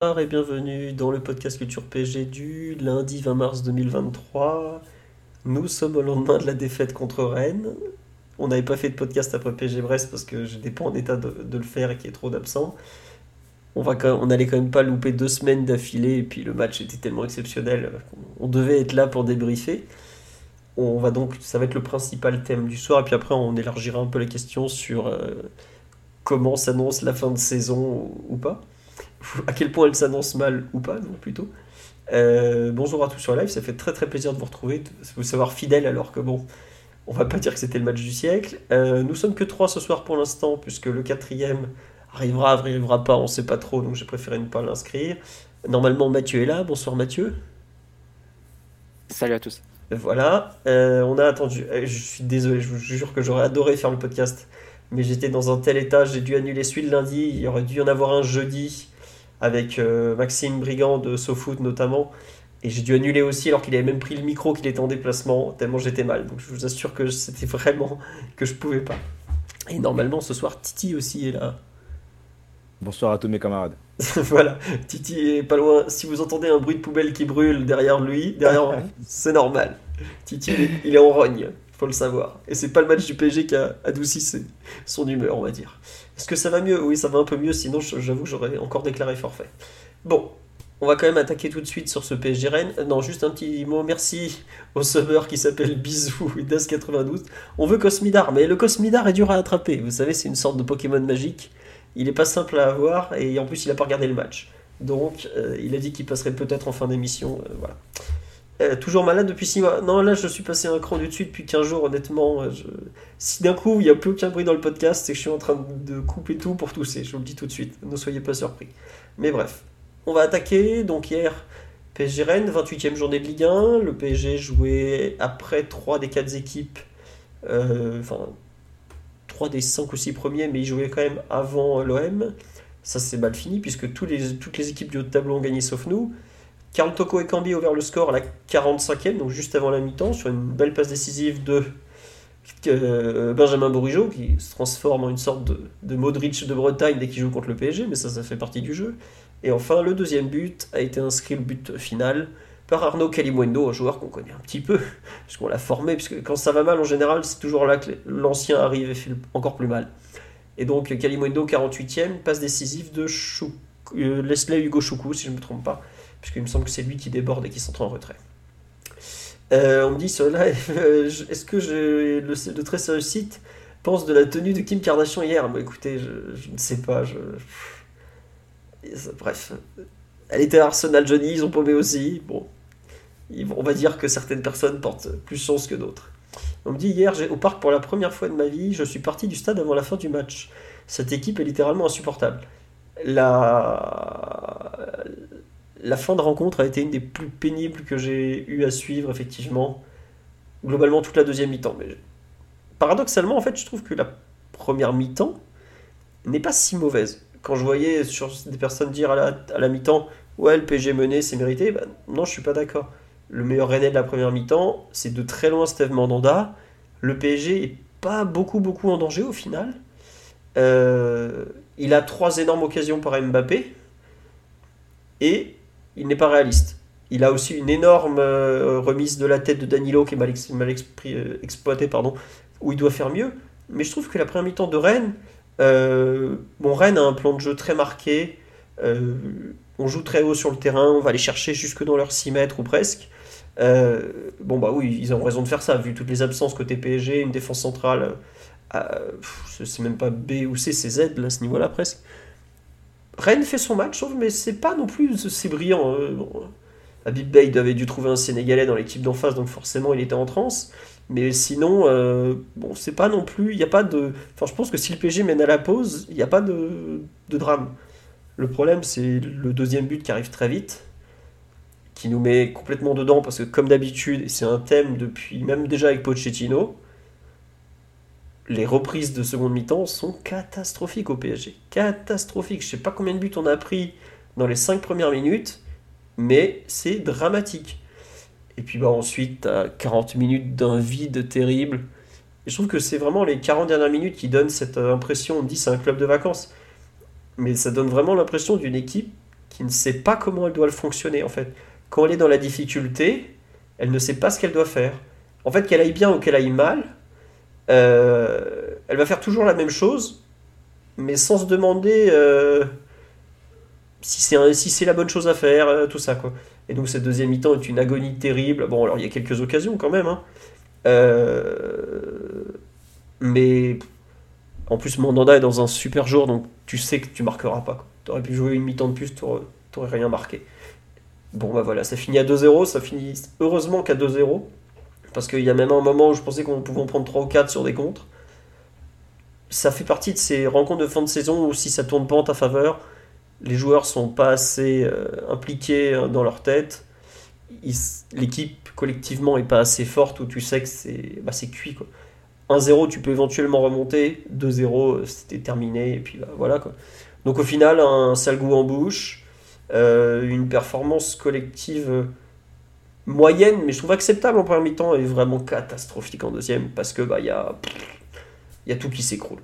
Et bienvenue dans le podcast Culture PG du lundi 20 mars 2023. Nous sommes au lendemain de la défaite contre Rennes. On n'avait pas fait de podcast après PG Brest parce que j'étais pas en état de, le faire et qu'il y ait trop d'absents. On, va quand- même pas louper deux semaines d'affilée et puis le match était tellement exceptionnel qu'on devait être là pour débriefer. On va donc, ça va être le principal thème du soir et puis après on élargira un peu la question sur euh, comment s'annonce la fin de saison ou pas. À quel point elle s'annonce mal ou pas, non plutôt. Euh, bonjour à tous sur live, ça fait très très plaisir de vous retrouver, de vous savoir fidèle alors que bon, on va pas dire que c'était le match du siècle. Euh, nous sommes que trois ce soir pour l'instant, puisque le quatrième arrivera, arrivera pas, on sait pas trop, donc j'ai préféré ne pas l'inscrire. Normalement Mathieu est là, bonsoir Mathieu. Salut à tous. Voilà, Euh, on a attendu, je suis désolé, je vous jure que j'aurais adoré faire le podcast, mais j'étais dans un tel état, j'ai dû annuler celui de lundi, il y aurait dû y en avoir un jeudi avec euh, Maxime Brigand de SoFoot notamment, et j'ai dû annuler aussi alors qu'il avait même pris le micro, qu'il était en déplacement, tellement j'étais mal, donc je vous assure que c'était vraiment que je pouvais pas. Et normalement ce soir Titi aussi est là. Bonsoir à tous mes camarades. voilà, Titi est pas loin. Si vous entendez un bruit de poubelle qui brûle derrière lui, derrière, c'est normal. Titi, il est, en rogne, faut le savoir. Et c'est pas le match du PSG qui a adouci son humeur, on va dire. Est-ce que ça va mieux? Oui, ça va un peu mieux, sinon j'avoue j'aurais encore déclaré forfait. Bon, on va quand même attaquer tout de suite sur ce PSG Rennes. Euh, Non, juste un petit mot merci au summer qui s'appelle Bisou et Das92. On veut Cosmidar, mais le Cosmidar est dur à attraper. Vous savez, c'est une sorte de Pokémon magique. Il est pas simple à avoir et en plus il a pas regardé le match. Donc euh, il a dit qu'il passerait peut-être en fin d'émission. euh, voilà. Euh, toujours malade depuis 6 mois. Non, là je suis passé un cran du dessus depuis 15 jours, honnêtement. euh, Si d'un coup il n'y a plus aucun bruit dans le podcast, c'est que je suis en train de couper tout pour tousser. Je vous le dis tout de suite. Ne soyez pas surpris. Mais bref, on va attaquer. Donc hier, PSG Rennes, 28e journée de Ligue 1. Le PSG jouait après 3 des 4 équipes. euh, Enfin, 3 des 5 ou 6 premiers, mais ils jouaient quand même avant l'OM. Ça, c'est mal fini, puisque tous les, toutes les équipes du haut de tableau ont gagné sauf nous. Toko et Cambi ouvert le score à la 45e, donc juste avant la mi-temps, sur une belle passe décisive de euh, Benjamin Bourigeau, qui se transforme en une sorte de, de Modric de Bretagne dès qu'il joue contre le PSG, mais ça, ça fait partie du jeu. Et enfin, le deuxième but a été inscrit, le but final, par Arnaud Calimundo, un joueur qu'on connaît un petit peu, puisqu'on l'a formé, puisque quand ça va mal, en général, c'est toujours là que l'ancien arrive et fait encore plus mal. Et donc, Calimundo, 48e, passe décisive de Chou- euh, Leslie Hugo Choukou, si je ne me trompe pas, puisqu'il me semble que c'est lui qui déborde et qui s'entre en retrait. Euh, on me dit live, euh, est-ce que je, le, le très sérieux site pense de la tenue de Kim Kardashian hier? Bah, Écoutez, je, ne sais pas. Bref, elle était à Arsenal Johnny, ils ont paumé aussi. Bon, on va dire que certaines personnes portent plus chance que d'autres. On me dit hier, j'ai- au parc pour la première fois de ma vie, je suis parti du stade avant la fin du match. Cette équipe est littéralement insupportable. La, la fin de rencontre a été une des plus pénibles que j'ai eu à suivre, effectivement. Globalement, toute la deuxième mi-temps. Mais paradoxalement, en fait, je trouve que la première mi-temps n'est pas si mauvaise. Quand je voyais sur des personnes dire à la, à la mi-temps, ouais, le PSG mené, c'est mérité, ben, non, je suis pas d'accord. Le meilleur Rennais de la première mi-temps, c'est de très loin Steve Mandanda. Le PSG est pas beaucoup, beaucoup en danger au final. Euh, il a trois énormes occasions par Mbappé et il n'est pas réaliste. Il a aussi une énorme euh, remise de la tête de Danilo qui est mal, ex- euh, exploitée, pardon, où il doit faire mieux. Mais je trouve que la première mi-temps de Rennes, euh, bon, Rennes a un plan de jeu très marqué. on joue très haut sur le terrain, on va aller chercher jusque dans leurs 6 mètres ou presque. Bon, bah oui, ils ont raison de faire ça, vu toutes les absences côté PSG, une défense centrale, c'est même pas B ou C, c'est Z, là, à ce niveau-là presque. Rennes fait son match, mais c'est pas non plus c'est brillant. euh, bon. Bey avait dû trouver un Sénégalais dans l'équipe d'en face, donc forcément il était en transe. Mais sinon, euh, bon, c'est pas non plus. Il n'y a pas de. Enfin, je pense que si le PSG mène à la pause, il n'y a pas de, drame. Le problème, c'est le deuxième but qui arrive très vite, qui nous met complètement dedans, parce que comme d'habitude, c'est un thème depuis même déjà avec Pochettino, les reprises de seconde mi-temps sont catastrophiques au PSG. Catastrophiques. Je sais pas combien de buts on a pris dans les 5 premières minutes, mais c'est dramatique. Et puis bah, ensuite, as 40 minutes d'un vide terrible. Et je trouve que c'est vraiment les 40 dernières minutes qui donnent cette euh, impression. On dit c'est un club de vacances. Mais ça donne vraiment l'impression d'une équipe qui ne sait pas comment elle doit le fonctionner en fait. Quand elle est dans la difficulté, elle ne sait pas ce qu'elle doit faire. En fait, qu'elle aille bien ou qu'elle aille mal, euh, elle va faire toujours la même chose, mais sans se demander euh, si c'est la bonne chose à faire, euh, tout ça quoi. Et donc cette deuxième mi-temps est une agonie terrible. Bon alors il y a quelques occasions quand même, hein. mais en plus Mandanda est dans un super jour, donc tu sais que tu marqueras pas. Tu aurais pu jouer une mi-temps de plus, tu rien marqué. Bon bah voilà, ça finit à 2-0, ça finit heureusement qu'à 2-0. Parce qu'il y a même un moment où je pensais qu'on pouvait en prendre 3 ou 4 sur des contres. Ça fait partie de ces rencontres de fin de saison où si ça tourne pas en ta faveur, les joueurs sont pas assez euh, impliqués euh, dans leur tête. L'équipe collectivement est pas assez forte où tu sais que c'est bah, cuit. 1-0, tu peux éventuellement remonter. 2-0, euh, c'était terminé. Et puis bah, voilà. Quoi. Donc au final, un sale goût en bouche. une performance collective moyenne, mais je trouve acceptable en première mi-temps et vraiment catastrophique en deuxième parce que bah il y a, y a tout qui s'écroule.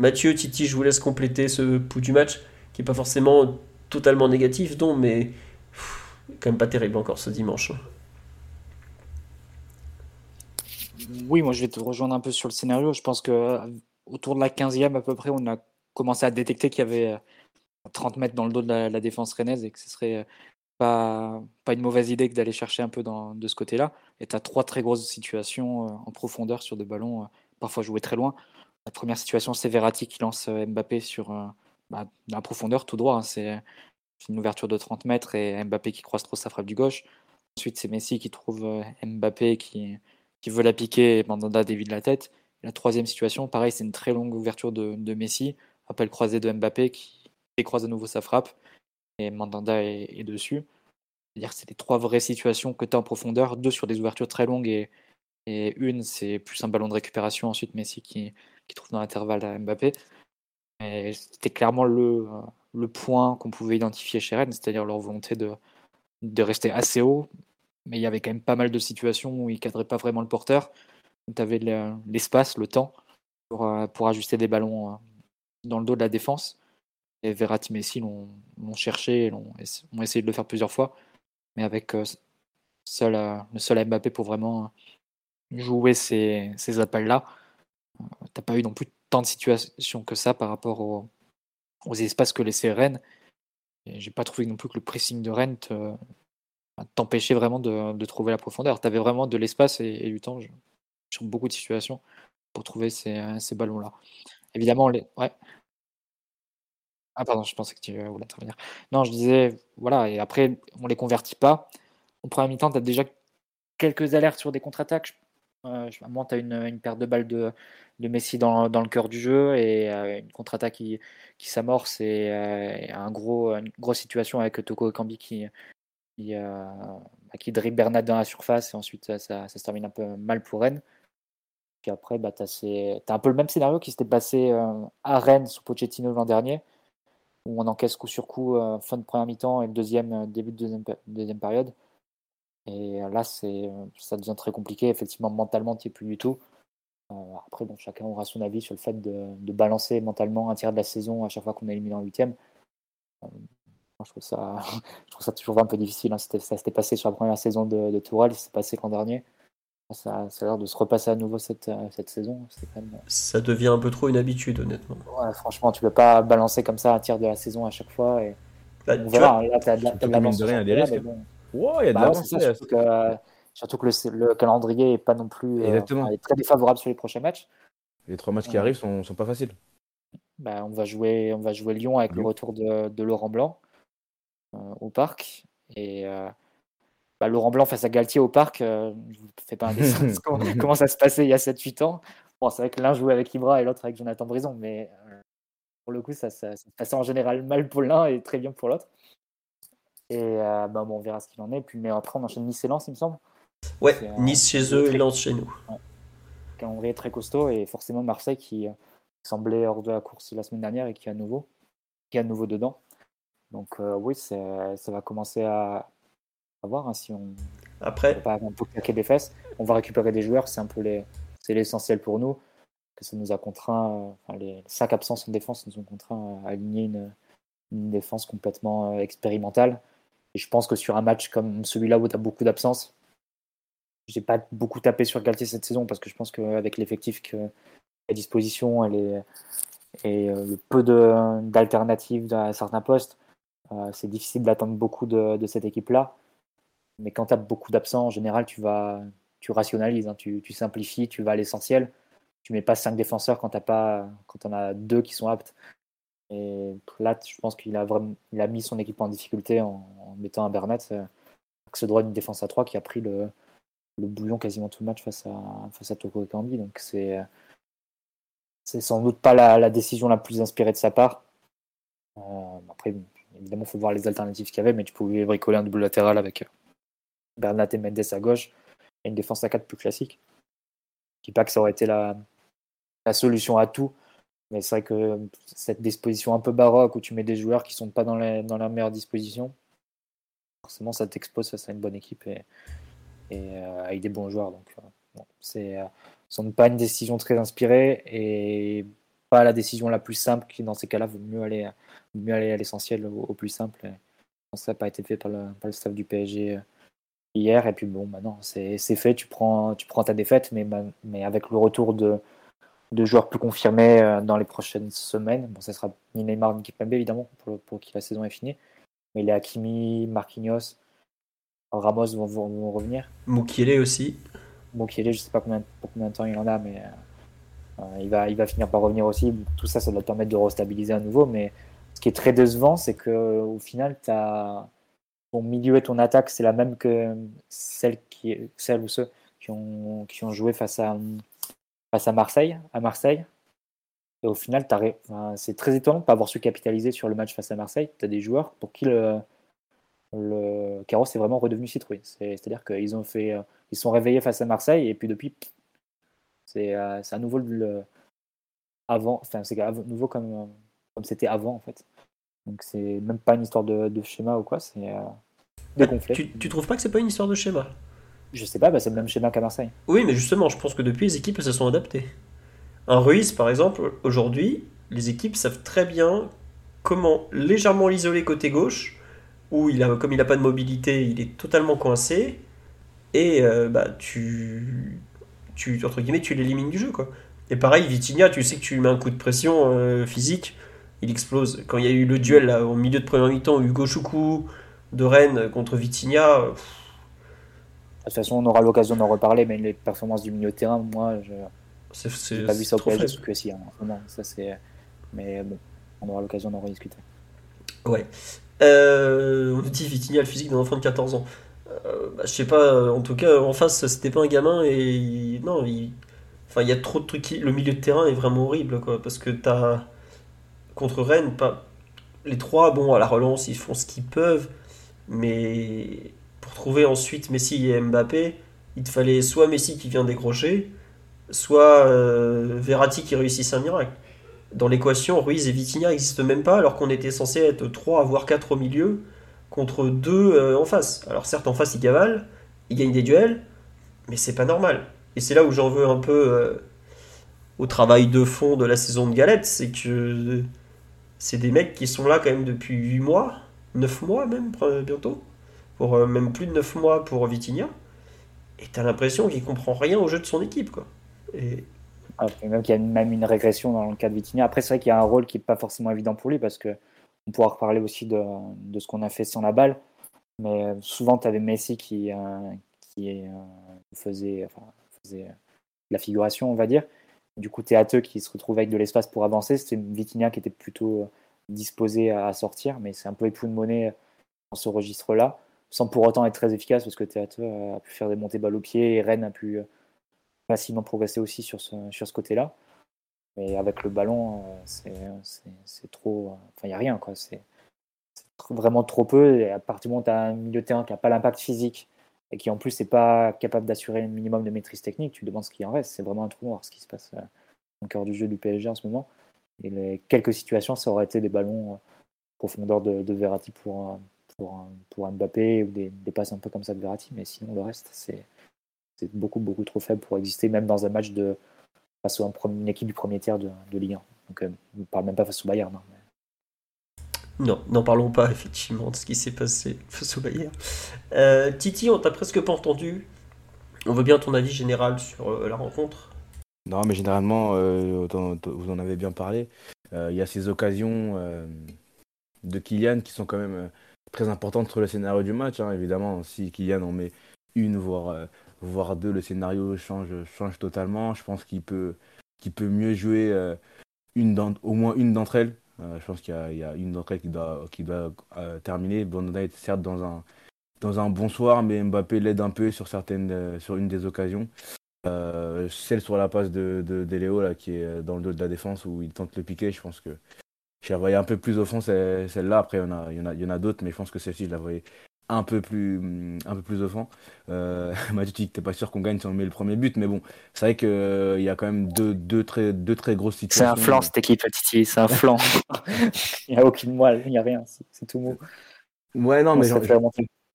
Mathieu, Titi, je vous laisse compléter ce pouls du match qui est pas forcément totalement négatif, donc mais quand même pas terrible encore ce dimanche. Hein. Oui, moi je vais te rejoindre un peu sur le scénario. Je pense que autour de la 15e à peu près, on a commencé à détecter qu'il y avait 30 mètres dans le dos de la, la défense rennaise et que ce serait pas, une mauvaise idée que d'aller chercher un peu dans, de ce côté-là. Et tu as trois très grosses situations euh, en profondeur sur des ballons, euh, parfois joués très loin. La première situation, c'est Verratti qui lance euh, Mbappé sur bah, la profondeur tout droit. Hein. c'est une ouverture de 30 mètres et Mbappé qui croise trop sa frappe du gauche. Ensuite, c'est Messi qui trouve Mbappé qui, qui veut la piquer et Mandanda dévie de la tête. la troisième situation, pareil, c'est une très longue ouverture de, de Messi, appel croisé de Mbappé qui décroise à nouveau sa frappe et Mandanda est, dessus. C'est-à-dire que c'est les trois vraies situations que tu as en profondeur, deux sur des ouvertures très longues et, une, c'est plus un ballon de récupération. Ensuite, Messi qui, qui trouve dans l'intervalle à Mbappé. C'était clairement le, le point qu'on pouvait identifier chez Rennes, c'est-à-dire leur volonté de, de rester assez haut. Mais il y avait quand même pas mal de situations où ils cadraient pas vraiment le porteur. Tu avais l'espace, le temps pour, euh, pour ajuster des ballons euh, dans le dos de la défense. Et Verratti Messi l'ont cherché, ont essayé de le faire plusieurs fois, mais avec euh, seul, euh, le seul Mbappé pour vraiment jouer ces, ces appels-là. Euh, t'as pas eu non plus tant de situations que ça par rapport aux, espaces que laissait Rennes. J'ai pas trouvé non plus que le pressing de Rennes t'empêchait vraiment de, trouver la profondeur. Tu avais vraiment de l'espace et, du temps sur beaucoup de situations pour trouver ces, ces ballons-là. Évidemment, ouais. Ah pardon, je pensais que tu voulais intervenir. Non, je disais, voilà, et après, on les convertit pas. En première mi-temps, tu as déjà quelques alertes sur des contre-attaques. Euh, tu as une, paire de balles de, Messi dans, le cœur du jeu et euh, une contre-attaque qui, s'amorce et, euh, une grosse situation avec Toko Kambi qui, qui, bah, qui dribble Bernat dans la surface et ensuite ça, ça, se termine un peu mal pour Rennes. Puis après, bah, tu as, un peu le même scénario qui s'était passé à Rennes sous Pochettino l'an dernier où on encaisse coup sur coup euh, fin de première mi-temps et deuxième, euh, début de deuxième, période. Et euh, là, ça devient très compliqué. Effectivement, mentalement, tu n'y es plus du tout. après, chacun aura son avis sur le fait de, balancer mentalement un tiers de la saison à chaque fois qu'on est éliminé en huitième. je, trouve ça, je toujours un peu difficile. Hein. ça s'était passé sur la première saison de, de Tourelle, s'est passé l'an dernier ça, a l'air de se repasser à nouveau cette, euh, cette saison. Euh, ça devient un peu trop une habitude, honnêtement. Ouais, franchement, tu peux pas balancer comme ça un tir de la saison à chaque fois. Et... Bah, on verra, là, tu as de rien, des risques. Bon. il y a de bah, surtout, que, surtout que le, calendrier est pas non plus euh, est très défavorable sur les prochains matchs. Les trois matchs qui arrivent sont, sont pas faciles. Bah, on, va jouer, on va jouer Lyon avec le retour de, de Laurent Blanc au parc. Et bah, Laurent Blanc face à Galtier au parc, je ne fais pas un dessin comment, ça se passait il y a 7-8 ans. Bon, c'est vrai que l'un jouait avec Ibra et l'autre avec Jonathan Brison, mais pour le coup, ça, ça, se passait en général mal pour l'un et très bien pour l'autre. Et bah, bon, on verra ce qu'il en est. Puis, mais après, on enchaîne Nice et Lens, il me semble. Ouais, Nice chez eux et Lens chez nous. Ouais. Calendrier très costaud et forcément Marseille qui semblait hors de la course la semaine dernière et qui est à nouveau, qui est à nouveau dedans. Donc oui, ça va commencer à, voir hein, si on après un peu claquer des fesses. On va récupérer des joueurs, c'est un peu les, c'est l'essentiel pour nous. Que ça nous a contraint, les cinq absences en défense nous ont contraint à aligner une, une défense complètement expérimentale. Et je pense que sur un match comme celui-là où tu as beaucoup d'absences, j'ai pas beaucoup tapé sur Galtier cette saison parce que je pense qu'avec l'effectif à disposition et, et euh, le peu d'alternatives à certains postes, euh, c'est difficile d'attendre beaucoup de, de cette équipe-là. Mais quand tu as beaucoup d'absents, en général, tu vas tu rationalises, hein, tu, simplifies, tu vas à l'essentiel. Tu mets pas cinq défenseurs quand tu pas quand on a deux qui sont aptes. Et là, je pense qu'il a vraiment il a mis son équipe en difficulté en, mettant un Bernet, euh, ce droit une défense à 3 qui a pris le, bouillon quasiment tout le match face à, face à Toko Kambi. Donc c'est c'est sans doute pas la, décision la plus inspirée de sa part. Euh, après, évidemment, il faut voir les alternatives qu'il y avait, mais tu pouvais bricoler un double latéral avec euh, Bernat et Mendes à gauche et une défense à 4 plus classique. Je dis pas que ça aurait été la, solution à tout, mais c'est vrai que cette disposition un peu baroque où tu mets des joueurs qui sont pas dans, dans la meilleure disposition, forcément ça t'expose face à une bonne équipe et, euh, avec des bons joueurs. Donc bon, c'est sans pas une décision très inspirée et pas la décision la plus simple qui dans ces cas-là vaut mieux aller, mieux aller à l'essentiel au, plus simple. ça n'a pas été fait par le, par le, staff du PSG euh, hier et puis bon maintenant c'est fait tu prends, tu prends ta défaite mais, mais avec le retour de, de joueurs plus confirmés euh, dans les prochaines semaines bon ça sera ni Neymar ni Kipembe évidemment pour, pour qui la saison est finie mais les Hakimi, Marquinhos Ramos vont, vont, revenir Mukiele aussi Mukiele, je ne sais pas combien, pour combien de temps il en a, mais euh, il, va, il va finir par revenir aussi. Tout ça, ça doit permettre de restabiliser à nouveau. Mais ce qui est très décevant, c'est qu'au final, as, ton milieu et ton attaque, c'est la même que celle, qui, celle ou ceux qui ont, qui ont joué face à, face à Marseille. À Marseille. Et au final, c'est très étonnant de ne pas avoir su capitaliser sur le match face à Marseille. Tu as des joueurs pour qui le, le carrosse est vraiment redevenu citrouille. C'est-à-dire qu'ils ont fait, ils sont réveillés face à Marseille et puis depuis, c'est euh, à nouveau le avant, enfin c'est nouveau comme comme c'était avant en fait. Donc c'est même pas une histoire de, schéma ou quoi, c'est euh, dégonflé. Tu, tu trouves pas que c'est pas une histoire de schéma? Je sais pas, bah c'est le même schéma qu'à Marseille. Oui, mais justement, je pense que depuis les équipes se sont adaptées. Un Ruiz, par exemple, aujourd'hui, les équipes savent très bien comment légèrement l'isoler côté gauche où il a, comme il n'a pas de mobilité, il est totalement coincé. Et euh, bah, tu, tu, entre guillemets, tu l'élimines du jeu. Quoi. Et pareil, Vitinha, tu sais que tu lui mets un coup de pression euh, physique, il explose. Quand il y a eu le duel là, au milieu de première mi-temps, Hugo Choukou de Rennes contre Vitinha. De toute façon, on aura l'occasion d'en reparler, mais les performances du milieu de terrain, moi, je n'ai pas vu ça au PSG que si. Hein, ça, c'est... Mais bon, on aura l'occasion d'en rediscuter. Ouais. Euh, on dit Vitinha le physique d'un enfant de 14 ans. Euh, bah, je sais pas, en tout cas, en face, c'était pas un gamin et non, il, enfin, il y a trop de trucs. Le milieu de terrain est vraiment horrible, quoi, parce que t'as contre Rennes, pas les trois, bon, à la relance, ils font ce qu'ils peuvent, mais pour trouver ensuite Messi et Mbappé, il te fallait soit Messi qui vient décrocher, soit euh, Verratti qui réussisse un miracle dans l'équation, Ruiz et Vitinha n'existent même pas, alors qu'on était censé être 3 voire 4 au milieu, contre 2 euh, en face. Alors certes, en face, ils cavalent, ils gagnent des duels, mais c'est pas normal. Et c'est là où j'en veux un peu euh, au travail de fond de la saison de Galette, c'est que c'est des mecs qui sont là quand même depuis 8 mois, 9 mois même, bientôt, pour euh, même plus de 9 mois pour Vitinha, et t'as l'impression qu'il comprend rien au jeu de son équipe, quoi. Et même qu'il y a même une régression dans le cas de Vitinha. Après, c'est vrai qu'il y a un rôle qui n'est pas forcément évident pour lui parce que on pourra reparler aussi de, de ce qu'on a fait sans la balle. Mais souvent, tu avais Messi qui, euh, qui euh, faisait, la figuration, on va dire. Du coup, Théateux qui se retrouve avec de l'espace pour avancer. C'était Vitinha qui était plutôt disposé à sortir, mais c'est un peu époux de monnaie dans ce registre-là. sans pour autant être très efficace parce que Théâtre a pu faire des montées balles au pied et Rennes a pu facilement progresser aussi sur ce, côté-là. Mais avec le ballon, c'est trop. Enfin, il n'y a rien, quoi. C'est vraiment trop peu. Et à partir du moment où tu as un milieu terrain qui n'a pas l'impact physique et qui en plus n'est pas capable d'assurer un minimum de maîtrise technique, tu demandes ce qui en reste. C'est vraiment un trou noir ce qui se passe au cœur du jeu du PSG en ce moment. Et quelques situations, ça aurait été des ballons profondeur de, de Verratti pour, pour, pour Mbappé ou des, passes un peu comme ça de Verratti. Mais sinon, le reste, c'est beaucoup, beaucoup trop faible pour exister, même dans un match de, face à une équipe du premier tiers de, de Ligue 1. Donc, euh, on ne parle même pas face au Bayern. Hein, non, n'en parlons pas effectivement de ce qui s'est passé face au Bayern. Euh, Titi, on t'a presque pas entendu. On veut bien ton avis général sur euh, la rencontre. Non, mais généralement, euh, vous en avez bien parlé. Il y a ces occasions de Kylian qui sont quand même très importantes sur le scénario du match. Hein. Évidemment, si Kylian en met une, voire, voire deux, le scénario change, totalement. Je pense qu'il peut, peut mieux jouer une au moins une d'entre elles. Euh, je pense qu'il y, a une d'entre elles qui doit, qui doit euh, terminer. Bonda est certes dans un, dans un bon soir, mais Mbappé l'aide un peu sur, certaines, euh, sur une des occasions. Celle sur la passe de, de, de, Léo, là, qui est dans le dos de la défense, où il tente le piquer, je pense que je la voyais un peu plus au fond, celle-là. Après, il y en a, il y en a, il y en a d'autres, mais je pense que celle-ci, je la voyais un peu plus, mm, un peu plus au fond. Euh, tu t'es pas sûr qu'on gagne si on met le premier but, mais bon, c'est vrai qu'il euh, il y a quand même deux, deux, très, deux très grosses situations. C'est un flanc cette équipe, Titi, c'est un flanc. il n'y a aucune moelle, il n'y a rien, c'est tout mou. Ouais, non, mais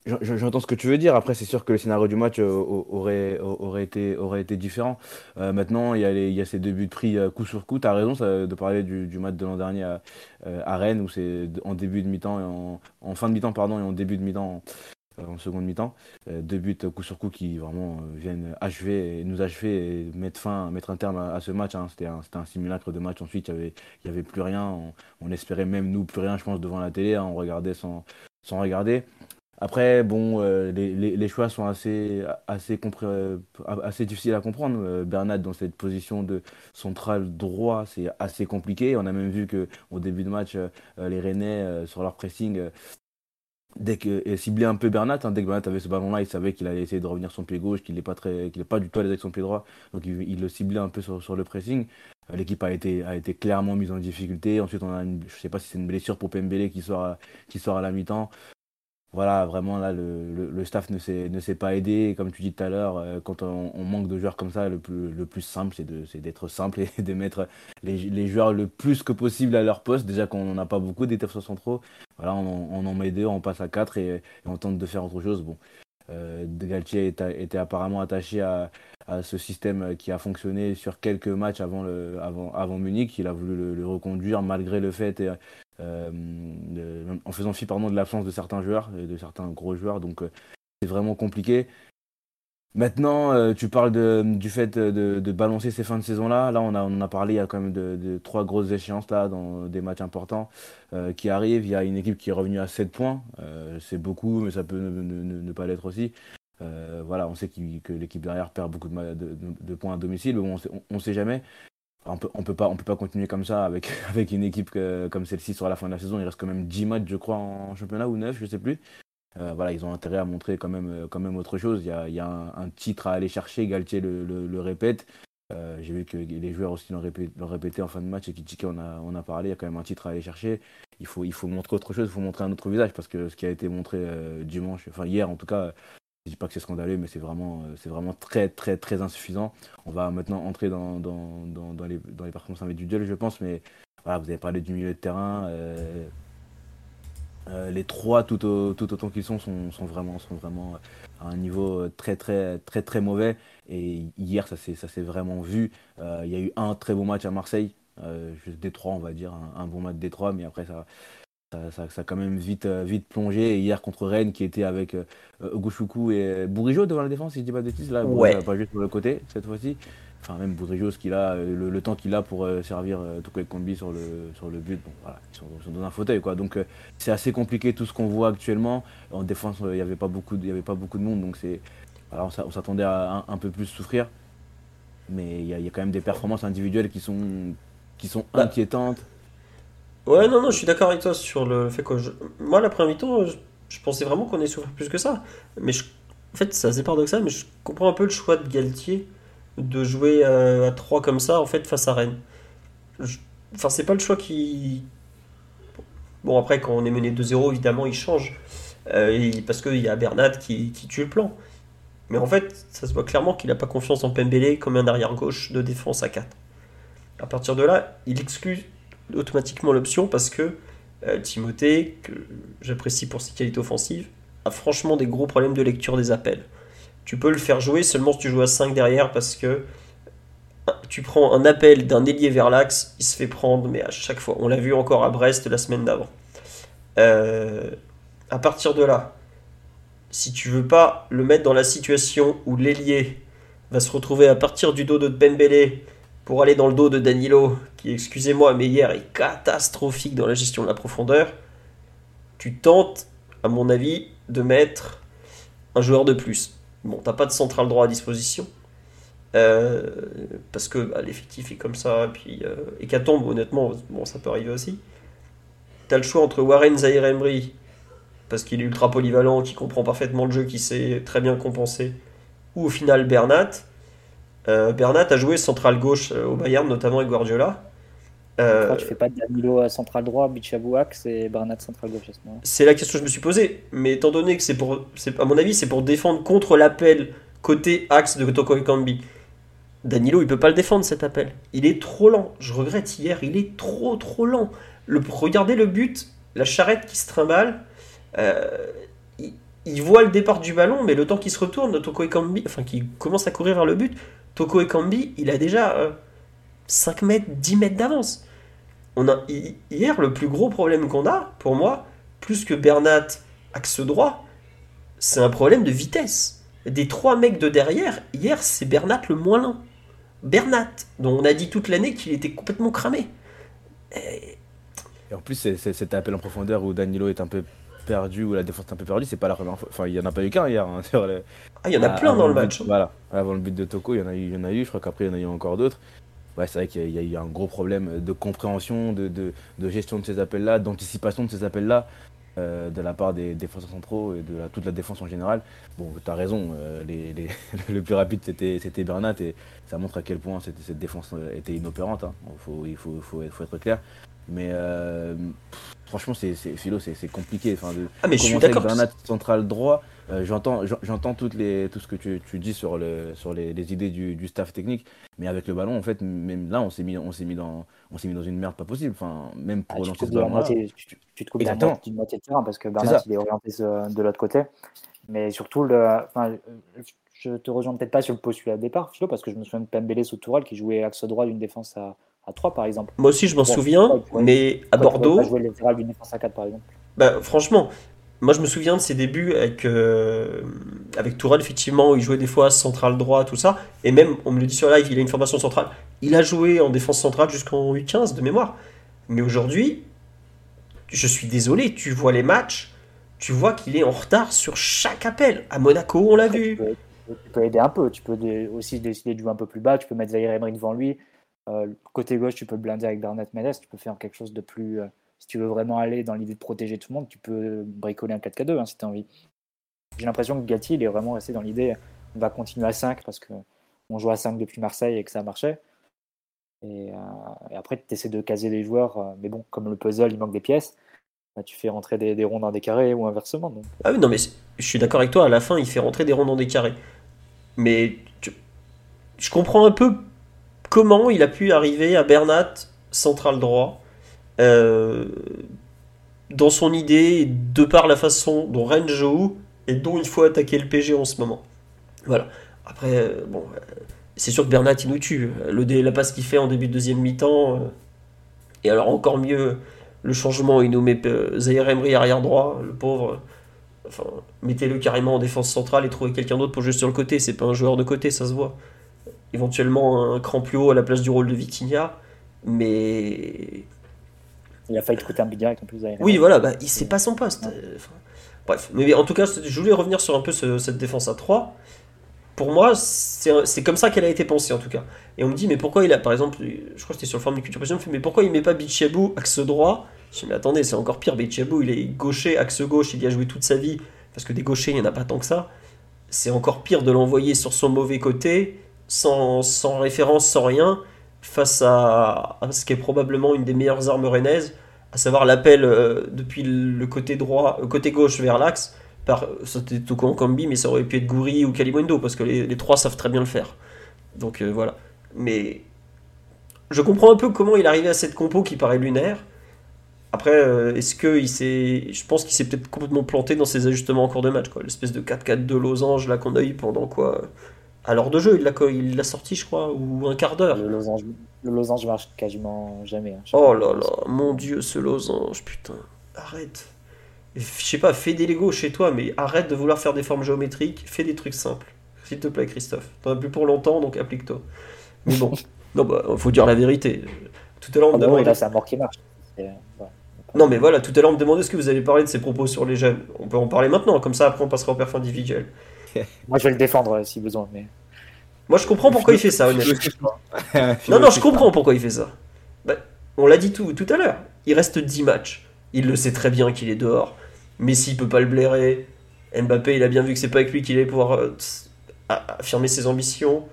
J'entends ce que tu veux dire. Après, c'est sûr que le scénario du match euh, aurait, aurait, été, aurait été différent. Euh, maintenant, il y, a il y, a ces deux buts pris euh, coup sur coup. Tu as raison de parler du, du match de l'an dernier à, à, Rennes, où c'est en début de mi-temps, en, en, fin de mi-temps, pardon, et en début de mi-temps, en, seconde mi-temps. deux buts coup sur coup qui vraiment viennent achever, nous achever et mettre, fin, mettre un terme à, ce match. Hein. C'était un, simulacre de match. Ensuite, il n'y avait, y avait plus rien. On, on, espérait même, nous, plus rien, je pense, devant la télé. Hein. On regardait sans, sans regarder. Après, bon, euh, les, les, choix sont assez, assez, euh, assez difficiles à comprendre. Euh, Bernat, dans cette position de central droit, c'est assez compliqué. On a même vu qu'au début de match, les Rennais, sur leur pressing, dès que ciblaient un peu Bernat, hein, dès que Bernat avait ce ballon-là, il savait qu'il allait essayer de revenir son pied gauche, qu'il n'est pas, très, pas du tout à l'aise avec son pied droit. Donc il, le ciblait un peu sur, sur le pressing. L'équipe a été, a été clairement mise en difficulté. Ensuite, on a une, je sais pas si c'est une blessure pour Pembele qui sort qui sort à la mi-temps voilà, vraiment là, le, le, staff ne s'est, pas aidé. Comme tu dis tout à l'heure, euh, quand on, manque de joueurs comme ça, le plus, le plus simple, c'est, d'être simple et de mettre les, les, joueurs le plus que possible à leur poste. Déjà qu'on n'en a pas beaucoup des défenseurs centraux. Voilà, on, en met deux, on passe à quatre et, on tente de faire autre chose. Bon, euh, Galtier était, apparemment attaché à, à, ce système qui a fonctionné sur quelques matchs avant, le, avant, avant Munich. Il a voulu le, reconduire malgré le fait euh, en faisant fi pardon, de l'absence de certains joueurs, de certains gros joueurs. Donc euh, c'est vraiment compliqué. Maintenant, euh, tu parles du fait de, balancer ces fins de saison-là. Là, on, a, on a parlé, il y a quand même de, trois grosses échéances là, dans des matchs importants qui arrivent. Il y a une équipe qui est revenue à 7 points. c'est beaucoup, mais ça peut ne, pas l'être aussi. Voilà, on sait que l'équipe derrière perd beaucoup de, points à domicile, mais on ne sait jamais on peut, on peut pas, continuer comme ça avec, une équipe comme celle-ci sur la fin de la saison. Il reste quand même 10 matchs, je crois, en championnat ou 9, je sais plus. Euh, voilà, ils ont intérêt à montrer quand même, euh, quand autre chose. Il y a, un, titre à aller chercher, Galtier le, répète. Euh, j'ai vu que les joueurs aussi l'ont répété, en fin de match et Kitike on a, on a parlé, il y a quand même un titre à aller chercher. Il faut, il faut montrer autre chose, il faut montrer un autre visage parce que ce qui a été montré dimanche, enfin hier en tout cas, je dis pas que c'est scandaleux, mais c'est vraiment, euh, c'est vraiment très, très, très insuffisant. On va maintenant entrer dans, dans, les, dans les performances individuelles, je pense, mais voilà, vous avez parlé du milieu de terrain. Euh, euh, les trois, tout, autant qu'ils sont, sont, vraiment, sont vraiment à un niveau très, très, très, très mauvais. Et hier, ça s'est, vraiment vu. Il y a eu un très beau match à Marseille, juste Détroit, on va dire, un, bon match Détroit, mais après, ça, ça, ça, a quand même vite, euh, vite plongé. Et hier contre Rennes, qui était avec euh, Ogouchoukou et Bourigeau devant la défense, si je dis pas de bêtises, là, ouais. pas juste sur le côté cette fois-ci. Enfin, même Bourigeau, ce qu'il a, euh, le, temps qu'il a pour servir tout avec Combi sur le, sur le but, bon, voilà, ils sont, dans un fauteuil, quoi. Donc, c'est assez compliqué tout ce qu'on voit actuellement. En défense, il n'y avait, pas beaucoup de, y avait pas beaucoup de monde, donc c'est. on s'attendait à un, peu plus souffrir. Mais il y, a quand même des performances individuelles qui sont, qui sont bah, inquiétantes. Ouais, non, non, je suis d'accord avec toi sur le fait que. Moi, la première mi-temps, Je pensais vraiment qu'on allait souffrir plus que ça. Mais en fait, c'est paradoxal, mais je comprends un peu le choix de Galtier de jouer euh, à 3 comme ça, en fait, face à Rennes. Enfin, c'est pas le choix qui. Bon, après, quand on est mené 2-0, évidemment, il change. Euh, parce qu'il y a Bernat qui, qui, tue le plan. Mais en fait, ça se voit clairement qu'il n'a pas confiance en Pembele comme un arrière-gauche de défense à 4. À partir de là, il exclut automatiquement l'option parce que euh, Timothée, que j'apprécie pour ses qualités offensives, a franchement des gros problèmes de lecture des appels. Tu peux le faire jouer seulement si tu joues à 5 derrière parce que tu prends un appel d'un ailier vers l'axe, il se fait prendre, mais à chaque fois. On l'a vu encore à Brest la semaine d'avant. Euh, à partir de là, si tu veux pas le mettre dans la situation où l'ailier va se retrouver à partir du dos de Dembélé pour aller dans le dos de Danilo, qui, excusez-moi, mais hier est catastrophique dans la gestion de la profondeur, tu tentes, à mon avis, de mettre un joueur de plus. Bon, t'as pas de central droit à disposition. Euh, parce que bah, l'effectif est comme ça, et puis euh, Hécatombe, honnêtement, bon, ça peut arriver aussi. Tu as le choix entre Warren Zahir parce qu'il est ultra polyvalent, qui comprend parfaitement le jeu, qui sait très bien compenser, ou au final Bernat. Euh, Bernat a joué central gauche euh, au Bayern, notamment avec Guardiola. Euh, tu fais pas Danilo central droit, Bichabou axe et Bernat central gauche C'est la question que je me suis posée, mais étant donné que c'est pour, à mon avis, c'est pour défendre contre l'appel côté axe de Toko Ekambi. Danilo, il peut pas le défendre cet appel. Il est trop lent. Je regrette hier, il est trop trop lent. Le, regardez le but, la charrette qui se trimballe. Euh, il, voit le départ du ballon, mais le temps qu'il se retourne, Toko Ekambi, enfin qui commence à courir vers le but, Toko Ekambi, il a déjà 5 euh, mètres, 10 mètres d'avance. On a, hier, le plus gros problème qu'on a, pour moi, plus que Bernat axe droit, c'est un problème de vitesse. Des trois mecs de derrière, hier, c'est Bernat le moins lent. Bernat, dont on a dit toute l'année qu'il était complètement cramé. Et, en plus, c'est cet appel en profondeur où Danilo est un peu perdu, où la défense est un peu perdue, c'est pas la première fois. Enfin, il y en a pas eu qu'un hier. Hein, ah, il y en a plein dans le match. voilà, avant le but de Toko, il y en a eu, il y en a eu je crois qu'après, il y en a eu encore d'autres. Ouais, c'est vrai qu'il y, a eu un gros problème de compréhension, de, de gestion de ces appels-là, d'anticipation de ces appels-là. Euh, de la part des défenseurs centraux et de toute la défense en général. Bon, tu as raison, euh, le plus rapide c'était Bernat et ça montre à quel point cette, cette défense était inopérante. Hein. il faut, être clair. Mais euh, franchement, c'est philo, c'est compliqué. Enfin, de ah, mais je suis d'accord. Bernat central droit, euh, j'entends, j'entends toutes les, tout ce que tu, tu dis sur, le, sur les, les idées du, du, staff technique, mais avec le ballon, en fait, même là, on s'est mis, on s'est mis dans, on s'est mis dans une merde pas possible. Enfin, même pour ah, lancer ce ballon tu, tu, te coupes d'une moitié de terrain parce que Bernat il est orienté de l'autre côté. Mais surtout, le, enfin, je te rejoins peut-être pas sur le postulat de départ, Philo, parce que je me souviens de Pembele sous Tourelle qui jouait axe droit d'une défense à, à 3 par exemple. Moi aussi, je m'en souviens, mais à Bordeaux. Jouer latéral d'une défense à 4 par exemple. Bah, franchement, moi, je me souviens de ses débuts avec, euh, avec Tourelle, effectivement, où il jouait des fois central droit, tout ça. Et même, on me le dit sur live, il a une formation centrale. Il a joué en défense centrale jusqu'en U15 de mémoire. Mais aujourd'hui, je suis désolé, tu vois les matchs, tu vois qu'il est en retard sur chaque appel. À Monaco, on l'a vu. Tu peux, aider un peu, tu peux aussi décider de jouer un peu plus bas, tu peux mettre Zaire Emery devant lui. Euh, côté gauche, tu peux le blinder avec Bernat Mendes, tu peux faire quelque chose de plus. Euh, si tu veux vraiment aller dans l'idée de protéger tout le monde, tu peux bricoler un 4K2 hein, si tu as envie. J'ai l'impression que Gatti, il est vraiment resté dans l'idée on va continuer à 5 parce qu'on joue à 5 depuis Marseille et que ça marchait. Et, euh, après, tu essaies de caser les joueurs, euh, mais bon, comme le puzzle, il manque des pièces, bah, tu fais rentrer des, ronds dans des carrés ou inversement. Ah oui, non, mais je suis d'accord avec toi, à la fin, il fait rentrer des ronds dans des carrés. Mais je comprends un peu comment il a pu arriver à Bernat, central droit, euh, dans son idée, de par la façon dont Rennes joue et dont il faut attaquer le PG en ce moment. Voilà. Après, euh, bon, euh, c'est sûr que Bernat, il nous tue. Le, la passe qu'il fait en début de deuxième mi-temps, et alors encore mieux, le changement, il nous met Zahir Emery arrière droit, le pauvre. Enfin, mettez-le carrément en défense centrale et trouvez quelqu'un d'autre pour jouer sur le côté. C'est pas un joueur de côté, ça se voit. Éventuellement un cran plus haut à la place du rôle de Vitinha, mais il a failli te coûter un but direct en plus. Oui, voilà, bah, c'est pas son poste. bref, mais en tout cas, je voulais revenir sur un peu cette défense à 3. Pour moi, c'est comme ça qu'elle a été pensée en tout cas. Et on me dit, mais pourquoi il a, par exemple, je crois que c'était sur le forum de Culture Passion, mais pourquoi il met pas Bichabou axe droit Je me mais attendez, c'est encore pire. Bechabou, il est gaucher, axe gauche, il y a joué toute sa vie, parce que des gauchers, il n'y en a pas tant que ça. C'est encore pire de l'envoyer sur son mauvais côté, sans, sans référence, sans rien, face à, ce qui est probablement une des meilleures armes rennaises, à savoir l'appel euh, depuis le côté droit, euh, côté gauche vers l'axe. Par, c'était Toko Kambi, mais ça aurait pu être Gouri ou Kalimundo, parce que les, trois savent très bien le faire. Donc euh, voilà. Mais je comprends un peu comment il arrivé à cette compo qui paraît lunaire. Après, euh, est-ce que il s'est. Je pense qu'il s'est peut-être complètement planté dans ses ajustements en cours de match. Quoi. L'espèce de 4-4 de losange là qu'on a eu pendant quoi À l'heure de jeu, il l'a, il l'a sorti, je crois, ou un quart d'heure. Le losange, le losange marche quasiment jamais. Hein. oh là là, mon dieu, ce losange, putain. Arrête. Je sais pas, fais des Lego chez toi, mais arrête de vouloir faire des formes géométriques, fais des trucs simples. S'il te plaît, Christophe. T'en as plus pour longtemps, donc applique-toi. Mais bon, non, bah, faut dire la vérité. Tout à l'heure, on me ah c'est un mort qui marche. Non, mais voilà, tout à l'heure, on me demandait ce que vous allez parler de ses propos sur les jeunes. On peut en parler maintenant, comme ça, après, on passera au perf individuel. Moi, je vais le défendre euh, si besoin, mais. Moi, je comprends pourquoi il fait ça, honnêtement. non, non, je comprends pourquoi il fait ça. Bah, on l'a dit tout, tout à l'heure. Il reste 10 matchs. Il le sait très bien qu'il est dehors. Messi peut pas le blairer. Mbappé, il a bien vu que c'est pas avec lui qu'il allait pouvoir euh, affirmer ses ambitions.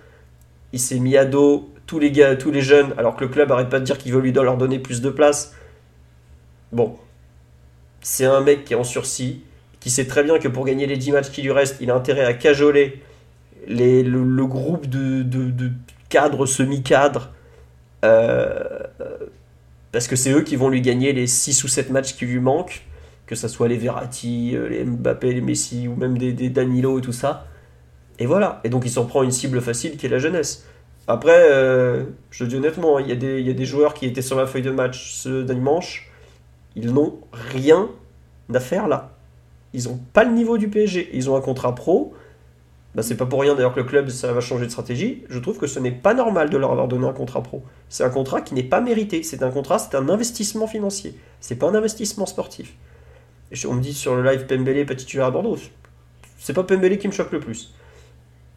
Il s'est mis à dos tous les gars, tous les jeunes, alors que le club arrête pas de dire qu'il veut lui leur donner plus de place. Bon, c'est un mec qui est en sursis, qui sait très bien que pour gagner les 10 matchs qui lui restent, il a intérêt à cajoler le, groupe de, cadres, semi-cadres, euh, parce que c'est eux qui vont lui gagner les 6 ou 7 matchs qui lui manquent, que ce soit les Verratti, euh, les Mbappé, les Messi, ou même des, Danilo et tout ça. Et voilà, et donc il s'en prend une cible facile qui est la jeunesse. Après, euh, je dis honnêtement, il y, a des, il y, a des joueurs qui étaient sur la feuille de match ce dimanche ils n'ont rien à faire là. Ils n'ont pas le niveau du PSG. Ils ont un contrat pro. Bah, c'est pas pour rien d'ailleurs que le club ça va changer de stratégie. Je trouve que ce n'est pas normal de leur avoir donné un contrat pro. C'est un contrat qui n'est pas mérité. C'est un contrat, c'est un investissement financier. C'est pas un investissement sportif. On me dit sur le live Pembele, petit tueur à Bordeaux. C'est pas Pembele qui me choque le plus.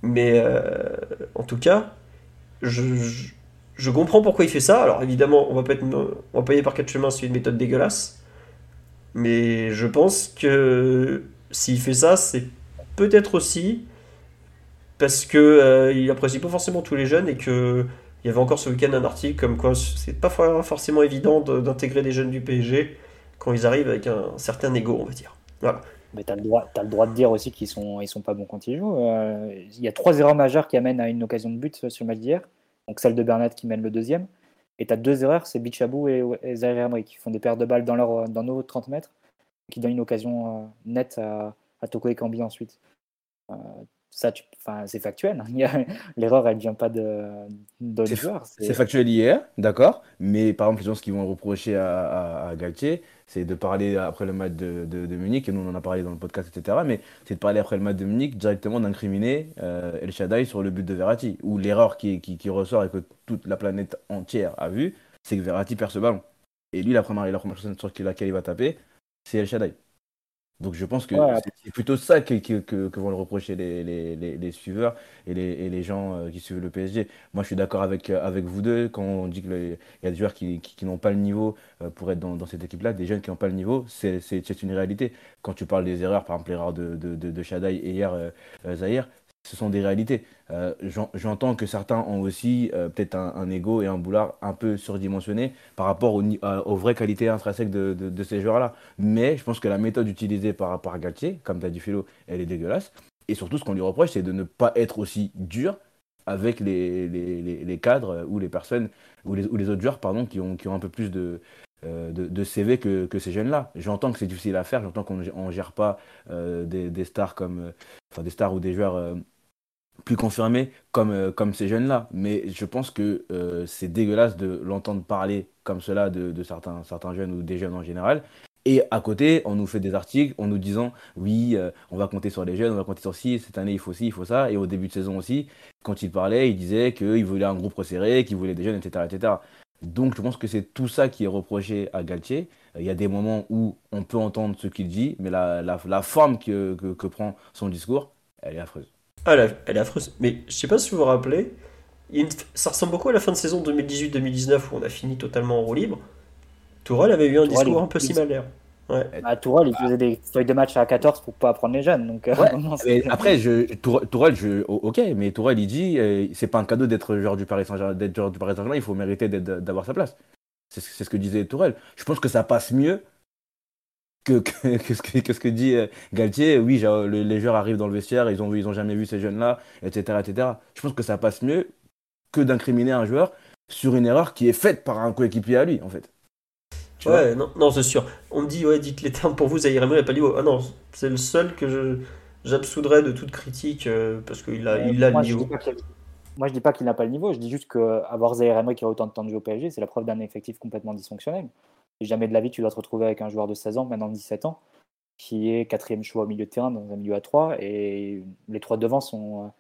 Mais euh, en tout cas, je comprends pourquoi il fait ça. Alors évidemment, on va pas, être, on va payer par quatre chemins, c'est une méthode dégueulasse. Mais je pense que s'il fait ça, c'est peut-être aussi parce que euh, il apprécie pas forcément tous les jeunes et que il y avait encore ce week-end un article comme quoi c'est pas forcément évident d'intégrer des jeunes du PSG quand ils arrivent avec un certain ego, on va dire. Mais tu as, le droit de dire aussi qu'ils sont, ils sont pas bons quand ils jouent. Euh, il y a trois erreurs majeures qui amènent à une occasion de but sur le match d'hier donc celle de Bernat qui mène le deuxième. Et tu as deux erreurs, c'est Bichabou et, et Zaire qui font des paires de balles dans, leur, dans nos 30 mètres, qui donnent une occasion euh, nette à, à Toko Kambi ensuite. Euh, ça, c'est factuel. L'erreur, elle vient pas de, de joueur. C'est factuel hier, d'accord. Mais par exemple, les gens qu'ils vont reprocher à, à, Galtier, c'est de parler après le match de, de, Munich, et nous on en a parlé dans le podcast, etc. Mais c'est de parler après le match de Munich directement d'incriminer euh, El Shaddai sur le but de Verratti. Où l'erreur qui, ressort et que toute la planète entière a vu, c'est que Verratti perd ce ballon. Et lui, la première, la première chose sur laquelle il va taper, c'est El Shaddai. Donc je pense que c'est plutôt ça que, que, vont le reprocher les, les, les, suiveurs et les, et les gens euh, qui suivent le PSG. Moi je suis d'accord avec, euh, avec vous deux quand on dit qu'il y a des joueurs qui, qui, n'ont pas le niveau euh, pour être dans, dans cette équipe-là, des jeunes qui n'ont pas le niveau, c'est une réalité. Quand tu parles des erreurs, par exemple l'erreur de, de, de, et hier Zahir, ce sont des réalités. Euh, j'entends que certains ont aussi euh, peut-être un, ego et un boulard un peu surdimensionné par rapport aux vraies qualités intrinsèques de, ces joueurs-là. Mais je pense que la méthode utilisée par rapport à Galtier, comme tu as dit Philo, elle est dégueulasse. Et surtout, ce qu'on lui reproche, c'est de ne pas être aussi dur avec les, cadres ou les personnes, ou les, autres joueurs pardon, qui, ont, qui ont un peu plus de, euh, de, CV que, ces jeunes-là. J'entends que c'est difficile à faire, j'entends qu'on ne gère pas des, stars comme, enfin des stars ou des joueurs plus confirmé comme, euh, comme ces jeunes-là. Mais je pense que euh, c'est dégueulasse de l'entendre parler comme cela de, certains, certains jeunes ou des jeunes en général. Et à côté, on nous fait des articles en nous disant oui, euh, on va compter sur les jeunes, on va compter sur ci, cette année il faut ci, il faut ça. Et au début de saison aussi, quand il parlait, il disait qu'il voulait un groupe resserré, qu'il voulait des jeunes, etc. Donc je pense que c'est tout ça qui est reproché à Galtier. Il y a des moments où on peut entendre ce qu'il dit, mais la, la, forme que, que prend son discours, elle est affreuse. Ah, elle, est affreuse. Mais je sais pas si vous vous rappelez, ça ressemble beaucoup à la fin de saison 2018-2019 où on a fini totalement en roue libre. Tourelle avait eu un discours un peu similaire. Ouais. Bah, Tourelle, il faisait des feuilles de match à 14 pour pas apprendre les jeunes. Donc, euh, après, je, Tourelle, je, ok, mais Tourelle, il dit, euh, c'est pas un cadeau d'être joueur du Paris Saint-Germain, il faut mériter d'avoir sa place. C'est ce que disait Tourelle. Je pense que ça passe mieux que, que, ce, que, ce que dit euh, Galtier. Oui, les joueurs arrivent dans le vestiaire, ils ont, ils ont jamais vu ces jeunes-là, etc., etc. Je pense que ça passe mieux que d'incriminer un joueur sur une erreur qui est faite par un coéquipier à lui, en fait ouais, non, non c'est sûr. On me dit, ouais, dites les termes pour vous, Zahir Emery n'a pas dit, ah non, c'est le seul que je, j'absoudrais de toute critique euh, parce qu'il a, il a le niveau. moi, je dis pas qu'il n'a pas le niveau, je dis juste qu'avoir Zahir Emery qui a autant de temps de jeu au PSG, c'est la preuve d'un effectif complètement dysfonctionnel. Et jamais de la vie, tu dois te retrouver avec un joueur de 16 ans, maintenant 17 ans, qui est quatrième choix au milieu de terrain dans un milieu à 3, et les trois devant sont,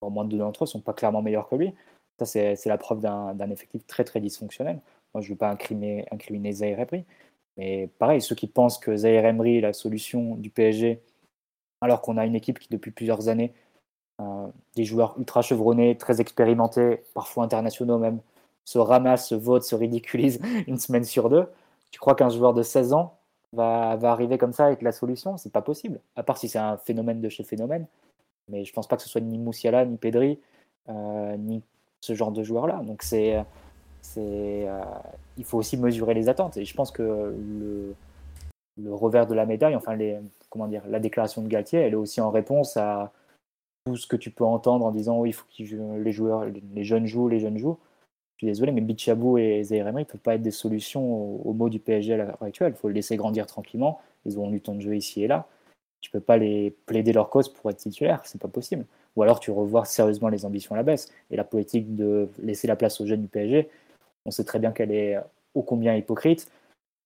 au moins deux d'entre eux, sont pas clairement meilleurs que lui. Ça, c'est, la preuve d'un effectif très très dysfonctionnel. Moi, je ne veux pas incriminer, incriminer Zaire Emery. Mais pareil, ceux qui pensent que Zaire Emery est la solution du PSG, alors qu'on a une équipe qui, depuis plusieurs années, euh, des joueurs ultra chevronnés, très expérimentés, parfois internationaux même, se ramassent, se votent, se ridiculisent une semaine sur deux. Tu crois qu'un joueur de 16 ans va, va arriver comme ça avec la solution? C'est pas possible. À part si c'est un phénomène de chez phénomène. Mais je pense pas que ce soit ni Moussiala, ni Pedri, euh, ni ce genre de joueur-là. Donc c'est euh, il faut aussi mesurer les attentes. Et je pense que le, le revers de la médaille, enfin comment dire, la déclaration de Galtier, elle est aussi en réponse à tout ce que tu peux entendre en disant oui, il faut que les joueurs, les jeunes jouent, les jeunes jouent. Je suis désolé, mais Bichabou et Zaire Emery ne peuvent pas être des solutions au, mot du PSG à l'heure actuelle. Il faut les laisser grandir tranquillement. Ils ont eu temps de jeu ici et là. Tu peux pas les plaider leur cause pour être titulaire, c'est pas possible. Ou alors tu revois sérieusement les ambitions à la baisse. Et la politique de laisser la place aux jeunes du PSG, on sait très bien qu'elle est ô combien hypocrite.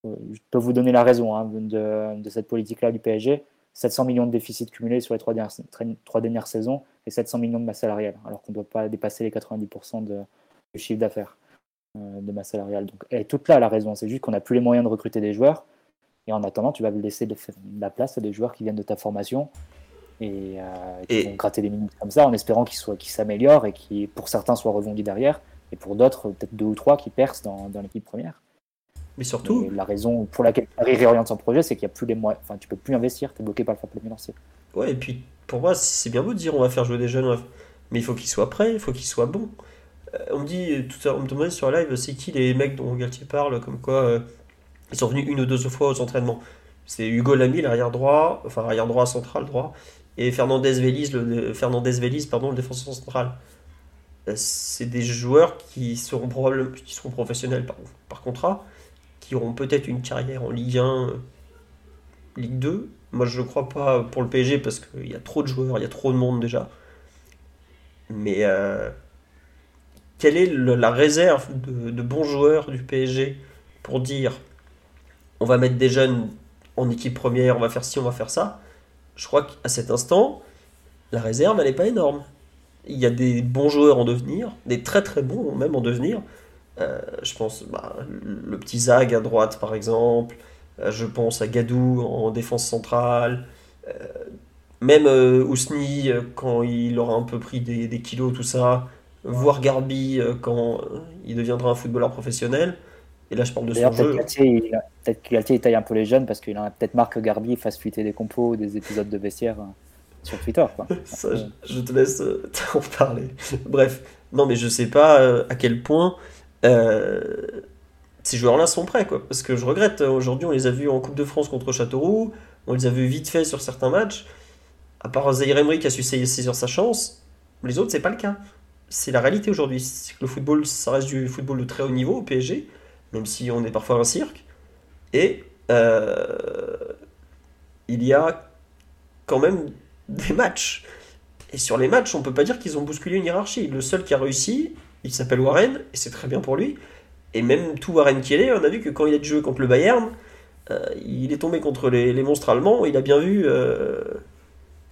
Euh, je peux vous donner la raison hein, de, cette politique-là du PSG. 700 millions de déficit cumulés sur les trois dernières, trois dernières saisons et 700 millions de masse salariale, alors qu'on ne doit pas dépasser les 90% de, du chiffre d'affaires euh, de masse salariale. Donc, elle est toute là la raison. C'est juste qu'on n'a plus les moyens de recruter des joueurs. Et en attendant, tu vas laisser de, la place à des joueurs qui viennent de ta formation et, euh, qui vont gratter des minutes comme ça en espérant qu'ils s'améliorent et qui, pour certains, soient rebondis derrière et pour d'autres, peut-être deux ou trois qui percent dans, dans l'équipe première. Mais surtout. la raison pour laquelle Paris réoriente son projet, c'est qu'il n'y a plus les moyens. Enfin, tu peux plus investir, tu es bloqué par le fair financier. Ouais, et puis pour moi, c'est bien beau de dire on va faire jouer des jeunes, mais il faut qu'ils soient prêts, il faut qu'ils soient bons. Euh, on me dit, tout à l'heure, on me demandait sur live, c'est qui les mecs dont Galtier parle, comme quoi euh, ils sont venus une ou deux fois aux entraînements. C'est Hugo Lamy, l'arrière droit, enfin arrière droit, central droit, et Fernandez Véliz, le, Fernandez Véliz, pardon, le défenseur central c'est des joueurs qui seront probablement qui seront professionnels par, contrat, qui auront peut-être une carrière en Ligue 1, Ligue 2. Moi, je ne crois pas pour le PSG parce qu'il y a trop de joueurs, il y a trop de monde déjà. Mais euh, quelle est la réserve de, bons joueurs du PSG pour dire on va mettre des jeunes en équipe première, on va faire ci, on va faire ça? Je crois qu'à cet instant, la réserve, elle n'est pas énorme il y a des bons joueurs en devenir, des très très bons même en devenir. Euh, je pense bah, le petit Zag à droite par exemple, euh, je pense à Gadou en défense centrale, euh, même Ousni quand il aura un peu pris des, des kilos, tout ça, voir Garbi quand il deviendra un footballeur professionnel. Et là, je parle de son jeu. Peut-être que Galtier taille un peu les jeunes parce qu'il en a peut-être marre que Garbi fasse fuiter des compos ou des épisodes de vestiaire. Sur Twitter. je, te laisse euh, en parler. Bref, non, mais je sais pas euh, à quel point euh, ces joueurs-là sont prêts, quoi. Parce que je regrette, aujourd'hui, on les a vus en Coupe de France contre Châteauroux, on les a vus vite fait sur certains matchs. À part Zaire Emery qui a su saisir sa chance, les autres, c'est pas le cas. C'est la réalité aujourd'hui. Le football, ça reste du football de très haut niveau au PSG, même si on est parfois un cirque. Et il y a quand même des matchs. Et sur les matchs, on peut pas dire qu'ils ont bousculé une hiérarchie. Le seul qui a réussi, il s'appelle Warren, et c'est très bien pour lui. Et même tout Warren est, on a vu que quand il a joué contre le Bayern, euh, il est tombé contre les, monstres allemands, il a bien vu euh,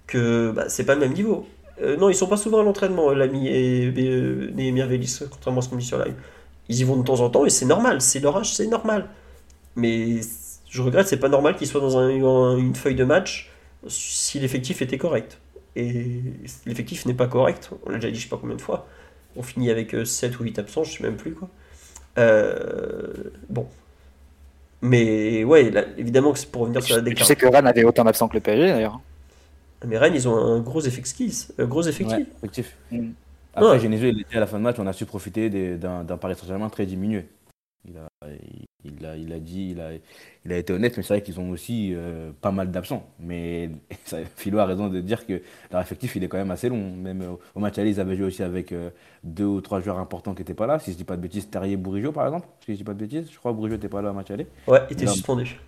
que bah, c'est pas le même niveau. Euh, non, ils sont pas souvent à l'entraînement, l'ami et, et Vélis, contrairement à ce qu'on dit sur live. Ils y vont de temps en temps et c'est normal, c'est leur âge, c'est normal. Mais je regrette, c'est pas normal qu'ils soient dans une feuille de match si l'effectif était correct. Et l'effectif n'est pas correct, on l'a déjà dit je sais pas combien de fois. On finit avec 7 euh, ou 8 absents, je sais même plus quoi. Euh, bon. Mais ouais, évidemment que c'est pour revenir sur la déclaration. Tu sais que Rennes avait autant d'absents que le PSG d'ailleurs. Mais Rennes, ils ont un gros effectif. Un gros effectif. effectif. Mm. Après, Genesio, il était à la fin de match, on a su profiter d'un Paris Saint-Germain très diminué. Il a, il, a, il a dit, il a, il a été honnête, mais c'est vrai qu'ils ont aussi euh, pas mal d'absents. Mais Philo a raison de dire que leur effectif, il est quand même assez long. Même euh, au match aller, ils avaient joué aussi avec euh, deux ou trois joueurs importants qui n'étaient pas là. Si je dis pas de bêtises, Terrier Bourigeau, par exemple. Si je dis pas de bêtises, je crois que Bourigeau n'était pas là au match aller. Ouais, il était suspendu.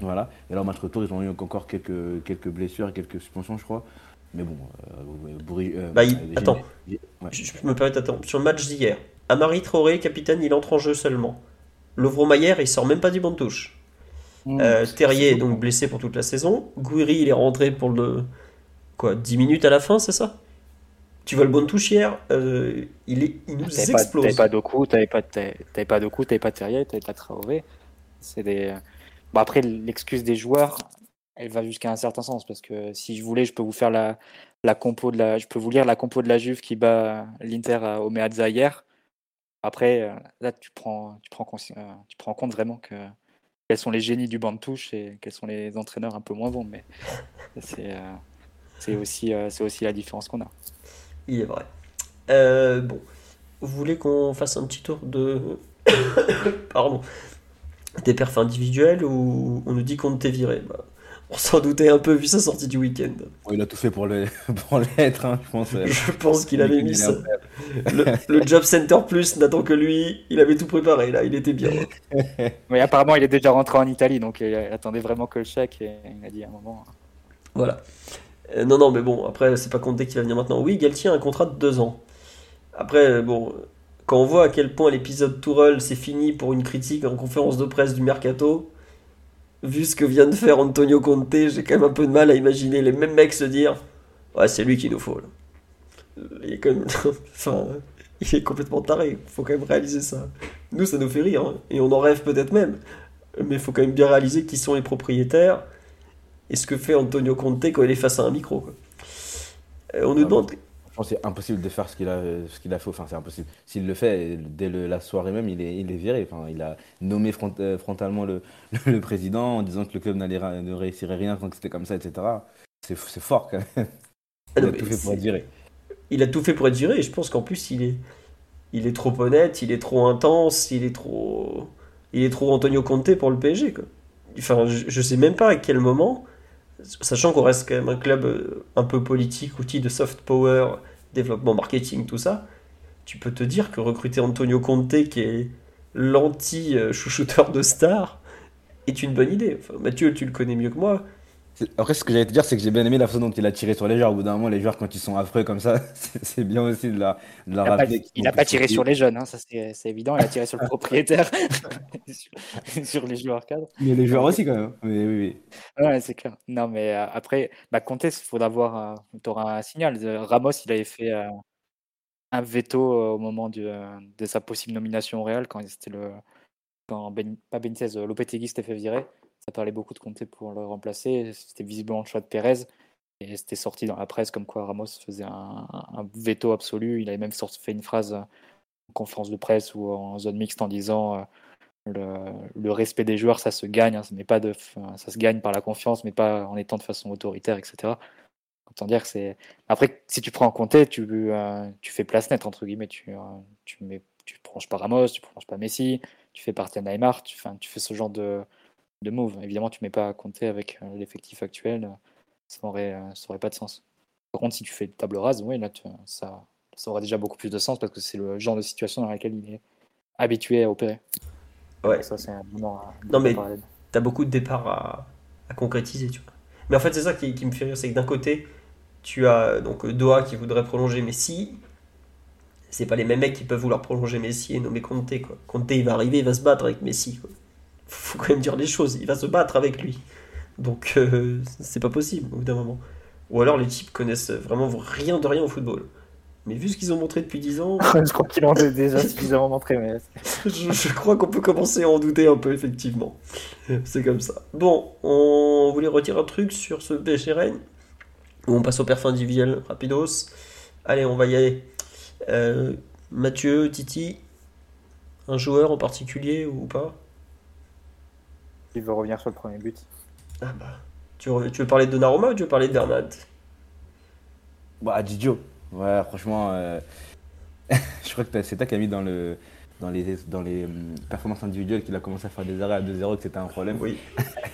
Voilà. Et là, au match retour, ils ont eu encore quelques, quelques blessures et quelques suspensions, je crois. Mais bon, euh, bah, attends, je, me permets d'attendre. Sur le match d'hier, Amari Traoré, capitaine, il entre en jeu seulement. Lovro-Mayer, il sort même pas du banc de touche. Mmh, euh, Terrier est donc blessé pour toute la saison. Gouiri, il est rentré pour le. Quoi 10 minutes à la fin, c'est ça? Tu vois le bon de touche hier euh, il, est, il nous explose. T'avais pas Doku, t'avais pas, t'avais pas Doku, t'avais pas Terrier, t'avais pas Traoré. C'est des. Bon, après, l'excuse des joueurs, elle va jusqu'à un certain sens parce que si je voulais, je peux vous faire la, la compo de la, je peux vous lire la compo de la Juve qui bat l'Inter au Meazza hier. Après, euh, là, tu prends, tu prends, euh, tu prends compte vraiment que quels sont les génies du banc de touche et quels sont les entraîneurs un peu moins bons. Mais c'est euh, c'est aussi, c'est aussi la différence qu'on a. Il est vrai. bon, vous voulez qu'on fasse un petit tour de. Pardon. Des perfs individuels ou on nous dit qu'on t'est viré? Bah, on s'en doutait un peu vu sa sortie du week-end. il a tout fait pour l'être, hein, je pense. je pense qu'il avait mis ça. Le, Job Center Plus n'attend que lui. Il avait tout préparé, là, il était bien. Mais apparemment, il est déjà rentré en Italie, donc il attendait vraiment que le chèque et il a dit à un moment. Hein. Voilà. Euh, non, non, mais bon, après, c'est pas compté qu'il va venir maintenant. Oui, Galtier a un contrat de deux ans. Après, bon, quand on voit à quel point l'épisode Tourelle c'est fini pour une critique en conférence de presse du Mercato, vu ce que vient de faire Antonio Conte, j'ai quand même un peu de mal à imaginer les mêmes mecs se dire Ouais, c'est lui qu'il nous faut. Il est quand même. enfin, il est complètement taré. Faut quand même réaliser ça. Nous, ça nous fait rire. Hein. Et on en rêve peut-être même. Mais il faut quand même bien réaliser qui sont les propriétaires et ce que fait Antonio Conte quand il est face à un micro. Euh, on nous ah, demande c'est impossible de faire ce qu'il a, ce qu'il a fait. Enfin, c'est impossible. S'il le fait, dès la soirée même, il est, il est viré. Enfin, il a nommé euh, frontalement le, le, président en disant que le club n'allait, ne réussirait rien tant que c'était comme ça, etc. C'est, c'est fort quand même. Ah il a tout fait pour être viré. Il a tout fait pour être viré. Et je pense qu'en plus, il est, il est trop honnête, il est trop intense, il est trop, il est trop Antonio Conte pour le PSG. Quoi. Enfin, je, je sais même pas à quel moment sachant qu'on reste quand même un club euh, un peu politique, outil de soft power, développement marketing, tout ça, tu peux te dire que recruter Antonio Conte, qui est l'anti-chouchouteur de stars, est une bonne idée. Mathieu, tu le connais mieux que moi. Après, ce que j'allais te dire, c'est que j'ai bien aimé la façon dont il a tiré sur les joueurs. Au bout d'un moment, les joueurs, quand ils sont affreux comme ça, c'est bien aussi de la, de la Il n'a pas, tiré sur les jeunes, hein, ça c'est évident. Il a tiré sur le propriétaire, sur, les joueurs cadres. Mais les joueurs aussi, quand même. Mais, oui, oui. Ouais, c'est clair. Non, mais euh, après, bah, il faudra voir. Euh, tu auras un signal. Ramos, il avait fait euh, un veto au moment de sa possible nomination au Real, quand c'était le. Quand ben, pas Benitez, Lopetegui s'était fait virer ça parlait beaucoup de Conte pour le remplacer. C'était visiblement le choix de Pérez. Et c'était sorti dans la presse comme quoi Ramos faisait un, veto absolu. Il avait même sorti, fait une phrase en conférence de presse ou en zone mixte en disant euh, le, respect des joueurs, ça se gagne. Hein, ça, pas de, ça se gagne par la confiance, mais pas en étant de façon autoritaire, etc. Autant dire que c'est. Après, si tu prends en compte, tu, euh, tu fais place nette, entre guillemets. Tu, euh, tu, prolonges pas Ramos, tu prolonges pas Messi, tu fais partie à Neymar, tu fais ce genre de, de move. Évidemment, tu ne mets pas à compter avec euh, l'effectif actuel, ça n'aurait euh, ça aurait pas de sens. Par contre, si tu fais table rase, oui, là, ça, ça aurait déjà beaucoup plus de sens parce que c'est le genre de situation dans laquelle il est habitué à opérer. Ouais. Ça, c'est un Non, mais tu as beaucoup de départs à, à, concrétiser, tu vois. Mais en fait, c'est ça qui, qui, me fait rire, c'est que d'un côté, tu as donc Doha qui voudrait prolonger Messi. C'est pas les mêmes mecs qui peuvent vouloir prolonger Messi et nommer Conte, quoi. Conte, il va arriver, il va se battre avec Messi, quoi faut quand même dire les choses. Il va se battre avec lui. Donc, euh, c'est pas possible au bout d'un moment. Ou alors les types connaissent vraiment rien de rien au football. Mais vu ce qu'ils ont montré depuis 10 ans. je crois qu'ils l'ont déjà suffisamment montré. Mais... je, crois qu'on peut commencer à en douter un peu, effectivement. C'est comme ça. Bon, on voulait retirer un truc sur ce BGRN. On passe au perfum individuel, rapidos. Allez, on va y aller. Euh, Mathieu, Titi, un joueur en particulier ou pas? Il veut revenir sur le premier but. Ah bah. Tu veux, tu veux parler de Donnarumma ou tu veux parler de Bernat? Bah, Didio. Ouais, franchement, euh, je crois que c'est toi qui as mis dans, le, dans les, dans les hum, performances individuelles qu'il a commencé à faire des arrêts à 2-0 que c'était un problème. Oui.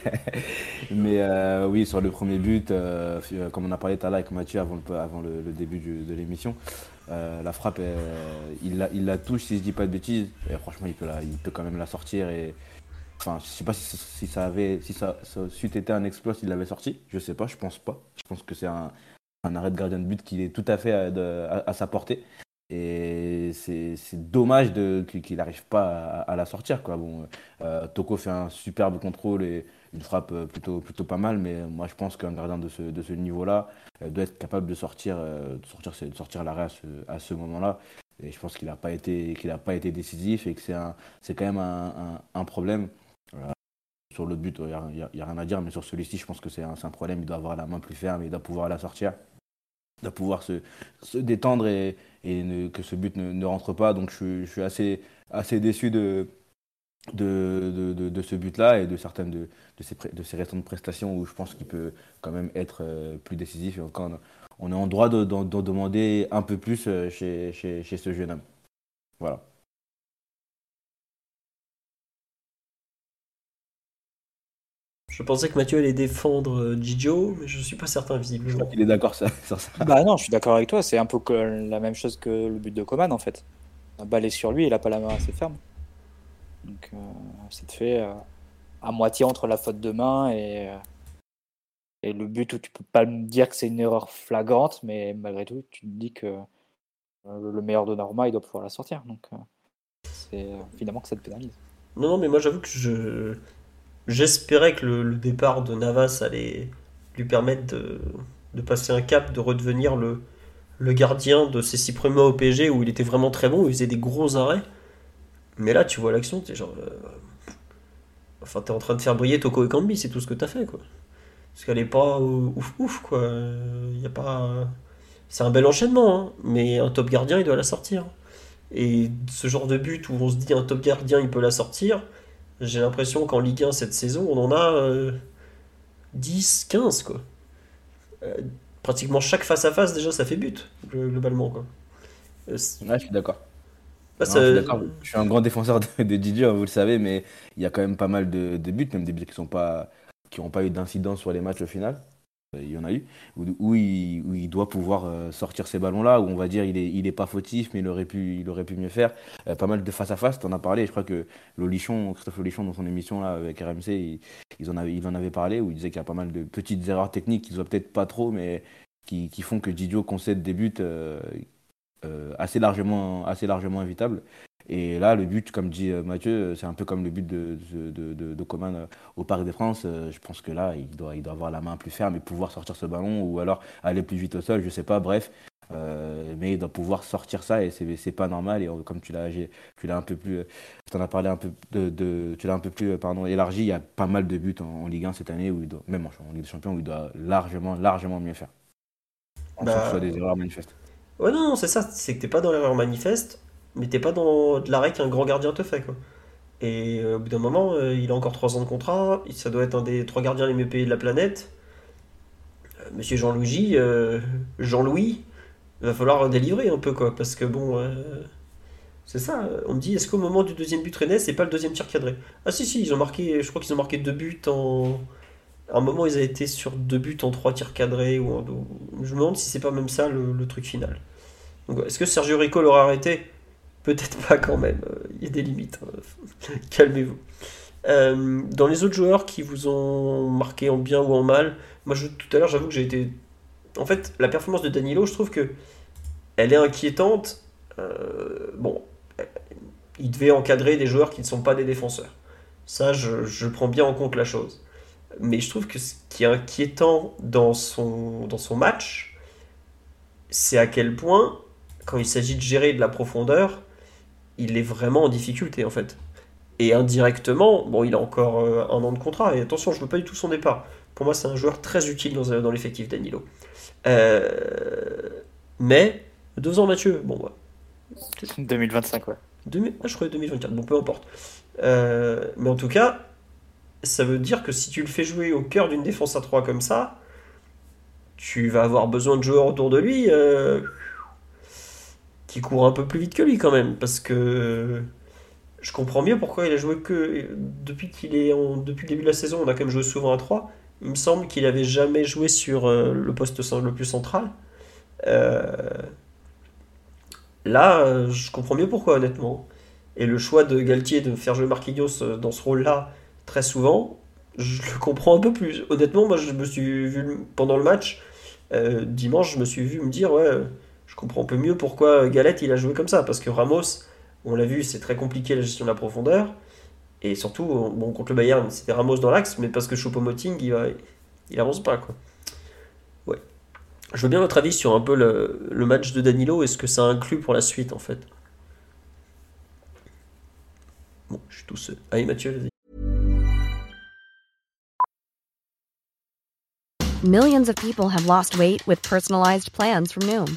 Mais euh, oui, sur le premier but, euh, comme on a parlé tout à l'heure avec Mathieu avant le, avant le, début de l'émission, la frappe, il, la, il la touche, si je dis pas de bêtises. Et franchement, il peut, la, il peut quand même la sortir. Et, enfin, je sais pas si, ça avait, si ça, été un exploit s'il l'avait sorti. Je sais pas, je pense pas. Je pense que c'est un, arrêt de gardien de but qui est tout à fait à, sa portée. Et c'est dommage qu'il n'arrive pas à, la sortir. Quoi. Bon, euh, Toko fait un superbe contrôle et une frappe plutôt, plutôt pas mal, mais moi je pense qu'un gardien de ce, niveau-là euh, doit être capable de sortir, euh, de sortir, de sortir l'arrêt à ce, moment-là. Et je pense qu'il n'a pas, été, pas été décisif et que c'est quand même un, problème. Sur le but, il n'y a, rien à dire, mais sur celui-ci, je pense que c'est un, problème. Il doit avoir la main plus ferme, il doit pouvoir la sortir de pouvoir se, se détendre et, et que ce but ne, rentre pas. Donc je, suis assez, assez déçu de, de, de, de ce but-là et de certaines de, ces, de ces récentes prestations où je pense qu'il peut quand même être euh, plus décisif. Et encore, on est en droit de, de, demander un peu plus euh, chez, chez ce jeune homme. Voilà. Je pensais que Mathieu allait défendre euh, Gigio, mais je suis pas certain visiblement. Il est d'accord sur ça. Bah non, je suis d'accord avec toi. C'est un peu la même chose que le but de Coman en fait. Un balai sur lui, il a pas la main assez ferme. Donc euh, ça te fait euh, à moitié entre la faute de main et, et le but où tu peux pas me dire que c'est une erreur flagrante, mais malgré tout, tu te dis que le meilleur de Norma, il doit pouvoir la sortir. Donc c'est évidemment que ça te pénalise. Non, non, mais moi j'avoue que je J'espérais que le, départ de Navas allait lui permettre de, passer un cap, de redevenir le, gardien de ses six premiers au PSG où il était vraiment très bon, il faisait des gros arrêts. Mais là, tu vois l'action, t'es genre. Euh, enfin, t'es en train de faire briller Toko et Kambi, c'est tout ce que t'as fait, quoi. Parce qu'elle est pas ouf ouf, quoi. Y a pas. C'est un bel enchaînement, hein. mais un top gardien, il doit la sortir. Et ce genre de but où on se dit un top gardien, il peut la sortir, j'ai l'impression qu'en Ligue 1 cette saison, on en a 10, euh, 15 quoi. Euh, pratiquement chaque face à face déjà ça fait but globalement quoi. Euh, ouais, je suis d'accord. Bah, je, suis un grand défenseur de, Didier, hein, vous le savez, mais il y a quand même pas mal de, de buts, même des buts qui n'ont pas, qui pas eu d'incidence sur les matchs au final. Euh, il y en a eu, où, il, doit pouvoir euh, sortir ces ballons-là, où on va dire il est, il est pas fautif, mais il aurait pu, il aurait pu mieux faire. Euh, pas mal de face à face, tu en as parlé. Je crois que Lolichon, Christophe Lolichon, dans son émission avec RMC, il, en avait, parlé, où il disait qu'il y a pas mal de petites erreurs techniques qui ne peut-être pas trop, mais qui, font que Didio concède des buts assez, largement, assez largement évitables. Et là, le but, comme dit euh, Mathieu, euh, c'est un peu comme le but de, de, de, de Coman euh, au Parc des France. Je pense que là, il doit, il doit avoir la main plus ferme et pouvoir sortir ce ballon ou alors aller plus vite au sol, je sais pas, bref. mais il doit pouvoir sortir ça et c'est pas normal. Et comme tu l'as tu l'as un peu plus, tu en as parlé un peu de, tu l'as un peu plus pardon, élargi, il y a pas mal de buts en, Ligue 1 cette année, où il doit, même en, Ligue des Champions, où il doit largement, largement mieux faire. En bah... soit des erreurs manifestes. Ouais, non, non c'est ça, c'est que t'es pas dans l'erreur manifeste mais t'es pas dans de l'arrêt qu'un grand gardien te fait. Quoi. Et euh, au bout d'un moment, euh, il a encore 3 ans de contrat, ça doit être un des 3 gardiens les mieux payés de la planète. Euh, monsieur Jean-Louis, Jean-Louis, il va falloir délivrer un peu, quoi, parce que bon, c'est ça. On me dit, est-ce qu'au moment du deuxième but Rennes, c'est pas le deuxième tir cadré? Ah si, si, ils ont marqué, je crois qu'ils ont marqué deux buts en. À un moment, ils avaient été sur deux buts en trois tirs cadrés. Ou Je me demande si c'est pas même ça le, truc final. Est-ce que Sergio Rico l'aurait arrêté? Peut-être pas quand même, euh, il y a des limites. Hein. Calmez-vous. Euh, dans les autres joueurs qui vous ont marqué en bien ou en mal, moi tout à l'heure j'avoue que j'ai été. En fait, la performance de Danilo, je trouve que elle est inquiétante. Euh, bon, il devait encadrer des joueurs qui ne sont pas des défenseurs. Ça, je, je, prends bien en compte la chose. Mais je trouve que ce qui est inquiétant dans son, dans son match, c'est à quel point, quand il s'agit de gérer de la profondeur, il est vraiment en difficulté en fait. Et indirectement, bon, il a encore euh, un an de contrat, et attention, je ne veux pas du tout son départ. Pour moi, c'est un joueur très utile dans, dans l'effectif Danilo. Euh, mais, deux ans Mathieu, bon, ouais. 2025, ouais. Ah, je croyais 2024, bon, peu importe. Euh, mais en tout cas, Ça veut dire que si tu le fais jouer au cœur d'une défense à 3 comme ça, tu vas avoir besoin de joueurs autour de lui euh, qui courent un peu plus vite que lui quand même. Parce que je comprends mieux pourquoi il a joué que. Depuis, qu'il est depuis le début de la saison, on a quand même joué souvent à 3. Il me semble qu'il avait jamais joué sur euh, le poste le plus central. Euh, là, je comprends mieux pourquoi, honnêtement. Et le choix de Galtier de faire jouer Marquinhos dans ce rôle-là très souvent, je le comprends un peu plus. Honnêtement, moi, je me suis vu pendant le match, euh, dimanche, je me suis vu me dire, ouais, je comprends un peu mieux pourquoi Galette, il a joué comme ça. Parce que Ramos, on l'a vu, c'est très compliqué la gestion de la profondeur. Et surtout, bon, contre le Bayern, c'était Ramos dans l'axe, mais parce que Choupo-Moting, il, il avance pas, quoi. Ouais. Je veux bien votre avis sur un peu le, le match de Danilo et ce que ça inclut pour la suite, en fait? Bon, je suis tout seul. Allez, Mathieu, vas-y. Millions of people have lost weight with personalized plans from Noom,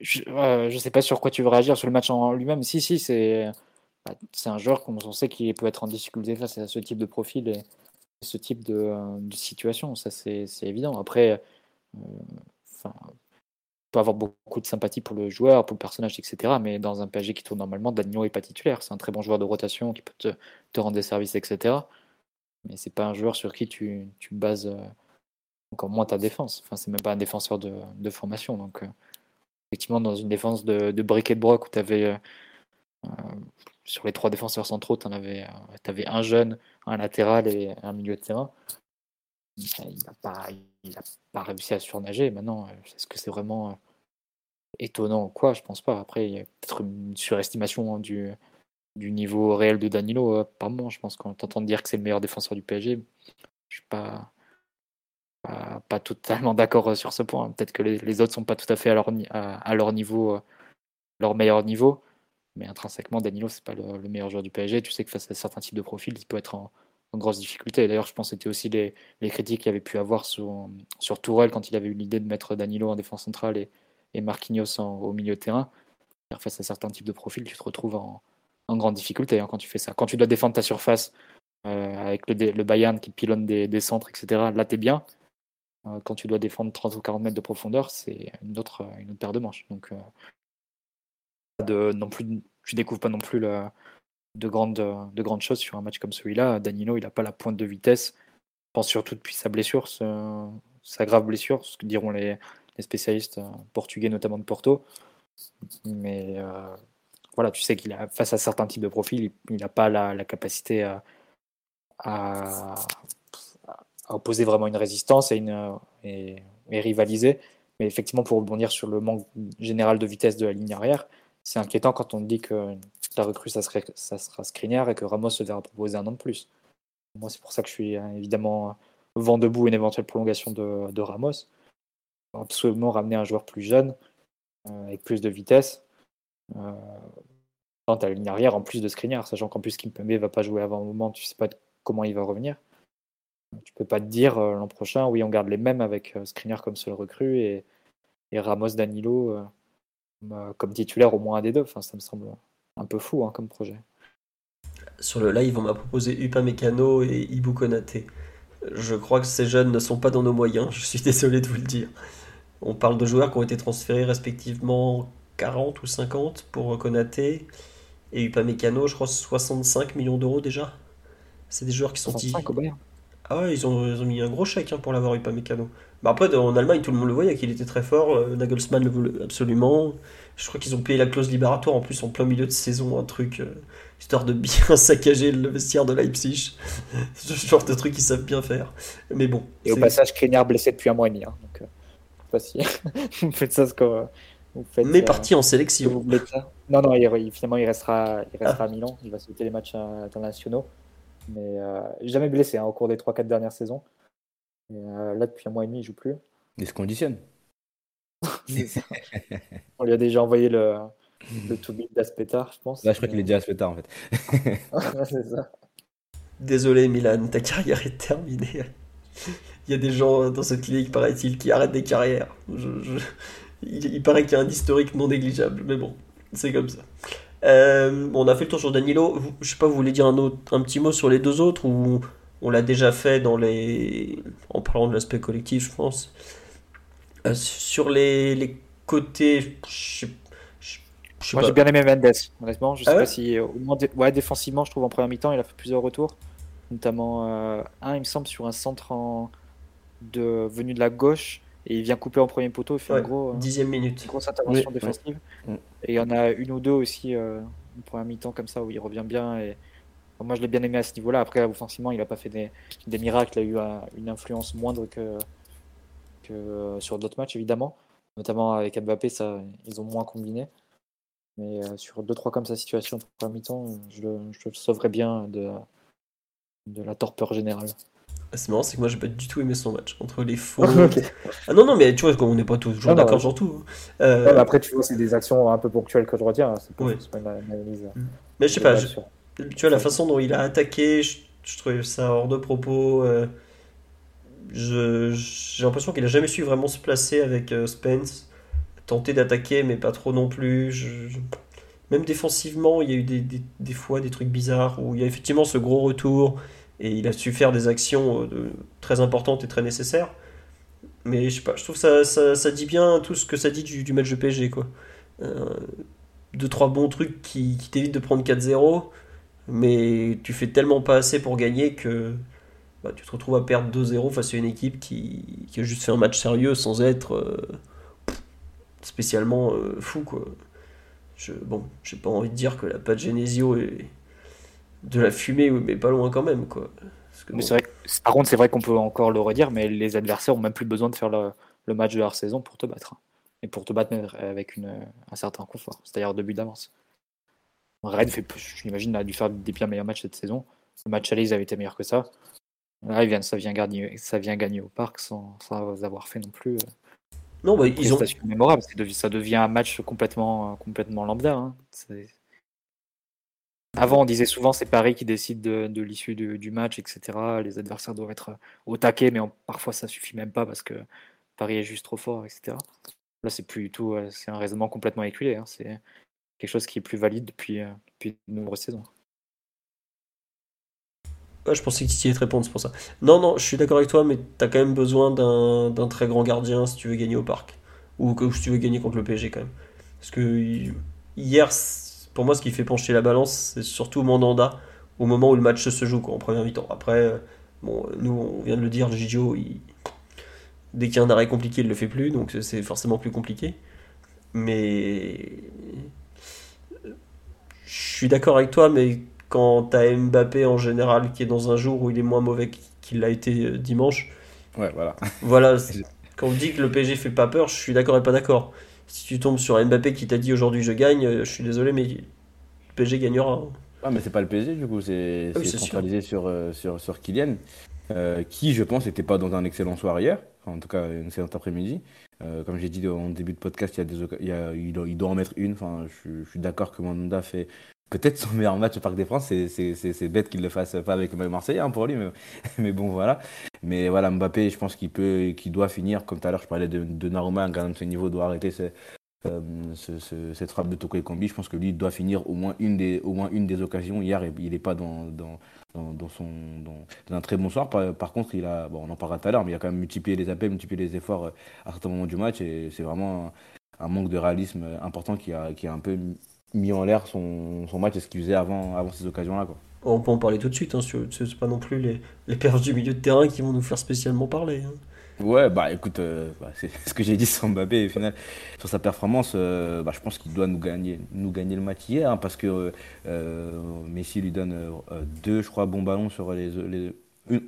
Je, euh, je sais pas sur quoi tu veux réagir sur le match en lui-même. Si si, c'est bah, c'est un joueur qu'on on sait qu'il peut être en difficulté face à ce type de profil et ce type de, euh, situation, ça c'est évident. Après, euh, enfin, peut avoir beaucoup de sympathie pour le joueur, pour le personnage, etc. Mais dans un PSG qui tourne normalement, Danilo n'est pas titulaire. C'est un très bon joueur de rotation qui peut te, te rendre des services, etc. Mais c'est pas un joueur sur qui tu, bases euh, encore moins ta défense. Enfin, c'est même pas un défenseur de, formation. Donc, euh, effectivement, dans une défense de, de brick de broc où tu avais euh, euh, sur les trois défenseurs centraux, tu avais, avais, un jeune, un latéral et un milieu de terrain. Il n'a pas, pas réussi à surnager. Maintenant, est-ce que c'est vraiment étonnant ou quoi? Je pense pas. Après, il y a peut-être une surestimation hein, du, niveau réel de Danilo euh, par moment. Je pense qu'on t'entend dire que c'est le meilleur défenseur du PSG. Je suis pas, pas, totalement d'accord euh, sur ce point. Peut-être que les, les, autres sont pas tout à fait à leur, niveau, euh, leur meilleur niveau. Mais intrinsèquement, Danilo, c'est pas le, le, meilleur joueur du PSG. Tu sais que face à certains types de profils, il peut être en, grosse difficulté. D'ailleurs, je pense que c'était aussi les, les critiques qu'il avait pu avoir sur, sur Tourelle quand il avait eu l'idée de mettre Danilo en défense centrale et, et Marquinhos au milieu de terrain. Face à certains types de profils, tu te retrouves en, en grande difficulté hein, quand tu fais ça. Quand tu dois défendre ta surface euh, avec le, Bayern qui pilonne des, des centres, etc., là, tu es bien. Euh, quand tu dois défendre 30 ou 40 mètres de profondeur, c'est une autre, une autre paire de manches. Donc, euh, de, non plus, tu découvres pas non plus de, grandes, de grandes choses sur un match comme celui-là. Danilo, il n'a pas la pointe de vitesse. Je pense surtout depuis sa blessure, sa, grave blessure, ce que diront les, les spécialistes portugais, notamment de Porto. Mais euh, voilà, tu sais qu'il a face à certains types de profils, il n'a pas la, capacité à, à, opposer vraiment une résistance et, une, et, rivaliser. Mais effectivement, pour rebondir sur le manque général de vitesse de la ligne arrière, c'est inquiétant quand on dit que la recrue, ça, sera Skriniar et que Ramos se verra proposer un an de plus. Moi, c'est pour ça que je suis évidemment vent debout une éventuelle prolongation de, Ramos. Absolument ramener un joueur plus jeune, euh, avec plus de vitesse, euh, dans ta ligne arrière en plus de Skriniar, sachant qu'en plus Kimpembe va pas jouer avant un moment, tu sais pas comment il va revenir. Tu peux pas te dire euh, l'an prochain, oui, on garde les mêmes avec euh, Skriniar comme seul recrue et, et Ramos Danilo euh, comme, comme, titulaire au moins un des deux. Enfin, ça me semble un peu fou hein, comme projet. Sur le live, on m'a proposé Upamecano et Ibu Konate. Je crois que ces jeunes ne sont pas dans nos moyens, je suis désolé de vous le dire. On parle de joueurs qui ont été transférés respectivement 40 ou 50 pour Konaté et Upamecano, je crois 65 millions d'euros déjà. C'est des joueurs qui sont... 65 au Bayern. Ah ouais, ils ont, ils ont mis un gros chèque hein, pour l'avoir eu, pas Mécano. Bah après, en Allemagne, tout le monde le voyait qu'il était très fort. euh, Nagelsmann le voulait absolument. Je crois qu'ils ont payé la clause libératoire en plus en plein milieu de saison, un truc euh, histoire de bien saccager le vestiaire de Leipzig. Ce genre de truc qu'ils savent bien faire. Mais bon. Et au passage, Skriniar blessé depuis un mois et demi. hein, donc, euh, pas si vous faites ça, ce que vous faites. Mais euh, parti en vous sélection. ça. Non, non, il, finalement, il restera, il restera à Milan. Il va sauter les matchs internationaux. Mais euh, jamais blessé hein, au cours des 3-4 dernières saisons. Et, euh, là, depuis un mois et demi, il joue plus. Il se conditionne. On lui a déjà envoyé le, le to-be d'Aspetar, je pense. Là, je crois qu'il est déjà assez tard en fait. c'est ça. Désolé Milan, ta carrière est terminée. Il y a des gens dans cette clinique, paraît-il, qui arrêtent des carrières. Je- je- Il, il paraît qu'il y a un historique non négligeable, mais bon, c'est comme ça. Euh, on a fait le tour sur Danilo. Vous- Je sais pas, vous voulez dire un, autre, un petit mot sur les deux autres ou on l'a déjà fait dans les... en parlant de l'aspect collectif, je pense. Euh, sur les, les côtés, je sais, je- je sais Moi, j'ai bien aimé Mendes, honnêtement. Je sais Ah ouais pas si, au moins, dé- ouais, défensivement, je trouve en première mi-temps, il a fait plusieurs retours. Notamment euh, un, il me semble, sur un centre en... de... venu de la gauche. Et il vient couper en premier poteau. Il fait Ouais, un gros, Dixième minute. une grosse intervention Oui, défensive. oui. Et il y en a une ou deux aussi euh, en première mi-temps comme ça où il revient bien. Et moi, je l'ai bien aimé à ce niveau-là. Après, offensivement, il n'a pas fait des, des miracles. Il a eu une influence moindre que, que euh, sur d'autres matchs, évidemment. Notamment avec Mbappé, ça, ils ont moins combiné. Mais euh, sur 2-3 comme sa situation première mi-temps, je le sauverais bien de, de la torpeur générale. Ah, C'est marrant, c'est que moi j'ai pas du tout aimé son match entre les faux. Ah non, non, mais tu vois, on n'est pas toujours d'accord ouais. sur tout. Euh, Ouais, mais après, tu vois, c'est des actions un peu ponctuelles que je retiens. hein. C'est pas, Oui. c'est pas une, analyse. mais je sais pas, je- sur- tu vois, la façon dont il a attaqué, je, je trouvais ça hors de propos. euh, je- J'ai l'impression qu'il a jamais su vraiment se placer avec euh, Spence. Tenter d'attaquer, mais pas trop non plus. Je- Même défensivement, il y a eu des, des- des fois des trucs bizarres où il y a effectivement ce gros retour et il a su faire des actions euh, très importantes et très nécessaires. Mais je sais pas, je trouve ça, ça, dit bien tout ce que ça dit du, du match de PSG, quoi. Euh, deux, trois bons trucs qui, qui t'évitent de prendre 4-0, mais tu fais tellement pas assez pour gagner que bah, tu te retrouves à perdre 2-0 face à une équipe qui, qui a juste fait un match sérieux sans être euh, spécialement euh, fou, quoi. Je, bon, j'ai pas envie de dire que la patte Genesio est de la fumée, mais pas loin quand même, quoi. Parce que Mais bon, vrai que- par contre, c'est vrai qu'on peut encore le redire, mais les adversaires ont même plus besoin de faire le, le match de leur saison pour te battre. hein. Et pour te battre avec une, un certain confort, c'est-à-dire deux buts d'avance. Rennes, fait, je l'imagine, a dû faire des bien meilleurs matchs cette saison. Le match aller, ils avaient été meilleurs que ça. Là, ils viennent, ça, vient gagner, ça vient gagner au parc sans, sans avoir fait non plus euh, non, bah, ils ont, mémorable. Ça devient un match complètement, complètement lambda. hein. C'est- Avant, on disait souvent c'est Paris qui décide de, l'issue du, match, etc. Les adversaires doivent être au taquet, mais parfois ça suffit même pas parce que Paris est juste trop fort, etc. Là, c'est plus du tout, euh, c'est un raisonnement complètement éculé. hein. C'est quelque chose qui est plus valide depuis, euh, depuis de nombreuses saisons. Je pensais que Titi allait te répondre, c'est pour ça. Non, non, je suis d'accord avec toi, mais t'as quand même besoin d'un très grand gardien si tu veux gagner au parc. Ou que si tu veux gagner contre le PSG quand même. Parce que hi- hier, pour moi, ce qui fait pencher la balance, c'est surtout Mandanda au moment où le match se joue, quoi, en première mi-temps. Après, euh, bon, nous, on vient de le dire, Gigio, il- dès qu'il y a un arrêt compliqué, il le fait plus, donc c'est- forcément plus compliqué. Mais je suis d'accord avec toi, mais quand t'as Mbappé en général qui est dans un jour où il est moins mauvais qu'il l'a été euh, dimanche, Ouais, voilà. voilà, quand on dit que le PSG fait pas peur, je suis d'accord et pas d'accord. Si tu tombes sur Mbappé qui t'a dit aujourd'hui je gagne, euh, je suis désolé, mais le PSG gagnera. Ah, mais c'est pas le PSG, du coup, c'est Ah oui, centralisé sur, euh, sur, sur Kylian, euh, qui, je pense, n'était pas dans un excellent soir hier, Enfin, en tout cas, une excellente après-midi. Euh, comme j'ai dit en début de podcast, il, y a des, oca- il, y a- il, doit, il doit en mettre une. Enfin, je, suis- je suis d'accord que Mandanda fait peut-être son meilleur match au Parc des Princes. C'est- bête qu'il le fasse pas avec Marseille hein, pour lui, mais, mais bon, voilà. Mais voilà, Mbappé, je pense qu'il peut, qu'il doit finir. Comme tout à l'heure, je parlais de, de Naruma, un gars de ce niveau doit arrêter euh, ce- ce- cette frappe de Toko Ekambi. Je pense que lui doit finir au moins une des, au moins une des occasions. Hier, il n'est pas dans, dans, dans, son, dans, un très bon soir. Par, contre, il a, bon, on en parlera tout à l'heure, mais il a quand même multiplié les appels, multiplié les efforts euh, à certains moments du match. Et c'est vraiment un, un manque de réalisme important qui a, qui a un peu mis en l'air son, son match et ce qu'il faisait avant, avant ces occasions-là. quoi. On peut en parler tout de suite, hein, c'est pas non plus les, les perches du milieu de terrain qui vont nous faire spécialement parler. Hein. Ouais, bah écoute, euh, bah, c'est ce que j'ai dit sur Mbappé, au final, sur sa performance, euh, bah, je pense qu'il doit nous gagner, nous gagner le match hier, hein, parce que euh, Messi lui donne deux, je crois, bons ballons sur les, les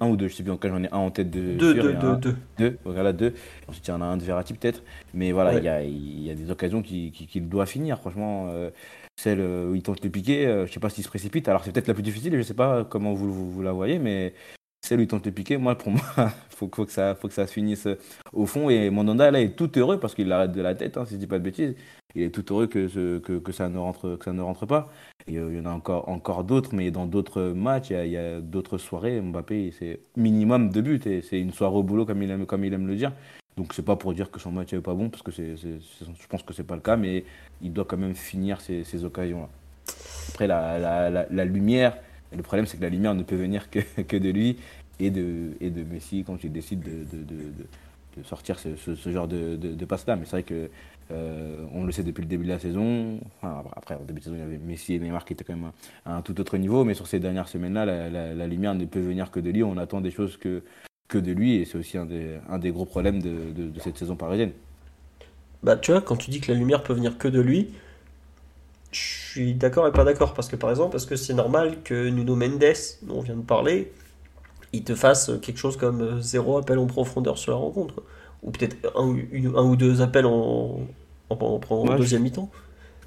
un ou deux, je sais plus en cas j'en ai un en tête de deux, deux, deux, deux, deux, voilà deux. Ensuite il y en a un de Verratti peut-être, mais voilà, il y, a, y, a, des occasions qu'il qui, qui doit finir, franchement. Celle où il tente de piquer, je sais pas s'il se précipite, alors c'est peut-être la plus difficile, je sais pas comment vous, la voyez, mais celle où il tente de piquer, moi, pour moi, faut, faut, que ça, se finisse au fond. Et Mandanda, là, est tout heureux parce qu'il l'arrête de la tête, hein, si je dis pas de bêtises. Il est tout heureux que, ça, ne rentre, pas. Euh, il y en a encore, encore d'autres, mais dans d'autres matchs, il y a, d'autres soirées. Mbappé, c'est minimum de buts. Et c'est une soirée au boulot, comme il aime, comme il aime le dire. Donc, c'est pas pour dire que son match n'est pas bon, parce que je pense que c'est pas le cas, mais il doit quand même finir ces, occasions-là. Après, la, la, la lumière le problème, c'est que la lumière ne peut venir que, de lui et de, Messi quand il décide de, sortir ce, genre de, passe-là. Mais c'est vrai que euh, on le sait depuis le début de la saison. Après, au début de saison, il y avait Messi et Neymar qui étaient quand même à un tout autre niveau. Mais sur ces dernières semaines-là, la, la, lumière ne peut venir que de lui. On attend des choses que, que de lui. Et c'est aussi un des, un des gros problèmes de, cette saison parisienne. Bah, tu vois, quand tu dis que la lumière peut venir que de lui, je suis d'accord et pas d'accord. Parce que par exemple, parce que c'est normal que Nuno Mendes, dont on vient de parler, il te fasse quelque chose comme euh, zéro appel en profondeur sur la rencontre. Ou peut-être un, un, ou deux appels en, en, en, deuxième mi-temps.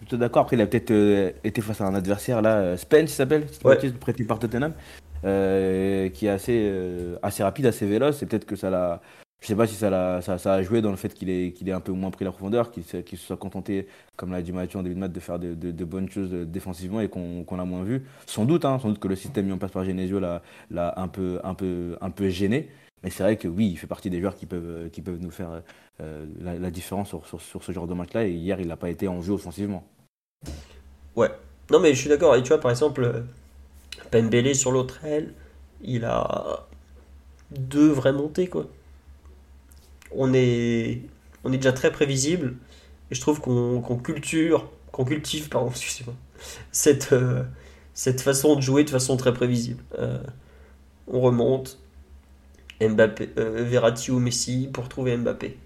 Je suis d'accord. Après, il a peut-être euh, été face à un adversaire, là, euh, Spence, il s'appelle, ouais. prêté par Tottenham, qui est assez, assez rapide, assez véloce. C'est peut-être que ça l'a je sais pas si ça, ça, ça, a joué dans le fait qu'il ait, qu'il un peu moins pris la profondeur, qu'il se soit contenté, comme l'a dit Mathieu en début de match, de faire de, bonnes choses défensivement et qu'on qu'on a moins vu. Sans doute, hein, sans doute que le système mis en place par Genesio l'a un peu, un, peu, un peu gêné. Mais c'est vrai que oui, il fait partie des joueurs qui peuvent, qui peuvent nous faire euh, la, différence sur, sur, sur, ce genre de match-là. Et hier, il n'a pas été en jeu offensivement. Ouais. Non, mais je suis d'accord. Et tu vois, par exemple, Pembele sur l'autre aile, il a deux vraies montées, quoi on est, on est déjà très prévisible. Et je trouve qu'on qu'on cultive, pardon, cette, euh, cette façon de jouer de façon très prévisible. Euh, on remonte, Mbappé, euh, ou Messi pour trouver Mbappé.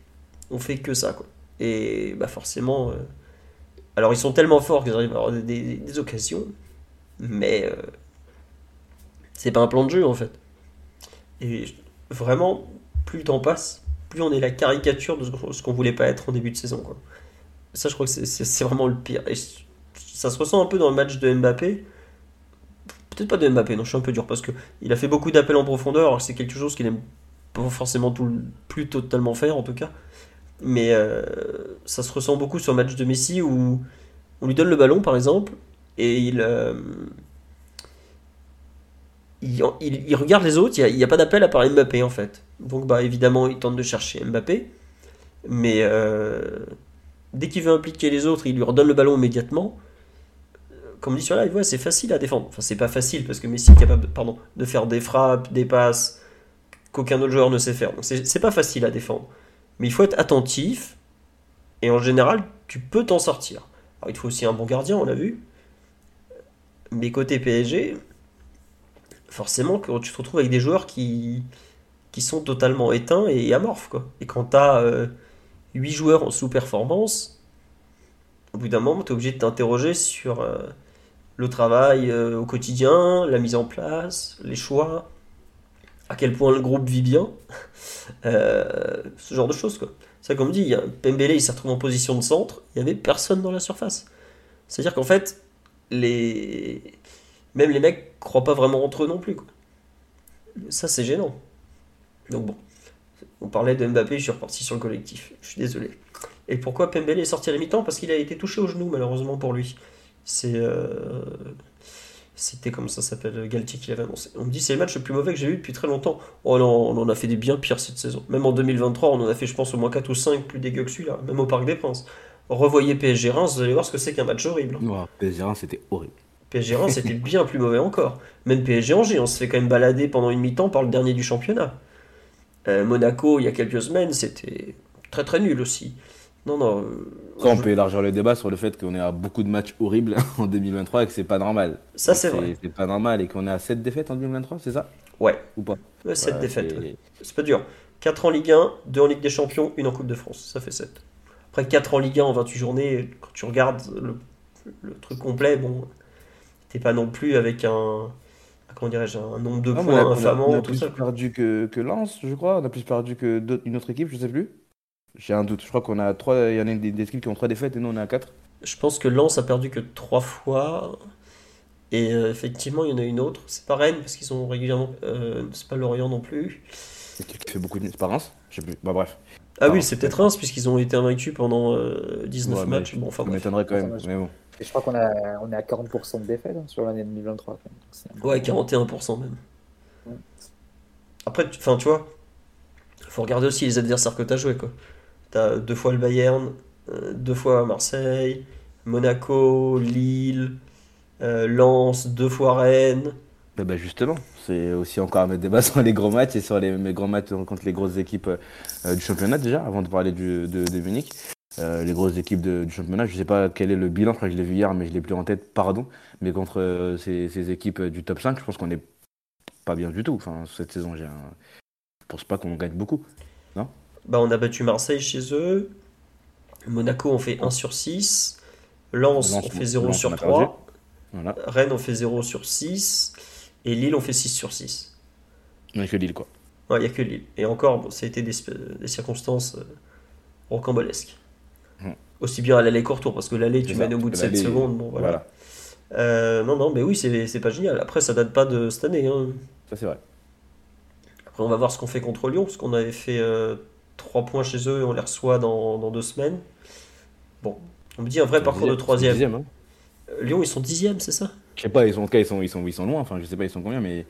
On fait que ça, quoi. Et bah forcément, alors ils sont tellement forts qu'ils arrivent à avoir des occasions, mais c'est pas un plan de jeu en fait. Et vraiment, plus le temps passe, plus on est la caricature de ce qu'on voulait pas être en début de saison. Quoi. Ça, je crois que c'est vraiment le pire. Et ça se ressent un peu dans le match de Mbappé. Peut-être pas de Mbappé, non, je suis un peu dur parce qu'il a fait beaucoup d'appels en profondeur. C'est quelque chose qu'il n'aime pas forcément tout, plus totalement faire en tout cas. Mais euh, ça se ressent beaucoup sur le match de Messi où on lui donne le ballon par exemple et il. Euh, il, regarde les autres, il n'y a, pas d'appel à part Mbappé en fait. Donc bah évidemment il tente de chercher Mbappé, mais euh, dès qu'il veut impliquer les autres, il lui redonne le ballon immédiatement. Comme dit sur live, ouais, c'est facile à défendre. Enfin c'est pas facile parce que Messi est capable de, faire des frappes, des passes qu'aucun autre joueur ne sait faire. Donc c'est pas facile à défendre. Mais il faut être attentif et en général tu peux t'en sortir. Alors il faut aussi un bon gardien, on l'a vu. Mais côté PSG, forcément, quand tu te retrouves avec des joueurs qui, sont totalement éteints et amorphes. Quoi. Et quand tu as 8 joueurs en sous-performance, au bout d'un moment, tu es obligé de t'interroger sur euh, le travail euh, au quotidien, la mise en place, les choix, à quel point le groupe vit bien, euh, ce genre de choses. Ça, comme dit, Pembele il s'est retrouvé en position de centre, il n'y avait personne dans la surface. C'est-à-dire qu'en fait, les même les mecs croient pas vraiment entre eux non plus. Quoi. Ça, c'est gênant. Donc bon, on parlait de Mbappé, je suis reparti sur le collectif. Je suis désolé. Et pourquoi Pembele est sorti à la mi-temps Parce qu'il a été touché au genou, malheureusement pour lui. C'est. Euh, c'était comme ça s'appelle Galtier qui l'avait annoncé. On me dit c'est le match le plus mauvais que j'ai eu depuis très longtemps. Oh non, on en a fait des bien pires cette saison. Même en 2023, on en a fait, je pense, au moins 4 ou 5 plus dégueux que celui-là, même au Parc des Princes. Revoyez PSG Reims, vous allez voir ce que c'est qu'un match horrible. PSG Reims, c'était horrible. PSG Reims, c'était bien plus mauvais encore. Même PSG Angers, on se fait quand même balader pendant une mi-temps par le dernier du championnat. Euh, Monaco, il y a quelques semaines, c'était très très nul aussi. Non, non. Ça, on peut élargir le débat sur le fait qu'on est à beaucoup de matchs horribles en 2023 et que c'est pas normal. Ça, c'est vrai. C'est pas normal et qu'on est à 7 défaites en 2023, c'est ça? Ouais. Ou pas? Ouais, 7 défaites. C'est pas dur. 4 en Ligue 1, 2 en Ligue des Champions, 1 en Coupe de France. Ça fait 7. Après 4 en Ligue 1 en 28 journées, quand tu regardes le, le truc complet, bon, t'es pas non plus avec un, comment dirais-je, un nombre de points infamant. On a, plus perdu que, que Lens, je crois. On a plus perdu que une autre équipe, je sais plus. J'ai un doute. Je crois qu'on a trois. Il y en a des, équipes qui ont trois défaites et nous on est à 4. Je pense que Lens a perdu que trois fois. Et euh, effectivement, il y en a une autre. C'est pas Rennes, parce qu'ils ont régulièrement. Euh, c'est pas Lorient non plus. C'est qui fait beaucoup de. C'est pas Reims? Je sais plus. Bah bref. Ah oui, c'est peut-être Reims, puisqu'ils ont été invaincus pendant 19 euh, matchs. Bon, enfin, ça m'étonnerait quand même. Mais bon. Et je crois qu'on a, on est à 40% de défaites hein, sur l'année 2023. Ouais, 41% même. Après, enfin, tu vois, faut regarder aussi les adversaires que tu as joués. Tu as deux fois le Bayern, euh, deux fois Marseille, Monaco, Lille, euh, Lens, deux fois Rennes. Bah, bah justement, c'est aussi encore à mettre des bases sur les gros matchs et sur les, gros matchs contre les grosses équipes euh, du championnat déjà, avant de parler du, de, de Munich. Euh, les grosses équipes du championnat. Je ne sais pas quel est le bilan, je crois que je l'ai vu hier, mais je ne l'ai plus en tête, pardon. Mais contre euh, ces, équipes du top 5, je pense qu'on n'est pas bien du tout. Enfin, cette saison, je ne pense pas qu'on gagne beaucoup. Non? Bah, On a battu Marseille chez eux. Monaco, on fait 1 sur 6. Lens, on fait 0 sur 3. Rennes, on fait 0 sur 6. Et Lille, on fait 6 sur 6. Il n'y a que Lille, quoi. Il n'y a que Lille. Et encore, ça a été des, circonstances euh, rocambolesques. Aussi bien à l'aller court-tour, parce que l'aller, tu mènes au bout de 7 secondes. Bon, voilà. Euh, non, non, mais oui, c'est pas génial. Après, ça date pas de cette année. Hein. Ça, c'est vrai. Après, on va voir ce qu'on fait contre Lyon, parce qu'on avait fait 3 euh, points chez eux et on les reçoit dans, dans deux semaines. Bon, on me dit un vrai parcours de troisième. Hein. Euh, Lyon, ils sont dixième, c'est ça? Je sais pas, ils sont, ils, sont, ils, sont, ils sont loin, enfin, je sais pas, ils sont combien, mais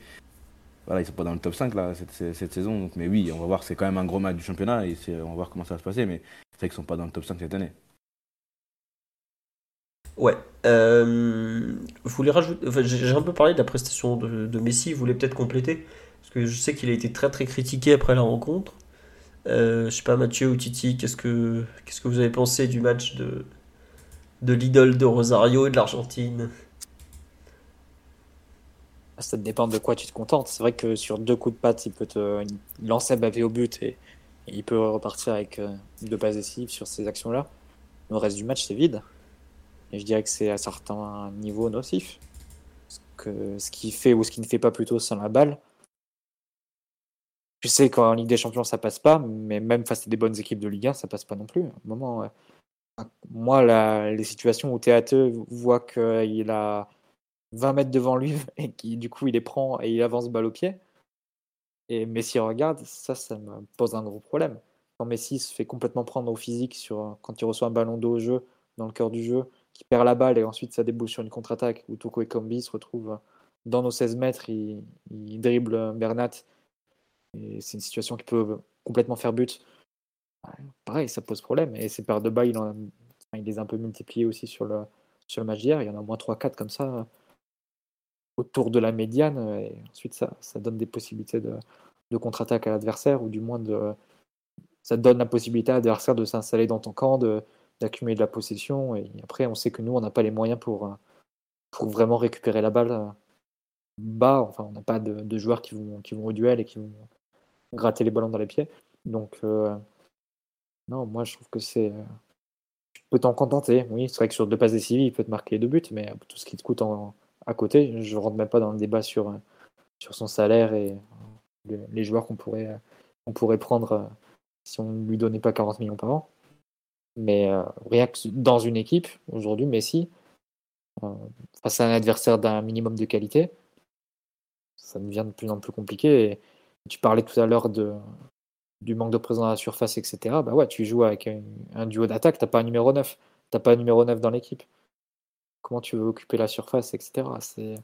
voilà, ils sont pas dans le top 5 là, cette, cette, saison. Donc, mais oui, on va voir, c'est quand même un gros match du championnat et on va voir comment ça va se passer, mais c'est vrai qu'ils sont pas dans le top 5 cette année. Ouais. Euh, voulez rajouter, j'ai un peu parlé de la prestation de, Messi, vous voulez peut-être compléter Parce que je sais qu'il a été très très critiqué après la rencontre. Euh, je sais pas, Mathieu ou Titi, qu'est-ce que, que vous avez pensé du match de, de l'idole de Rosario et de l'Argentine? Ça dépend de quoi tu te contentes. C'est vrai que sur deux coups de patte, il peut te lancer bavé au but et, il peut repartir avec euh, deux passes décisives sur ces actions-là. Le reste du match, c'est vide. Et je dirais que c'est à certains niveaux nocif. Parce que ce qu'il fait ou ce qu'il ne fait pas plutôt sans la balle. Je sais qu'en Ligue des Champions ça passe pas, mais même face à des bonnes équipes de Ligue 1, ça passe pas non plus. moment, moi, les situations où Théâtre voit qu'il a 20 mètres devant lui et qui du coup il les prend et il avance balle au pied, et Messi regarde, ça, ça me pose un gros problème. Quand Messi se fait complètement prendre au physique sur, quand il reçoit un ballon d'eau au jeu, dans le cœur du jeu, qui perd la balle et ensuite ça débouche sur une contre-attaque où Toko Kombi se retrouve dans nos 16 mètres, il, dribble Bernat et c'est une situation qui peut complètement faire but. Pareil, ça pose problème et ses paires de bas, il, les a un peu multipliés aussi sur le, sur le match d'hier. Il y en a au moins 3-4 comme ça autour de la médiane et ensuite ça, ça donne des possibilités de, de contre-attaque à l'adversaire ou du moins de, ça donne la possibilité à l'adversaire de s'installer dans ton camp, de, d'accumuler de la possession. Et après, on sait que nous, on n'a pas les moyens pour, euh, pour vraiment récupérer la balle euh, bas. Enfin, on n'a pas de, joueurs qui vont, qui vont au duel et qui vont gratter les ballons dans les pieds. Donc, euh, non, moi, je trouve que c'est. Tu peux t'en contenter. Oui, c'est vrai que sur deux passes décisives, il peut te marquer deux buts, mais tout ce qui te coûte en, à côté, je ne rentre même pas dans le débat sur, sur son salaire et les, joueurs qu'on pourrait, on pourrait prendre si on ne lui donnait pas 40 millions par an. Mais euh, rien que dans une équipe, aujourd'hui, Messi, euh, face à un adversaire d'un minimum de qualité, ça devient de plus en plus compliqué. Tu parlais tout à l'heure de, du manque de présence à la surface, etc. Bah ouais, tu joues avec un, duo d'attaque, t'as pas un numéro 9. T'as pas un numéro 9 dans l'équipe. Comment tu veux occuper la surface, etc. C'est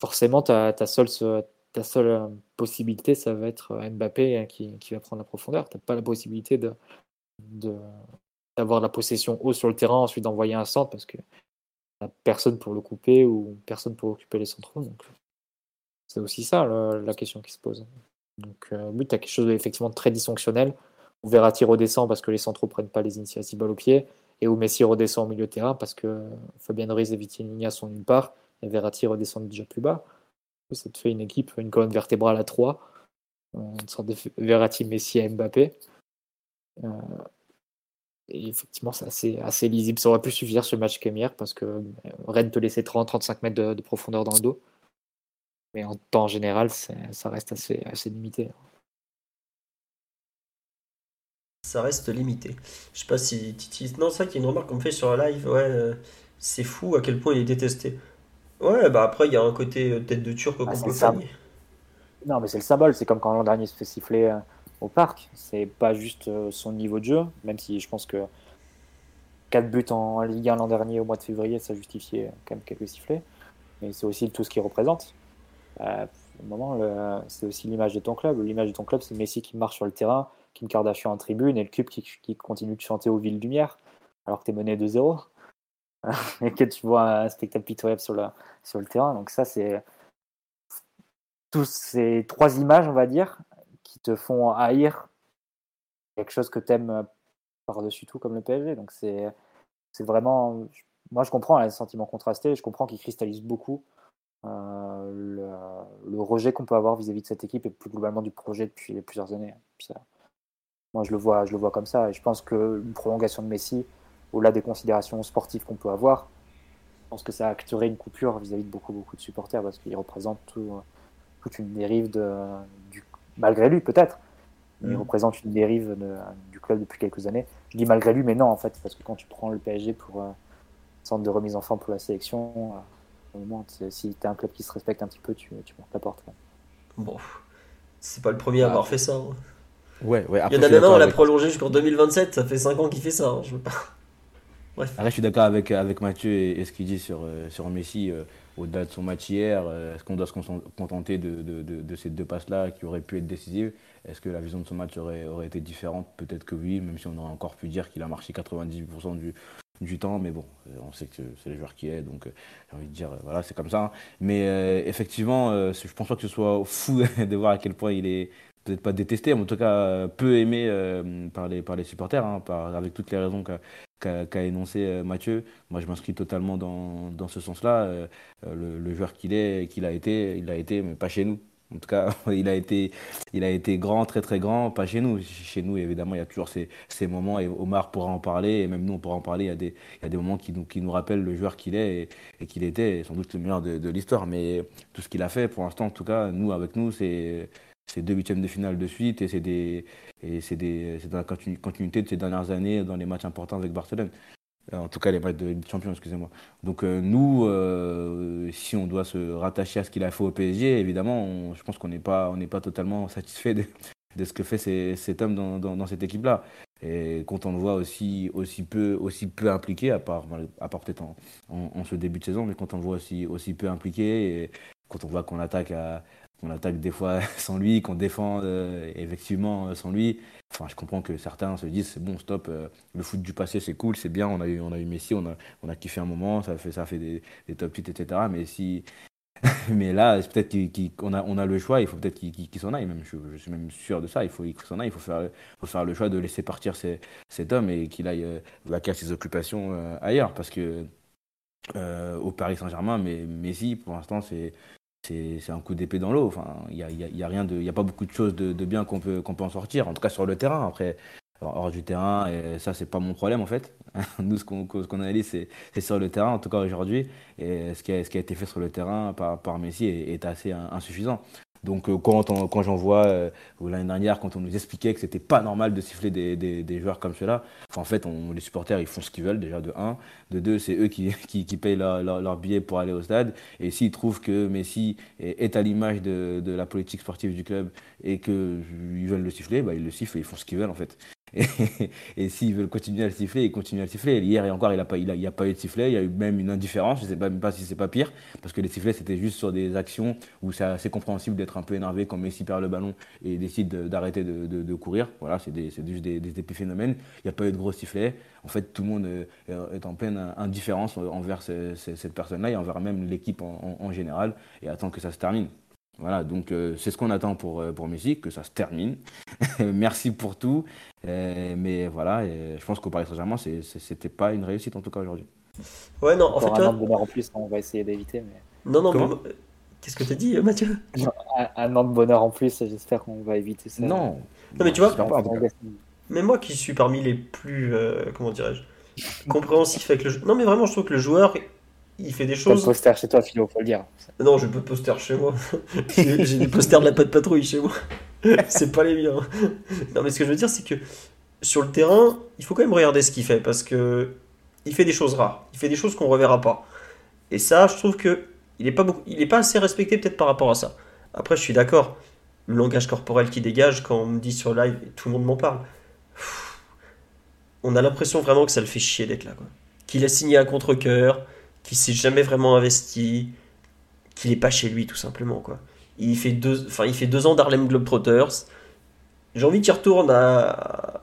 Forcément, ta, ta, seule, ta seule euh, possibilité, ça va être Mbappé qui, qui va prendre la profondeur. T'as pas la possibilité de, d'avoir la possession haut sur le terrain, ensuite d'envoyer un centre parce que personne pour le couper ou personne pour occuper les centres. Donc c'est aussi ça la, question qui se pose. Donc euh, oui, tu as quelque chose d'effectivement très dysfonctionnel où Verratti redescend parce que les centraux prennent pas les initiatives balle au pied, et où Messi redescend au milieu de terrain parce que Fabien Ruiz et Vitinha sont d'une part, et Verratti redescend déjà plus bas. Ça te fait une équipe, une colonne vertébrale à 3, une sorte de Verratti, Messi et Mbappé. Euh, et effectivement, c'est assez, assez, lisible. Ça aurait pu suffire ce match qu'hier parce que euh, Rennes te laissait 30-35 mètres de, profondeur dans le dos. Mais en temps général, ça reste assez, assez limité. Ça reste limité. Je sais pas si Titi. Non, c'est vrai qu'il y a une remarque qu'on me fait sur la live. Ouais, euh, c'est fou à quel point il est détesté. Ouais, bah après, il y a un côté tête de turc au ah, Non, mais c'est le symbole. C'est comme quand l'an dernier se fait siffler au parc. C'est pas juste euh, son niveau de jeu, même si je pense que 4 buts en Ligue 1 l'an dernier au mois de février, ça justifiait quand même quelques sifflets. Mais c'est aussi tout ce qu'il représente. Euh, au moment, c'est aussi l'image de ton club. L'image de ton club, c'est Messi qui marche sur le terrain, Kim Kardashian en tribune et le cube qui, continue de chanter aux villes lumière alors que tu es mené 2-0 et que tu vois un spectacle pitoyable sur sur le terrain. Donc ça, c'est tous ces trois images, on va dire, qui te font haïr quelque chose que tu aimes euh, par-dessus tout comme le PSG. Donc c'est vraiment... Moi, je comprends les sentiments contrastés, je comprends qu'ils cristallisent beaucoup euh, le, rejet qu'on peut avoir vis-à-vis de cette équipe et plus globalement du projet depuis plusieurs années. moi, je le, vois, je le vois comme ça. Et je pense qu'une prolongation de Messi, au-delà des considérations sportives qu'on peut avoir, je pense que ça acterait une coupure vis-à-vis de beaucoup, beaucoup de supporters parce qu'il représente toute une dérive de, du malgré lui peut-être. Il mm. représente une dérive du club depuis quelques années. Je dis malgré lui, mais non en fait, parce que quand tu prends le PSG pour euh, centre de remise en forme pour la sélection, euh, au moins, si tu es un club qui se respecte un petit peu, tu, tu montes la porte. Bon, c'est pas le premier à avoir fait ça. Hein. Ouais, ouais, Il y en a même un, on l'a prolongé jusqu'en 2027, ça fait 5 ans qu'il fait ça. Hein, je veux pas. Bref. Après, je suis d'accord avec, avec Mathieu et, ce qu'il dit sur, euh, sur Messi au-delà de son match hier, euh, est-ce qu'on doit se contenter de, ces deux passes-là qui auraient pu être décisives? Est-ce que la vision de son match aurait, été différente? Peut-être que oui, même si on aurait encore pu dire qu'il a marché 98% du, temps, mais bon, euh, on sait que c'est le joueur qui est, donc euh, j'ai envie de dire, voilà, c'est comme ça. Mais effectivement, je pense pas que ce soit fou de voir à quel point il est peut-être pas détesté, mais en tout cas peu aimé par, les, supporters, hein, avec toutes les raisons qu'a énoncé euh, Mathieu. Moi, je m'inscris totalement dans, dans ce sens-là. Euh, euh, le, joueur qu'il est, qu'il a été, il a été, mais pas chez nous. En tout cas, il a été, il a été grand, très très grand, pas chez nous. Chez nous, évidemment, il y a toujours ces, ces moments, et Omar pourra en parler, et même nous, on pourra en parler. Il y a des, il y a des moments qui nous, qui nous rappellent le joueur qu'il est et, qu'il était, sans doute le meilleur de, de l'histoire. Mais tout ce qu'il a fait, pour l'instant, en tout cas, nous, avec nous, c'est deux huitièmes de finale de suite, et c'est des, et c'est dans la continuité de ces dernières années dans les matchs importants avec Barcelone. Euh, en tout cas, les matchs de champion, excusez-moi. Donc euh, nous, euh, si on doit se rattacher à ce qu'il a fait au PSG, évidemment, je pense qu'on n'est pas, on pas totalement satisfait de, ce que fait cet homme dans, cette équipe-là. Et quand on le voit aussi, aussi, peu, aussi peu impliqué, à part, à part peut-être en, en, ce début de saison, mais quand on le voit aussi, aussi peu impliqué, quand on voit qu'on attaque à, on attaque des fois sans lui, qu'on défend euh, effectivement euh, sans lui. Enfin, je comprends que certains se disent c'est bon, stop, euh, le foot du passé c'est cool, c'est bien, on a eu, on a eu Messi, on a, on a kiffé un moment, ça fait, ça fait des, des top 8, etc. Mais si, mais là, peut-être qu'on a, on a le choix, il faut peut-être qu'il s'en aille, même, je, suis même sûr de ça, il faut qu'il s'en aille, il faut faire, faut faire le choix de laisser partir cet homme et qu'il aille vaquer ses occupations ailleurs, parce que au Paris Saint-Germain, mais Messi, pour l'instant, c'est c'est un coup d'épée dans l'eau. Il n'y a, y a, pas beaucoup de choses de, bien qu'on peut, en sortir. En tout cas sur le terrain. Après, hors du terrain, et ça c'est pas mon problème en fait. Nous, ce qu'on qu analyse, c'est sur le terrain. En tout cas aujourd'hui, et ce qui a, été fait sur le terrain par, Messi est assez insuffisant. Donc euh, quand, quand j'en vois euh, l'année dernière, quand on nous expliquait que c'était pas normal de siffler des, des, joueurs comme cela, en fait, on, les supporters ils font ce qu'ils veulent déjà de 1, de 2, c'est eux qui, qui, qui payent leur, billet pour aller au stade. Et s'ils trouvent que Messi est, à l'image de, de, la politique sportive du club et qu'ils veulent le siffler, bah, ils le sifflent et ils font ce qu'ils veulent en fait. Et, s'ils veulent continuer à le siffler, ils continuent à le siffler. Hier et encore, il n'y a, pas, il a, a pas eu de sifflet. Il y a eu même une indifférence. Je ne sais même pas si c'est pas pire. Parce que les sifflets, c'était juste sur des actions où c'est assez compréhensible d'être un peu énervé quand Messi perd le ballon et décide d'arrêter de, courir. Voilà, c'est juste des, des, épiphénomènes. Il n'y a pas eu de gros sifflets. En fait, tout le monde est en pleine indifférence envers cette personne-là et envers même l'équipe en, en général et attend que ça se termine. Voilà, donc euh, c'est ce qu'on attend pour, euh, pour Messi, que ça se termine. Merci pour tout. mais voilà, je pense qu'au Paris Saint-Germain, c'était pas une réussite en tout cas aujourd'hui. Ouais, non, en fait. Un an de bonheur en plus, on va essayer d'éviter. Mais... Non, non, qu'est-ce que tu as dit, Mathieu? Un, an de bonheur en plus, j'espère qu'on va éviter ça. Non, non mais tu vois, mais moi qui suis parmi les plus, comment dirais-je, compréhensif avec le jeu. Non, mais vraiment, je trouve que le joueur, il fait des choses. Pas poster chez toi, Philo, faut le dire. Non, j'ai pas de poster chez moi. j'ai des posters de la patte patrouille chez moi. c'est pas les miens. Non, mais ce que je veux dire, c'est que sur le terrain, il faut quand même regarder ce qu'il fait parce que il fait des choses rares. Il fait des choses qu'on reverra pas. Et ça, je trouve que il est pas beaucoup, il est pas assez respecté peut-être par rapport à ça. Après, je suis d'accord. Le langage corporel qui dégage quand on me dit sur live, tout le monde m'en parle. On a l'impression vraiment que ça le fait chier d'être là. Qu'il a signé à contre-coeur, qui s'est jamais vraiment investi, qu'il n'est pas chez lui tout simplement quoi. Il fait deux, enfin il fait deux ans d'Harlem Globetrotters. J'ai envie qu'il retourne à,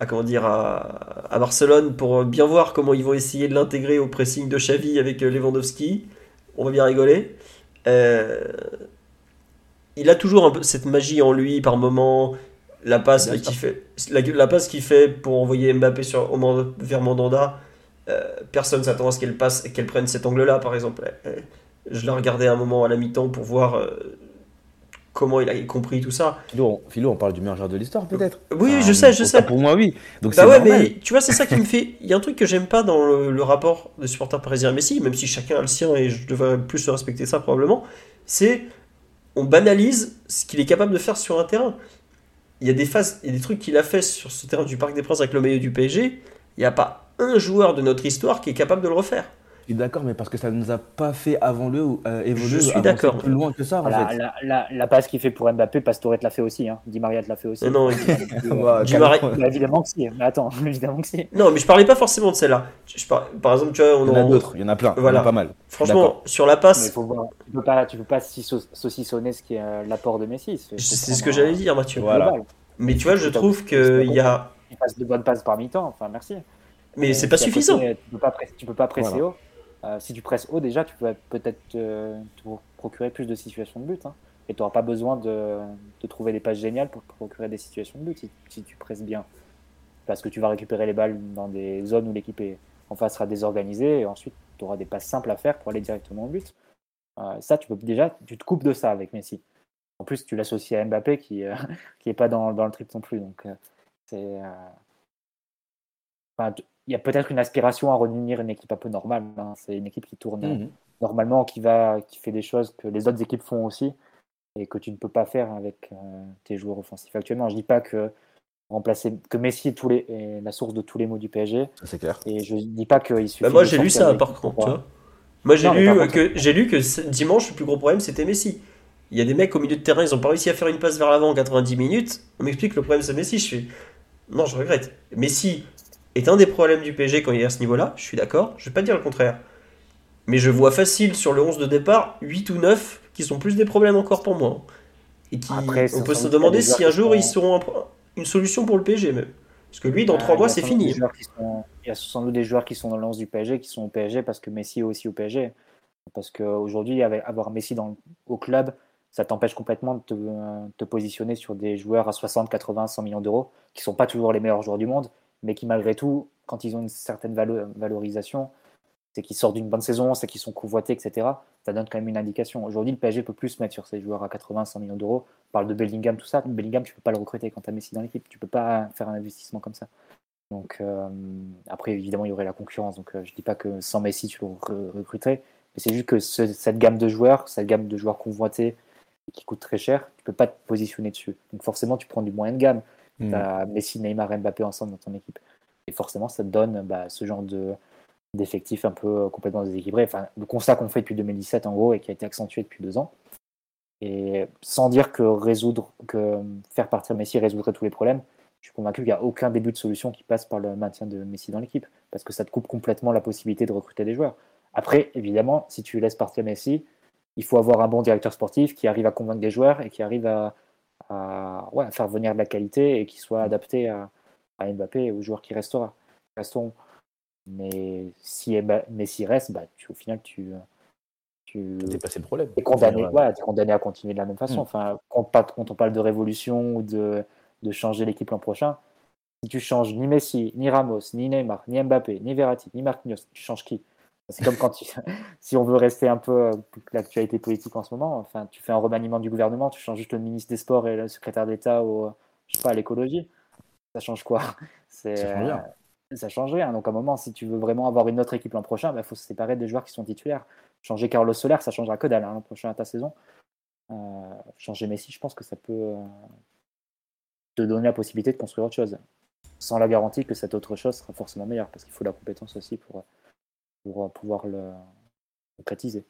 à comment dire à, à, Barcelone pour bien voir comment ils vont essayer de l'intégrer au pressing de Xavi avec euh, Lewandowski. On va bien rigoler. Euh, il a toujours un peu cette magie en lui par moment. La passe qui fait, la, la passe qu'il fait pour envoyer Mbappé sur, au, vers Mandanda euh, personne s'attend à ce qu'elle passe qu'elle prenne cet angle-là, par exemple. Je l'ai regardé un moment à la mi-temps pour voir euh, comment il a compris tout ça. Philo, on, on parle du meilleur joueur de l'histoire, peut-être Oui, je sais, je sais. Pour moi, oui. Donc bah ouais, mais tu vois, c'est ça qui me fait. Il y a un truc que j'aime pas dans le, rapport de supporter parisien Messi, même si chacun a le sien et je devrais plus respecter ça probablement. C'est on banalise ce qu'il est capable de faire sur un terrain. Il y a des phases, il y a des trucs qu'il a fait sur ce terrain du Parc des Princes avec le maillot du PSG. Il n'y a pas un joueur de notre histoire qui est capable de le refaire. Je suis d'accord, mais parce que ça ne nous a pas fait avant le euh, évoluer je suis d'accord. plus loin que ça. la, la, la, passe qu'il fait pour Mbappé, Pastore l'a fait aussi. Hein. Di Maria l'a fait aussi. Non, non Di Maria... Bah, évidemment que si. Mais attends, évidemment que si. Non, mais je parlais pas forcément de celle-là. Par... exemple, tu vois, on il y en a d'autres. Il y en a plein. Voilà. Il y en a pas mal. Franchement, sur la passe. Faut voir. Tu peux pas, tu peux pas saucissonner ce qui est euh, l'apport de Messi. C'est ce que j'allais dire, Mathieu. Voilà. Mais tu vois, je trouve qu'il y a. Il passe de bonnes passes par mi-temps. Enfin, merci. Mais c'est pas suffisant. tu peux pas, presser, peux pas presser haut. Euh, si tu presses haut, déjà, tu peux peut-être te, procurer plus de situations de but. Hein. Et tu n'auras pas besoin de, de, trouver des passes géniales pour procurer des situations de but si, si, tu presses bien. Parce que tu vas récupérer les balles dans des zones où l'équipe en face sera désorganisée et ensuite tu auras des passes simples à faire pour aller directement au but. Euh, ça, tu peux déjà, tu te coupes de ça avec Messi. En plus, tu l'associes à Mbappé qui n'est euh, pas dans, dans, le trip non plus. Donc, c'est. Enfin, il y a peut-être une aspiration à revenir une équipe un peu normale. Hein. C'est une équipe qui tourne mhm. normalement, qui, va, qui fait des choses que les autres équipes font aussi et que tu ne peux pas faire avec euh, tes joueurs offensifs actuellement. Je dis pas que remplacer que Messi est, tous les, est la source de tous les maux du PSG. C'est clair. Et je dis pas qu'il suffit. Bah moi j'ai lu ça par contre. moi j'ai lu, que j'ai lu que dimanche le plus gros problème c'était Messi. Il y a des mecs au milieu de terrain, ils ont pas réussi à faire une passe vers l'avant en 90 minutes. On m'explique le problème c'est Messi. Je suis non, je regrette. Messi, est un des problèmes du PSG quand il est à ce niveau-là, je suis d'accord, je vais pas dire le contraire. Mais je vois facile sur le 11 de départ 8 ou 9 qui sont plus des problèmes encore pour moi. Et qui, on peut se demander si un jour ils seront une solution pour le PSG même. Parce que lui, dans 3 mois, c'est fini. il y a sans doute des joueurs qui sont dans le 11 du PSG qui sont au PSG parce que Messi est aussi au PSG. Parce qu'aujourd'hui, avoir Messi dans, au club, ça t'empêche complètement de te, te, positionner sur des joueurs à 60, 80, 100 millions d'euros qui sont pas toujours les meilleurs joueurs du monde mais qui malgré tout, quand ils ont une certaine valorisation, c'est qu'ils sortent d'une bonne saison, c'est qu'ils sont convoités, etc. Ça donne quand même une indication. Aujourd'hui, le PSG peut plus se mettre sur ces joueurs à 80, 100 millions d'euros. On parle de Bellingham, tout ça. Bellingham, tu peux pas le recruter quand tu as Messi dans l'équipe. Tu peux pas faire un investissement comme ça. Donc euh, après, évidemment, il y aurait la concurrence. Donc euh, je dis pas que sans Messi, tu le recruterais. Mais c'est juste que cette gamme de joueurs, cette gamme de joueurs convoités qui coûte très cher, tu peux pas te positionner dessus. Donc forcément, tu prends du moyen de gamme. Mm. Tu as Messi, Neymar, Mbappé ensemble dans ton équipe. Et forcément, ça donne bah, ce genre de d'effectifs un peu complètement déséquilibrés. Le constat qu'on fait depuis 2017 en gros et qui a été accentué depuis deux ans. Et sans dire que que faire partir Messi résoudrait tous les problèmes, je suis convaincu qu'il n'y a aucun début de solution qui passe par le maintien de Messi dans l'équipe, parce que ça te coupe complètement la possibilité de recruter des joueurs. Après, évidemment, si tu laisses partir Messi, il faut avoir un bon directeur sportif qui arrive à convaincre des joueurs et qui arrive à, à, ouais, faire venir de la qualité et qui soit adapté à, à Mbappé et aux joueurs qui restera, resteront. Mais si Messi reste, bah, tu, au final, tu, tu dépasser le problème. es condamné, ouais, es condamné à continuer de la même façon. Hmm. Enfin, quand, quand, on parle de révolution ou de, de changer l'équipe l'an prochain, si tu changes ni Messi, ni Ramos, ni Neymar, ni Mbappé, ni Verratti, ni Marquinhos, tu changes qui? C'est comme quand tu, si on veut rester un peu l'actualité politique en ce moment, enfin, tu fais un remaniement du gouvernement, tu changes juste le ministre des Sports et le secrétaire d'État au, je sais pas, à l'écologie. Ça change quoi? Ça change rien. Ça change rien. Donc à un moment, si tu veux vraiment avoir une autre équipe l'an prochain, il bah, faut se séparer des joueurs qui sont titulaires. Changer Carlos Soler, ça changera que dalle hein, l'an prochain à ta saison. Euh, changer Messi, je pense que ça peut euh, te donner la possibilité de construire autre chose. Sans la garantie que cette autre chose sera forcément meilleure, parce qu'il faut la compétence aussi pour, pour pouvoir le concrétiser.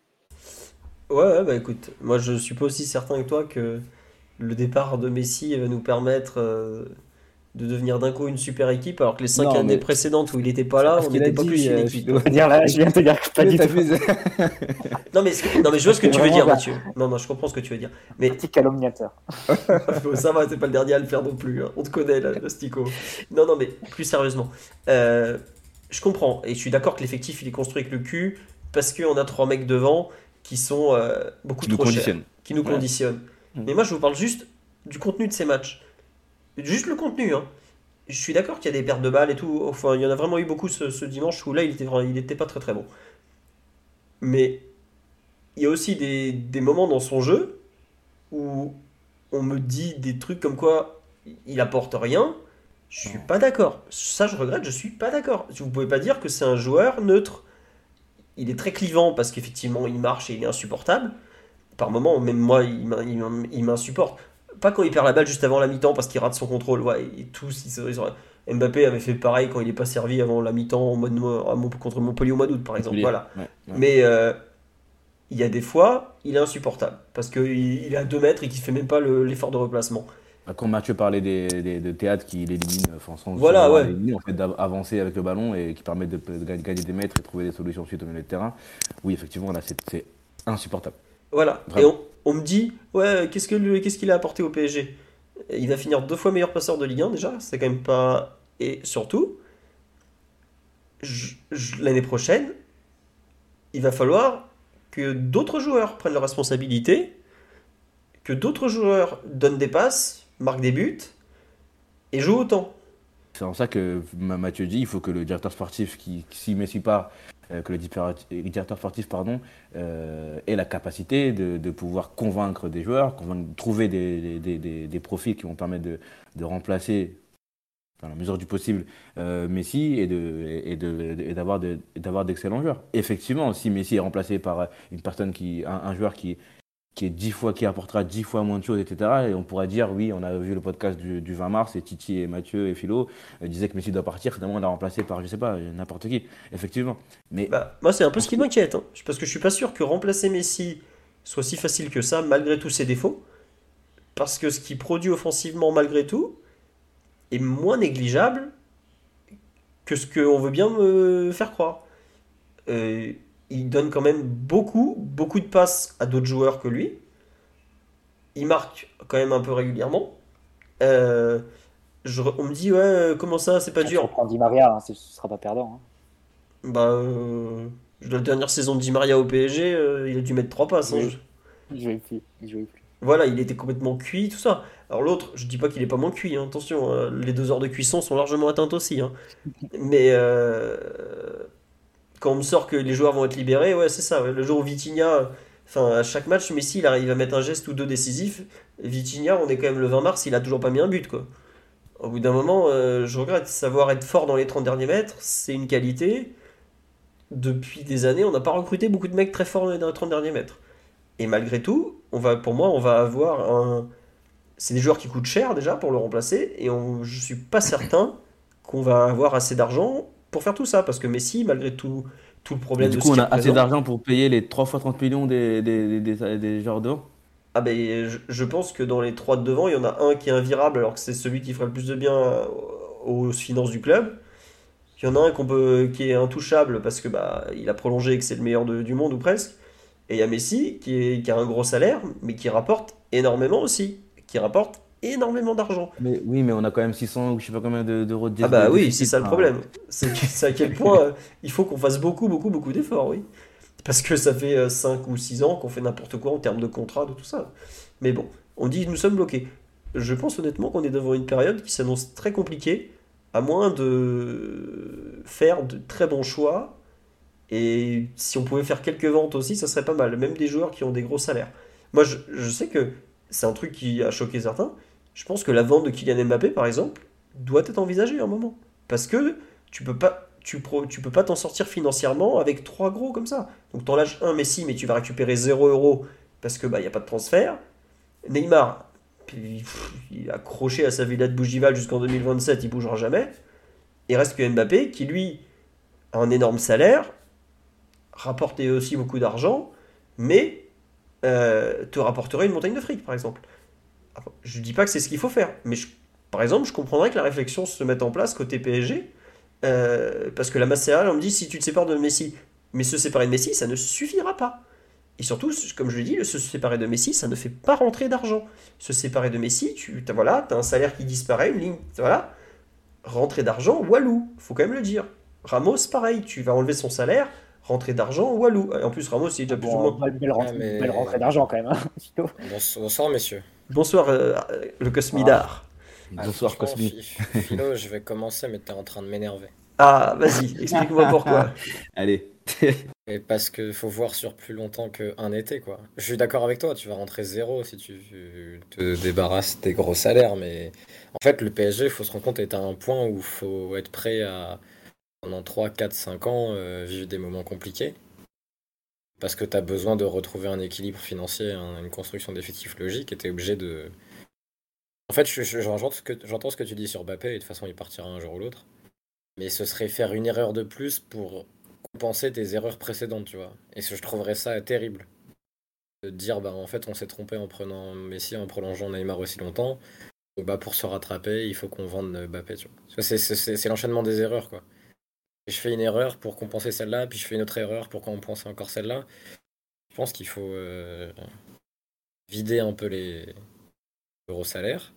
Ouais, bah écoute, moi je suis pas aussi certain que toi que le départ de Messi va nous permettre euh, de devenir d'un coup une super équipe, alors que les cinq années précédentes où il n'était pas là, on n'était pas plus une euh, équipe. Je, dire là, je viens de te dire pas du tout. non, mais, non, mais je vois ce que tu veux dire, Mathieu. Non, non, je comprends ce que tu veux dire. Mais... Petit calomniateur. ça va, t'es pas le dernier à le faire non plus. Hein. On te connaît, là, le Stico. Non, non, mais plus sérieusement. Euh, je comprends, et je suis d'accord que l'effectif, il est construit avec le cul, parce qu'on a trois mecs devant qui sont beaucoup trop chers, qui nous conditionnent. Mm. Mais moi, je vous parle juste du contenu de ces matchs. Juste le contenu. Hein. Je suis d'accord qu'il y a des pertes de balles et tout. Enfin, il y en a vraiment eu beaucoup ce, dimanche où là, il était, il était pas très très bon. Mais il y a aussi des, des, moments dans son jeu où on me dit des trucs comme quoi il apporte rien. Je suis pas d'accord. Ça, je regrette, je suis pas d'accord. Vous pouvez pas dire que c'est un joueur neutre. Il est très clivant parce qu'effectivement, il marche et il est insupportable par moment, même moi, il m'insupporte. Pas quand il perd la balle juste avant la mi-temps parce qu'il rate son contrôle. Ouais, et tous, Mbappé avait fait pareil quand il n'est pas servi avant la mi-temps contre Montpellier au mois d'août, par exemple. Voilà. Mais euh, il y a des fois, il est insupportable parce qu'il il est à 2 mètres et qu'il ne fait même pas l'effort de replacement. Bah, quand Mathieu parlait des, de théâtre qui l'élimine, enfin, sans voilà, ouais. en fait, d'avancer avec le ballon et qui permet de, gagner des mètres et trouver des solutions ensuite au milieu de terrain, oui, effectivement, là, c'est insupportable. Voilà. Et on, me dit, ouais, qu'est-ce qu'il a apporté au PSG Il va finir deux fois meilleur passeur de Ligue 1 déjà, c'est quand même pas. Et surtout, l'année prochaine, il va falloir que d'autres joueurs prennent leurs responsabilités, que d'autres joueurs donnent des passes, marquent des buts et jouent autant. C'est en ça que Mathieu dit il faut que le directeur sportif, qui, si Messi part, euh, que le directeur sportif pardon, euh, ait la capacité de, pouvoir convaincre des joueurs, trouver des, des, profils qui vont permettre de, remplacer, dans la mesure du possible, euh, Messi et d'avoir de, et d'excellents joueurs. Effectivement, si Messi est remplacé par une personne qui, un joueur qui, qui est dix fois, qui apportera dix fois moins de choses, etc. Et on pourrait dire, oui, on a vu le podcast du, 20 mars et Titi et Mathieu et Philo euh, disaient que Messi doit partir. Finalement, on l'a remplacé par, je sais pas, n'importe qui. Effectivement. Mais bah, moi, c'est un peu ce qui m'inquiète, hein. parce que je suis pas sûr que remplacer Messi soit si facile que ça, malgré tous ses défauts, parce que ce qu'il produit offensivement, malgré tout, est moins négligeable que ce qu'on veut bien me faire croire. Euh, il donne quand même beaucoup, beaucoup de passes à d'autres joueurs que lui. Il marque quand même un peu régulièrement. Euh, on me dit, ouais, comment ça, c'est pas dur. On Di Maria, hein, ce sera pas perdant. Hein. Bah, euh, la dernière saison de Di Maria au PSG, euh, il a dû mettre trois passes. Hein. Il jouait plus. Voilà, il était complètement cuit, tout ça. Alors l'autre, je dis pas qu'il est pas moins cuit, attention, les deux heures de cuisson sont largement atteintes aussi. Mais quand on me sort que les joueurs vont être libérés, ouais, c'est ça. Le jour où Vitinha, enfin, à chaque match, Messi, il arrive à mettre un geste ou deux décisifs. Vitinha, on est quand même le 20 mars, il a toujours pas mis un but, quoi. Au bout d'un moment, euh, je regrette. Savoir être fort dans les 30 derniers mètres, c'est une qualité. Depuis des années, on n'a pas recruté beaucoup de mecs très forts dans les 30 derniers mètres. Et malgré tout, on va, pour moi, on va avoir un. C'est des joueurs qui coûtent cher déjà pour le remplacer, et on, je suis pas certain qu'on va avoir assez d'argent pour faire tout ça, parce que Messi, malgré tout, tout le problème du coup, on a assez d'argent pour payer les 3 fois 30 millions des, des, des, des joueurs devant ah ben, je, pense que dans les trois de devant, il y en a un qui est invirable, alors que c'est celui qui ferait le plus de bien aux finances du club. Il y en a un qu'on peut, qui est intouchable parce que bah, il a prolongé et que c'est le meilleur du monde ou presque. Et il y a Messi qui, est, qui a un gros salaire, mais qui rapporte énormément aussi. Qui rapporte énormément d'argent. Mais oui, mais on a quand même 600 ou je sais pas combien d'euros de, Ah bah oui, c'est ça le problème. C'est à quel point euh, il faut qu'on fasse beaucoup, beaucoup, beaucoup d'efforts, oui. parce que ça fait 5 ou 6 ans qu'on fait n'importe quoi en termes de contrat, de tout ça. Mais bon, on dit nous sommes bloqués. Je pense honnêtement qu'on est devant une période qui s'annonce très compliquée, à moins de faire de très bons choix. Et si on pouvait faire quelques ventes aussi, ça serait pas mal. Même des joueurs qui ont des gros salaires. Moi, je, je sais que c'est un truc qui a choqué certains. Je pense que la vente de Kylian Mbappé, par exemple, doit être envisagée à un moment. Parce que tu peux pas peux pas t'en sortir financièrement avec trois gros comme ça. Donc t'en lâches un Messi, mais tu vas récupérer 0 euros parce que bah y a pas de transfert. Neymar, accroché à sa villa de Bougival jusqu'en 2027, il bougera jamais. Il reste que Mbappé qui lui a un énorme salaire, rapportait aussi beaucoup d'argent, mais euh, te rapporterait une montagne de fric par exemple. Je dis pas que c'est ce qu'il faut faire, mais par exemple, je comprendrais que la réflexion se mette en place côté PSG euh, parce que la masse céréale, on me dit si tu te sépares de Messi, mais se séparer de Messi, ça ne suffira pas. Et surtout, comme je l'ai dit, se séparer de Messi, ça ne fait pas rentrer d'argent. Se séparer de Messi, tu as, voilà, as un salaire qui disparaît, une ligne, voilà. Rentrer d'argent, Walou, faut quand même le dire. Ramos, pareil, tu vas enlever son salaire, rentrer d'argent, Walou. En plus, Ramos, il est déjà plus ou moins. Belle rentrée, d'argent quand même. Hein, Bonsoir, messieurs. Bonsoir, euh, le Cosmidar. Bonsoir, Cosmi. Philo, je vais commencer, mais t'es en train de m'énerver. Ah, vas-y, explique-moi pourquoi. Allez. Et parce qu'il faut voir sur plus longtemps qu'un été, quoi. Je suis d'accord avec toi, tu vas rentrer zéro si tu te débarrasses des gros salaires, mais en fait, le PSG, il faut se rendre compte, est à un point où il faut être prêt à, pendant 3, 4, 5 ans, euh, vivre des moments compliqués. Parce que tu as besoin de retrouver un équilibre financier, une construction d'effectifs logique, et tu es obligé de, en fait, j'entends ce, ce, que tu dis sur Mbappé, et de toute façon, il partira un jour ou l'autre. Mais ce serait faire une erreur de plus pour compenser tes erreurs précédentes, tu vois. Et je trouverais ça terrible. De dire, bah en fait, on s'est trompé en prenant Messi, en prolongeant Neymar aussi longtemps. Bah, pour se rattraper, il faut qu'on vende Mbappé, tu vois. C'est l'enchaînement des erreurs, quoi. Je fais une erreur pour compenser celle-là, puis je fais une autre erreur pour compenser encore celle-là. Je pense qu'il faut euh, vider un peu les, gros salaire.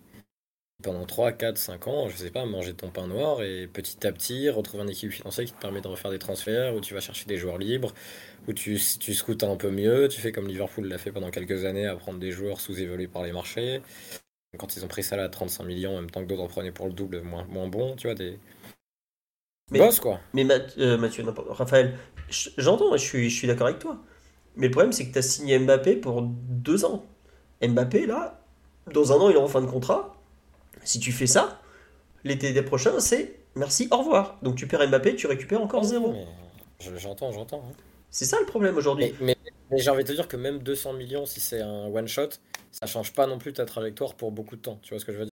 Pendant 3, 4, 5 ans, je sais pas, manger ton pain noir et petit à petit retrouver un équipe financier qui te permet de refaire des transferts, où tu vas chercher des joueurs libres, où tu, tu scoutes un peu mieux, tu fais comme Liverpool l'a fait pendant quelques années à prendre des joueurs sous-évolués par les marchés. Quand ils ont pris ça à 35 millions, en même temps que d'autres en prenaient pour le double, moins, moins bon, tu vois, des. Mais, Boss, quoi. Mais euh, Mathieu, Raphaël, j'entends, je suis, je suis d'accord avec toi. Mais le problème, c'est que tu as signé Mbappé pour deux ans. Mbappé, là, dans un an, il est en fin de contrat. Si tu fais ça, l'été prochain, c'est merci, au revoir. Donc tu perds Mbappé, tu récupères encore zéro. J'entends, j'entends. Hein. C'est ça le problème aujourd'hui. Mais, j'ai envie de te dire que même 200 millions, si c'est un one shot, ça change pas non plus ta trajectoire pour beaucoup de temps. Tu vois ce que je veux dire?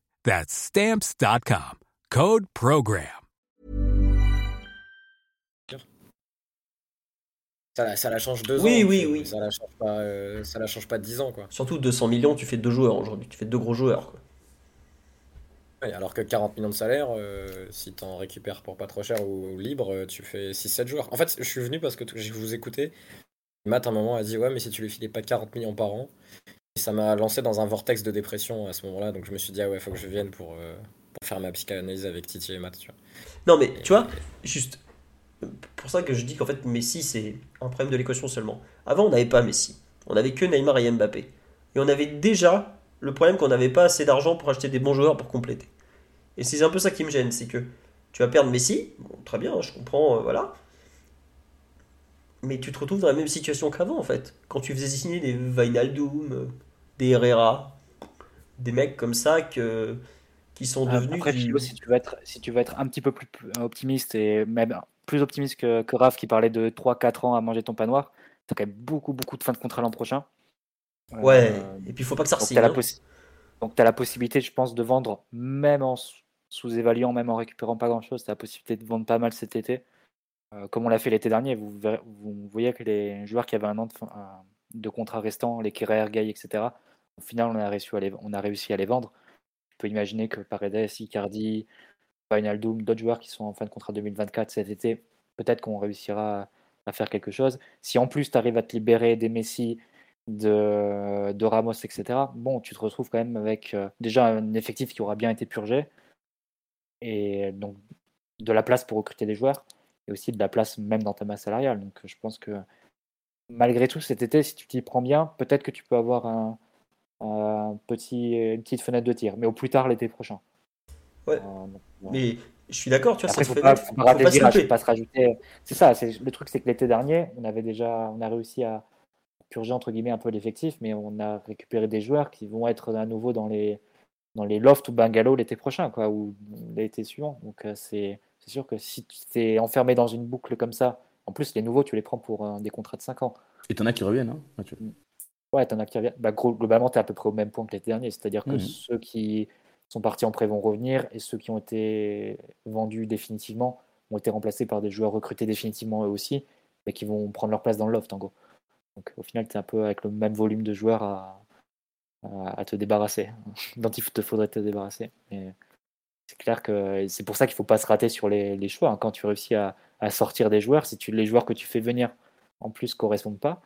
That's stamps.com. Code program. Ça, ça, la change deux oui, ans. Oui, oui, Ça la change pas, euh, ça la change pas dix ans, quoi. Surtout 200 millions, tu fais deux joueurs aujourd'hui. Tu fais deux gros joueurs, quoi. alors que 40 millions de salaire, euh, si tu en récupères pour pas trop cher ou, libre, euh, tu fais 6-7 joueurs. En fait, je suis venu parce que je vous écoutais. Matt, un moment, a dit Ouais, mais si tu lui filais pas 40 millions par an, ça m'a lancé dans un vortex de dépression à ce moment-là. Donc je me suis dit Ah ouais, faut que je vienne pour, pour faire ma psychanalyse avec Titi et Matt. Tu vois. Non, mais tu vois, juste pour ça que je dis qu'en fait Messi c'est un problème de l'équation seulement. Avant on n'avait pas Messi, on avait que Neymar et Mbappé. Et on avait déjà le problème qu'on n'avait pas assez d'argent pour acheter des bons joueurs pour compléter. Et c'est un peu ça qui me gêne, c'est que tu vas perdre Messi, bon, très bien, je comprends, euh, voilà. Mais tu te retrouves dans la même situation qu'avant en fait. Quand tu faisais signer des Vinaldoom, des Herrera, des mecs comme ça que, qui sont devenus. Après, du- si tu veux être, si tu veux être un petit peu plus optimiste et même plus optimiste que, que Raph qui parlait de 3-4 ans à manger ton pain noir, tu as quand même beaucoup, beaucoup de fins de contrat l'an prochain. Ouais, Euh, et puis il faut pas que ça donc re tu as, la donc, t'as la possibilité, je pense, de vendre, même en sous- sous-évaluant, même en récupérant pas grand-chose, tu as la possibilité de vendre pas mal cet été. Euh, comme on l'a fait l'été dernier, vous, voyez que les joueurs qui avaient un an de, contrat restant, les Kerrer, Gay, etc., au final, on a réussi à les, on a réussi à les vendre. Tu peux imaginer que Paredes, Icardi, Wijnaldum, d'autres joueurs qui sont en fin de contrat 2024 cet été, peut-être qu'on réussira à, faire quelque chose. Si en plus tu arrives à te libérer des Messi, de, de Ramos, etc., bon, tu te retrouves quand même avec euh, déjà un effectif qui aura bien été purgé, et donc de la place pour recruter des joueurs, et aussi de la place même dans ta masse salariale. Donc je pense que malgré tout, cet été, si tu t'y prends bien, peut-être que tu peux avoir un, un petit, une petite fenêtre de tir, mais au plus tard l'été prochain. Ouais. Euh, donc. Mais je suis d'accord, tu vois, Après, cette faut pas, fenêtre, faut pas faut rater pas le se virage, louper. faut pas se rajouter. C'est ça, le truc, c'est que l'été dernier, on avait déjà, on a réussi à purger entre guillemets un peu l'effectif, mais on a récupéré des joueurs qui vont être à nouveau dans les dans les lofts ou bungalows l'été prochain, quoi, ou l'été suivant. Donc euh, c'est c'est sûr que si tu t'es enfermé dans une boucle comme ça, en plus les nouveaux, tu les prends pour euh, des contrats de 5 ans. Et t'en as qui reviennent, hein, Mathieu. Ouais, t'en as qui reviennent. Bah, gros- globalement, tu es à peu près au même point que l'été dernier. C'est-à-dire que Mhm. ceux qui sont partis en prêt vont revenir et ceux qui ont été vendus définitivement ont été remplacés par des joueurs recrutés définitivement eux aussi, mais qui vont prendre leur place dans le loft en gros. Donc au final, tu es un peu avec le même volume de joueurs à, à, à te débarrasser, dont il te faudrait te débarrasser. Mais c'est clair que c'est pour ça qu'il faut pas se rater sur les, les choix. hein. Quand tu réussis à, à sortir des joueurs, si tu, les joueurs que tu fais venir en plus correspondent pas,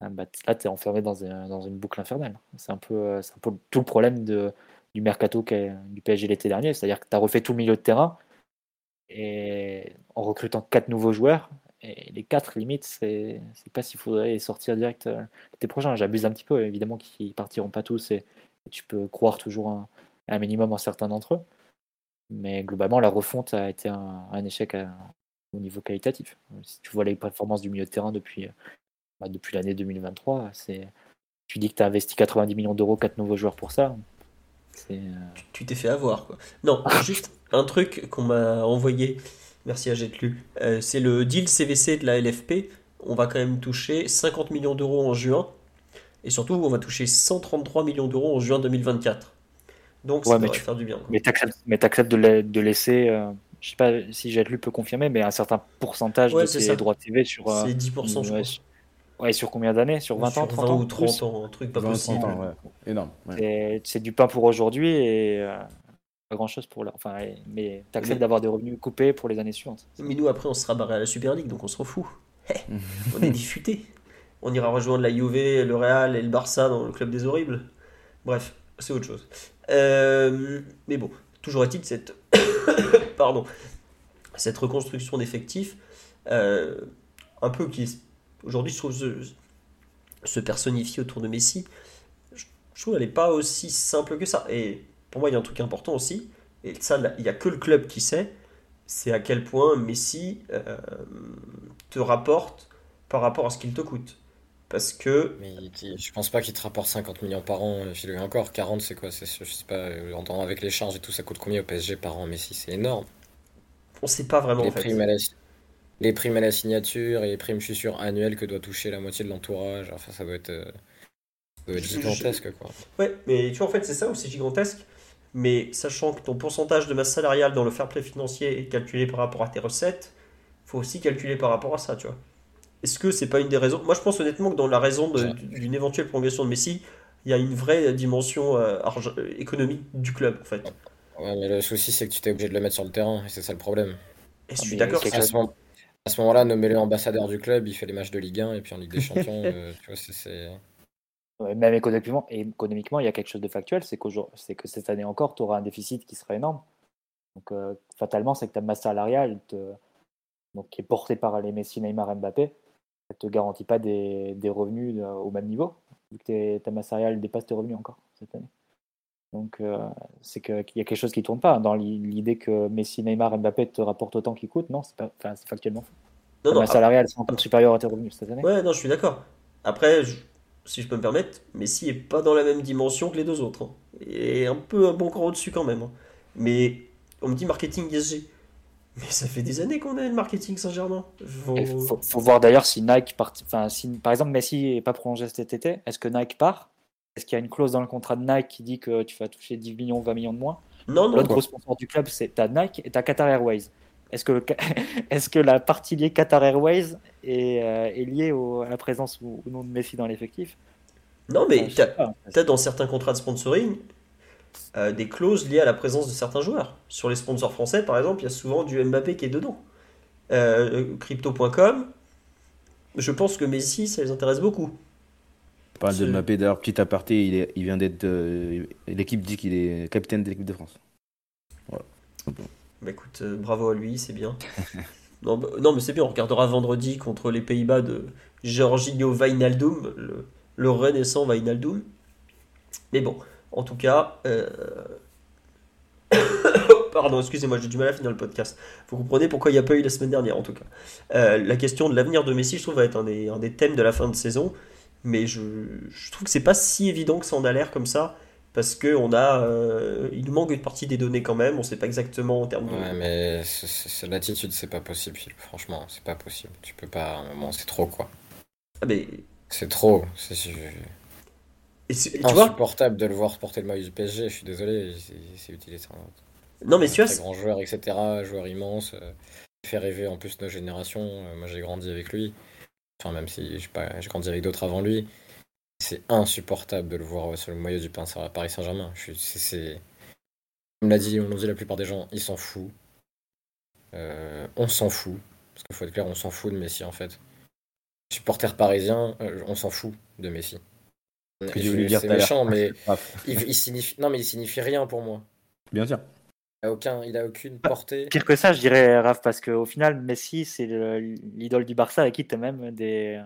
ah bah, là, tu es enfermé dans, un- dans une boucle infernale. C'est un peu, euh, un peu tout le problème de, du mercato du PSG l'été dernier. C'est-à-dire que tu as refait tout le milieu de terrain et en recrutant quatre nouveaux joueurs. Et les quatre, limite, c'est c'est pas s'il faudrait sortir direct euh, l'été prochain. J'abuse un petit peu, évidemment qu'ils partiront pas tous et, et tu peux croire toujours un, un minimum en certains d'entre eux. Mais globalement, la refonte a été un, un échec à- au niveau qualitatif. Si tu vois les performances du milieu de terrain depuis, euh, bah, depuis l'année 2023, c'est tu dis que tu as investi 90 millions d'euros, quatre nouveaux joueurs pour ça. C'est euh, Tu t'es fait avoir, quoi. Non, juste un truc qu'on m'a envoyé, merci à Jetlu, euh, c'est le deal CVC de la LFP. On va quand même toucher 50 millions d'euros en juin, et surtout, on va toucher 133 millions d'euros en juin 2024. Donc, Ouais, mais devrait tu- faire du bien. Mais tu acceptes, de, la- de laisser, euh, je sais pas si Jetlu peut confirmer, mais un certain pourcentage Ouais, de ça. droits TV sur. euh, C'est 10%, je ouais, crois. sur- ouais, sur combien d'années? Sur 20 ans, Sur 30 20 ans ou 30 plus ans, un truc pas 20, possible. 30 ans, ouais. Énorme. ouais. C'est- du pain pour aujourd'hui et euh, pas grand chose pour là. Enfin, mais tu acceptes Mais- d'avoir des revenus coupés pour les années suivantes. Mais nous, après, on sera barré à la Super League, donc on s'en fout. On est diffuté. On ira rejoindre la Juve, le Real et le Barça dans le club des horribles. Bref, c'est autre chose. Euh, mais bon, toujours est-il cette, pardon, cette reconstruction d'effectifs, euh, un peu qui aujourd'hui se, se personnifie autour de Messi. Je, trouve qu'elle n'est pas aussi simple que ça. Et pour moi, il y a un truc important aussi, et ça, il n'y a que le club qui sait, c'est à quel point Messi euh, te rapporte par rapport à ce qu'il te coûte. Parce que Mais il- il- je pense pas qu'il te rapporte 50 millions par an, euh, Philo. Et encore, 40, c'est quoi? C'est, je sais pas, euh, avec les charges et tout, ça coûte combien au PSG par an? Messi, c'est énorme. on sait pas vraiment Les en fait. primes à la, les primes à la signature et les primes, je suis sûr, annuelles que doit toucher la moitié de l'entourage. Enfin, ça doit être, euh, ça doit être gigantesque, quoi. Ouais, mais tu vois, en fait, c'est ça où c'est gigantesque. Mais sachant que ton pourcentage de masse salariale dans le fair play financier est calculé par rapport à tes recettes, faut aussi calculer par rapport à ça, tu vois. Est-ce que c'est pas une des raisons? Moi, je pense honnêtement que dans la raison d'une éventuelle prolongation de Messi, il y a une vraie dimension euh, euh, économique du club, en fait. Ouais, mais le souci, c'est que tu t'es obligé de le mettre sur le terrain, et c'est ça le problème. Et je Ah, suis d'accord. c'est À ce moment- à ce moment-là, nommez-le ambassadeur du club, il fait les matchs de Ligue 1, et puis en Ligue des Champions, euh, tu vois, c'est-. Ouais, Même économiquement, économiquement, il y a quelque chose de factuel, c'est qu'aujourd'hui- c'est que cette année encore, tu auras un déficit qui sera énorme. Donc euh, fatalement, c'est que ta masse salariale, te- donc, qui est portée par les Messi, Neymar, Mbappé, elle te garantit pas des, des revenus euh, au même niveau, vu que ta masse salariale dépasse tes revenus encore cette année. Donc euh, c'est qu'il y a quelque chose qui tourne pas. Dans l'i- l'idée que Messi, Neymar, Mbappé te rapportent autant qu'ils coûtent, non, c'est factuellement faux. Non, non, salariales sont un peu supérieures à tes revenus cette année. Ouais, non, je suis d'accord. Après, si je peux me permettre, Messi est pas dans la même dimension que les deux autres. Hein. Et un peu un bon cran au-dessus quand même. Hein. Mais on me dit marketing PSG. Mais ça fait des années qu'on a le marketing Saint-Germain. Il faut, voir d'ailleurs si Nike part... enfin, si par exemple Messi n'est pas prolongé cet été, est-ce que Nike part? Est-ce qu'il y a une clause dans le contrat de Nike qui dit que tu vas toucher 10 millions, 20 millions de moins? Non, non. L'autre gros sponsor du club, c'est ta Nike et ta Qatar Airways. Est-ce que, est que la partie liée Qatar Airways est, euh, est liée à la présence ou, non de Messi dans l'effectif? Non, mais tu as, dans certains contrats de sponsoring euh, des clauses liées à la présence de certains joueurs. Sur les sponsors français, par exemple, il y a souvent du Mbappé qui est dedans. Euh, crypto.com, je pense que Messi, ça les intéresse beaucoup. On parle de Mbappé, d'ailleurs, petit aparté, il, est, il vient d'être. L'équipe dit qu'il est capitaine de l'équipe de France. Voilà. Bah écoute, euh, bravo à lui, c'est bien. non, bah, non, mais c'est bien, on regardera vendredi contre les Pays-Bas de Jorginho Wijnaldum, le, le renaissant Wijnaldum. Mais bon, en tout cas... Euh, pardon, excusez-moi, j'ai du mal à finir le podcast. Vous comprenez pourquoi il n'y a pas eu la semaine dernière, en tout cas. Euh, la question de l'avenir de Messi, je trouve, va être un des, un des thèmes de la fin de saison. Mais je, je trouve que c'est pas si évident que ça en a l'air comme ça parce que on a, euh, il manque une partie des données quand même. On ne sait pas exactement en termes de. Ouais, mais l'attitude, c'est pas possible, Franchement, c'est pas possible. Tu peux pas. À un moment, c'est trop quoi. Ah mais. C'est trop. C'est insupportable de le voir porter le maillot du PSG. Je suis désolé, c'est utile. Non mais tu vois. Grand joueur, etc. Joueur immense. Euh, il fait rêver en plus nos générations. Euh, moi, j'ai grandi avec lui. Enfin, même si j'ai grandi avec d'autres avant lui. C'est insupportable de le voir sur le maillot du Paris Saint-Germain. C'est, Comme l'a dit, on dit la plupart des gens, ils s'en foutent. Euh, on s'en fout. Parce qu'il faut être clair, on s'en fout de Messi en fait. Supporter parisien, on s'en fout de Messi. C'est méchant, mais il, signifie... non, mais il signifie rien pour moi. Bien sûr. Il a, aucun, il a aucune bah, portée. Pire que ça, je dirais, Raph, parce qu'au final, Messi, c'est l'idole du Barça avec qui tu as même des,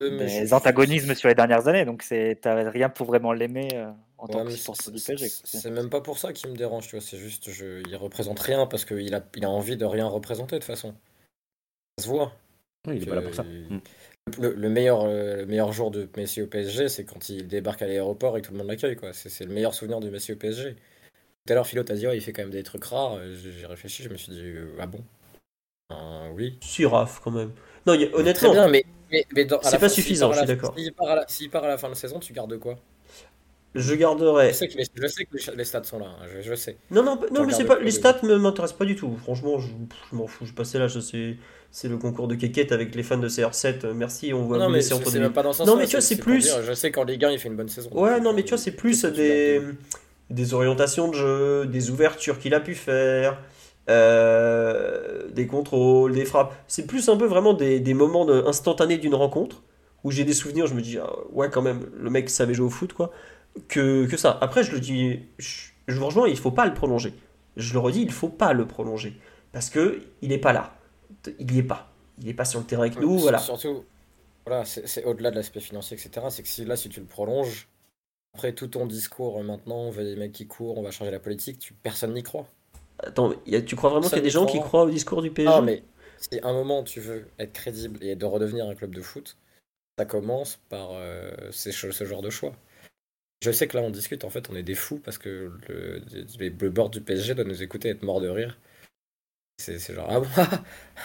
des antagonismes sur les dernières années, donc t'as rien pour vraiment l'aimer euh, en tant que supporter du PSG. C'est même pas pour ça qu'il me dérange, tu vois. C'est juste, je, il représente rien parce qu'il a, il a envie de rien représenter de toute façon. Ça se voit. Oui, il est pas là pour ça. Le, meilleur, euh, le meilleur jour de Messi au PSG, c'est quand il débarque à l'aéroport et tout le monde l'accueille, quoi. C'est le meilleur souvenir de Messi au PSG. Tout à l'heure, Philo t'a dit, il fait quand même des trucs rares. J'ai réfléchi, je me suis dit, ah bon? Oui. Suraf, quand même. Non, honnêtement. bien, mais c'est pas suffisant, je suis d'accord. S'il part, à la fin de saison, tu gardes quoi? Je garderai. Je sais que les, stats sont là, hein, je, sais. Non, non, non mais c'est pas, les stats ne m'intéressent pas du tout. Franchement, je, m'en fous. Je passais là, c'est le concours de quéquette avec les fans de CR7. Merci, on voit non, c'est même pas dans Non, mais tu vois, c'est plus. je sais qu'en Ligue 1, il fait une bonne saison. Ouais, non, mais tu vois, c'est plus des, des orientations de jeu, des ouvertures qu'il a pu faire. Euh, des contrôles, des frappes. C'est plus un peu vraiment des, moments instantanés d'une rencontre où j'ai des souvenirs, je me dis, ah, ouais, quand même, le mec savait jouer au foot, quoi, que, que ça. Après, je le dis, je, vous rejoins, il faut pas le prolonger. Je le redis, il faut pas le prolonger. Parce que il n'est pas là. Il n'y est pas. Il n'est pas sur le terrain avec nous, voilà. Surtout, voilà, c'est au-delà de l'aspect financier, etc. C'est que si, là, si tu le prolonges, après tout ton discours, maintenant, on veut des mecs qui courent, on va changer la politique, tu, personne n'y croit. Attends, tu crois vraiment qu'il y a des gens qui croient au discours du PSG Non, mais si un moment tu veux être crédible et de redevenir un club de foot, ça commence par euh, ce genre de choix. Je sais que là on discute, en fait on est des fous parce que le, le board du PSG doit nous écouter être mort de rire. C'est genre, ah bon,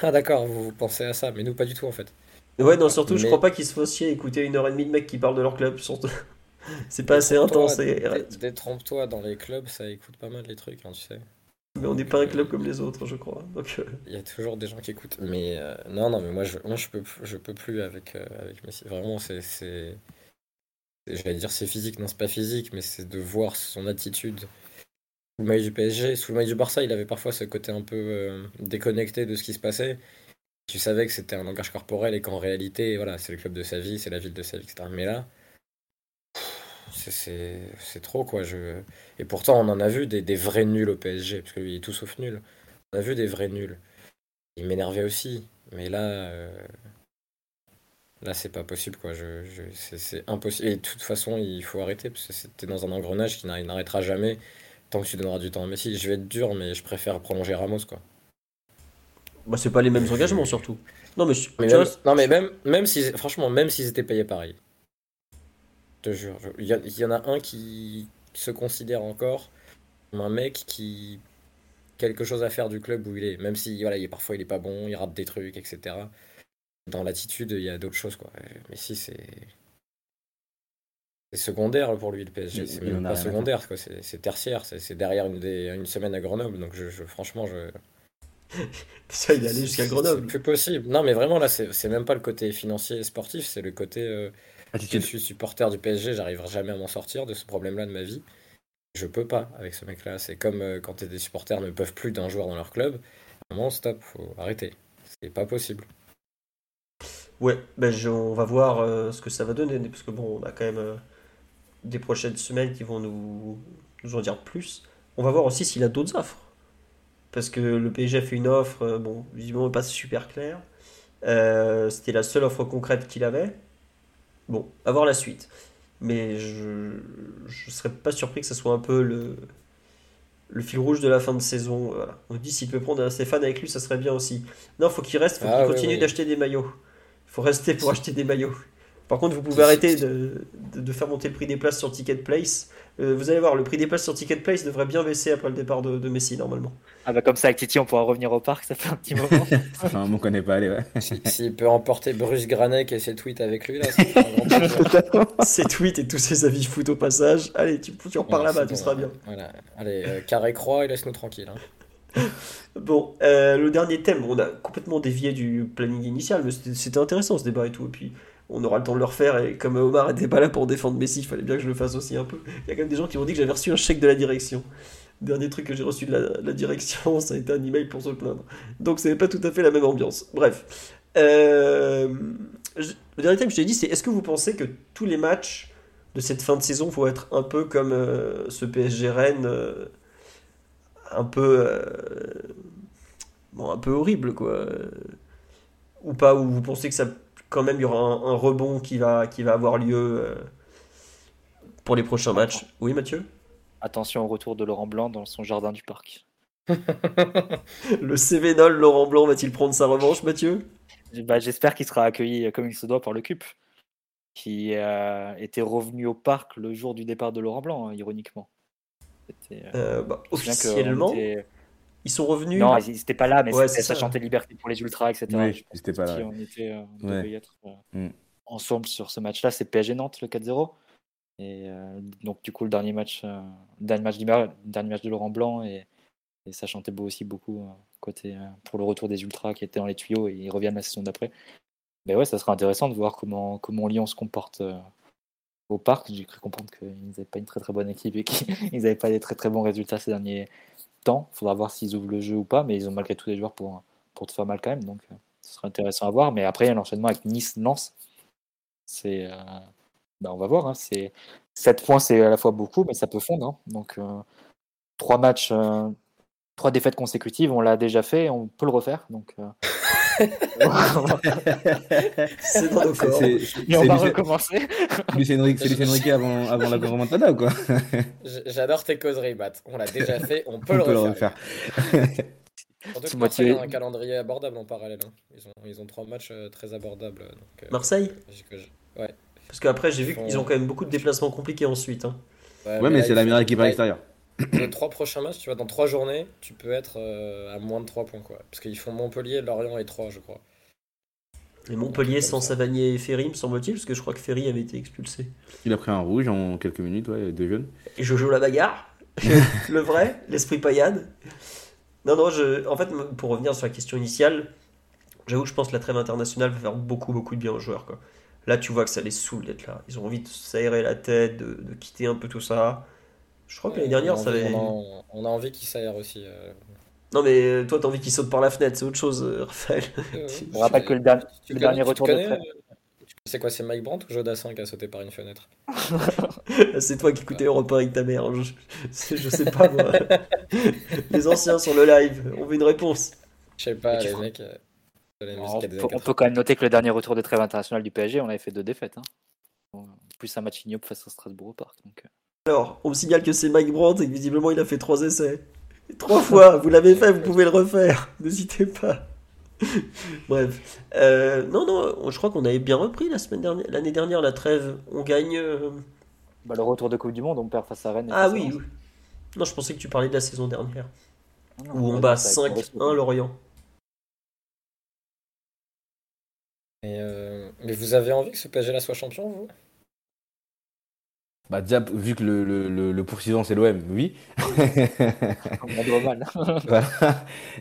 ah, d'accord, vous, pensez à ça, mais nous pas du tout en fait. Ouais, non, surtout je crois pas qu'ils se fassent chier écouter une heure et demie de mecs qui parlent de leur club. Surtout. C'est pas assez intense. Détrompe-toi dans les clubs, ça écoute pas mal les trucs, hein, tu sais. Mais on n'est pas un club comme les autres, je crois. Donc, euh. Il y a toujours des gens qui écoutent. Mais euh, non, non, mais moi, je, moi, je, peux, je peux plus avec, euh, avec Messi. Vraiment, c'est. J'allais dire c'est physique, non, c'est pas physique, mais c'est de voir son attitude. Sous le maillot du PSG, sous le maillot du Barça, il avait parfois ce côté un peu déconnecté de ce qui se passait. Tu savais que c'était un langage corporel et qu'en réalité, voilà, c'est le club de sa vie, c'est la ville de sa vie, etc. Mais là, c'est trop, quoi. Et pourtant, on en a vu des, vrais nuls au PSG, parce qu'il est tout sauf nul. On a vu des vrais nuls. Il m'énervait aussi, mais là, euh, là, c'est pas possible, quoi. C'est impossible. Et de toute façon, il faut arrêter, parce que c'était dans un engrenage qui n'arrêtera jamais tant que tu donneras du temps à Messi. Je vais être dur, mais je préfère prolonger Ramos, quoi. Bah, c'est pas les mêmes engagements surtout. Non, mais, mais même, non, mais même, même si, franchement, même s'ils étaient payés pareil, je te jure, il y, y, en a un qui se considère encore comme un mec qui quelque chose à faire du club où il est, même si voilà, il, parfois il est pas bon, il rate des trucs, etc. Dans l'attitude, il y a d'autres choses quoi. Mais si c'est c'est secondaire pour lui le PSG, c'est même pas secondaire quoi, c'est tertiaire, c'est derrière une, une, semaine à Grenoble, donc je, franchement je ça, il allait jusqu'à Grenoble. C'est plus possible. Non, mais vraiment, là, c'est même pas le côté financier et sportif, c'est le côté. Euh, je suis supporter du PSG, j'arriverai jamais à m'en sortir de ce problème-là de ma vie. Je peux pas avec ce mec-là. C'est comme euh, quand des supporters ne peuvent plus d'un joueur dans leur club. À un moment, stop, faut arrêter. C'est pas possible. Ouais, ben on va voir euh, ce que ça va donner, parce que bon, on a quand même euh, des prochaines semaines qui vont nous, nous en dire plus. On va voir aussi s'il a d'autres offres. Parce que le PSG a fait une offre, bon, visiblement pas super claire. C'était la seule offre concrète qu'il avait. Bon, à voir la suite mais je ne serais pas surpris que ce soit un peu le, le fil rouge de la fin de saison. On dit s'il peut prendre un Stéphane avec lui, ça serait bien aussi. Non, faut qu'il reste, faut ah qu'il continue d'acheter des maillots. Il faut rester pour acheter des maillots. Par contre, vous pouvez arrêter de, de, faire monter le prix des places sur Ticket Place. Euh, vous allez voir, le prix des places sur Ticket Place devrait bien baisser après le départ de, de Messi, normalement. Ah bah comme ça, avec Titi, on pourra revenir au parc, ça fait un petit moment. enfin, on connaît pas, allez, ouais. S'il peut emporter Bruce Granek et ses tweets avec lui, là, Ses tweets et tous ses avis foot au passage. Allez, tu, tu repars là-bas, tu seras bien. Voilà. Allez, euh, carré croix et laisse-nous tranquille. Hein. Bon, euh, le dernier thème, on a complètement dévié du planning initial, mais c'était intéressant ce débat et tout. Et puis, on aura le temps de le refaire. Et comme Omar n'était pas là pour défendre Messi, il fallait bien que je le fasse aussi un peu. Il y a quand même des gens qui m'ont dit que j'avais reçu un chèque de la direction. Dernier truc que j'ai reçu de la, direction, ça a été un email pour se plaindre. Donc c'est pas tout à fait la même ambiance. Bref. Euh, le dernier thème que je t'ai dit, c'est est-ce que vous pensez que tous les matchs de cette fin de saison vont être un peu comme euh, ce PSG Rennes, euh, un peu, bon, un peu horrible quoi, ou pas, ou vous pensez que ça quand même, il y aura un, rebond qui va, qui va avoir lieu euh, pour les prochains matchs. Oui, Mathieu? Attention au retour de Laurent Blanc dans son jardin du parc. le Cévenol Laurent Blanc va-t-il prendre sa revanche, Mathieu? Bah, J'espère qu'il sera accueilli comme il se doit par le CUP, qui euh, était revenu au parc le jour du départ de Laurent Blanc, hein, ironiquement. Euh, bah, officiellement, ils sont revenus. Non, ils n'étaient pas là, mais ça, chantait Liberté pour les Ultras, etc. Oui, ils pas là. On était, euh, devait être euh, mm. ensemble sur ce match-là. C'est PSG Nantes, le 4-0. Et euh, donc, du coup, le dernier match, dernier match, dernier match de Laurent Blanc, et, ça chantait beau aussi beaucoup côté, pour le retour des Ultras qui étaient dans les tuyaux, et ils reviennent la saison d'après. Mais ouais, ça sera intéressant de voir comment, comment Lyon se comporte au parc. J'ai cru comprendre qu'ils n'avaient pas une très très bonne équipe et qu'ils n'avaient pas des très très bons résultats ces derniers, Il faudra voir s'ils ouvrent le jeu ou pas, mais ils ont malgré tout des joueurs pour, pour te faire mal quand même. Donc, euh, ce sera intéressant à voir. Mais après, l'enchaînement avec Nice-Lens. C'est, euh, ben, on va voir. Hein. C'est 7 points, c'est à la fois beaucoup, mais ça peut fondre. Hein. Donc, euh, trois matchs, trois défaites consécutives, on l'a déjà fait, on peut le refaire. c'est dans Et on va recommencer. C'est Lucien Riquet avant, avant la remontada ou quoi J'adore tes causeries, Bat. On l'a déjà fait, on peut, le, refaire. Surtout que un calendrier abordable en parallèle. Hein. Ils, ont, ils ont trois matchs euh, très abordables. Donc, euh, Marseille Ouais. Parce qu'après, j'ai vu qu'ils ont quand même beaucoup de déplacements compliqués ensuite. Hein. Ouais, mais, c'est la meilleure équipe à l'extérieur les trois prochains matchs, tu vois, dans trois journées, tu peux être euh, à moins de 3 points, quoi. Parce qu'ils font Montpellier, Lorient et 3, je crois. Et Montpellier sans Savanier et Ferry, me semble-t-il, parce que je crois que Ferry avait été expulsé. Il a pris un rouge en quelques minutes, ouais, deux jeunes. Et Jojo la bagarre, le vrai, l'esprit paillade. Non, non, je... en fait, pour revenir sur la question initiale, j'avoue que je pense que la trêve internationale va faire beaucoup, beaucoup de bien aux joueurs, quoi. Là, tu vois que ça les saoule d'être là. Ils ont envie de s'aérer la tête, de quitter un peu tout ça. Je crois que l'année dernière, ça avait. On a, envie qu'il s'aère aussi. Euh. Non, mais euh, toi, t'as envie qu'il saute par la fenêtre, c'est autre chose, euh, Raphaël. On rappelle que le, dernier retour de C'est quoi, c'est Mike Brandt ou Jodassin qui a sauté par une fenêtre? C'est toi qui écoutais Europe avec ta mère. Je, je sais pas, moi. les anciens sur le live, on veut une réponse. Je sais pas, les mecs. on, peut, quand même noter que le dernier retour de trêve international du PSG, on avait fait deux défaites. Hein. Plus un match ignoble face à Strasbourg au parc. Donc... Alors, on me signale que c'est Mike Brandt et que visiblement il a fait trois essais. Trois fois, vous l'avez fait, vous pouvez le refaire. N'hésitez pas. Bref. Euh, non, non, je crois qu'on avait bien repris la semaine dernière, l'année dernière, la trêve. On gagne. Euh, bah, le retour de Coupe du Monde, on perd face à Rennes. Ah oui, oui. Non, je pensais que tu parlais de la saison dernière. où on bat 5-1 Lorient. Euh, mais vous avez envie que ce PSG-là soit champion, vous? Bah déjà, vu que le, le, le, poursuivant c'est l'OM, oui. on mal.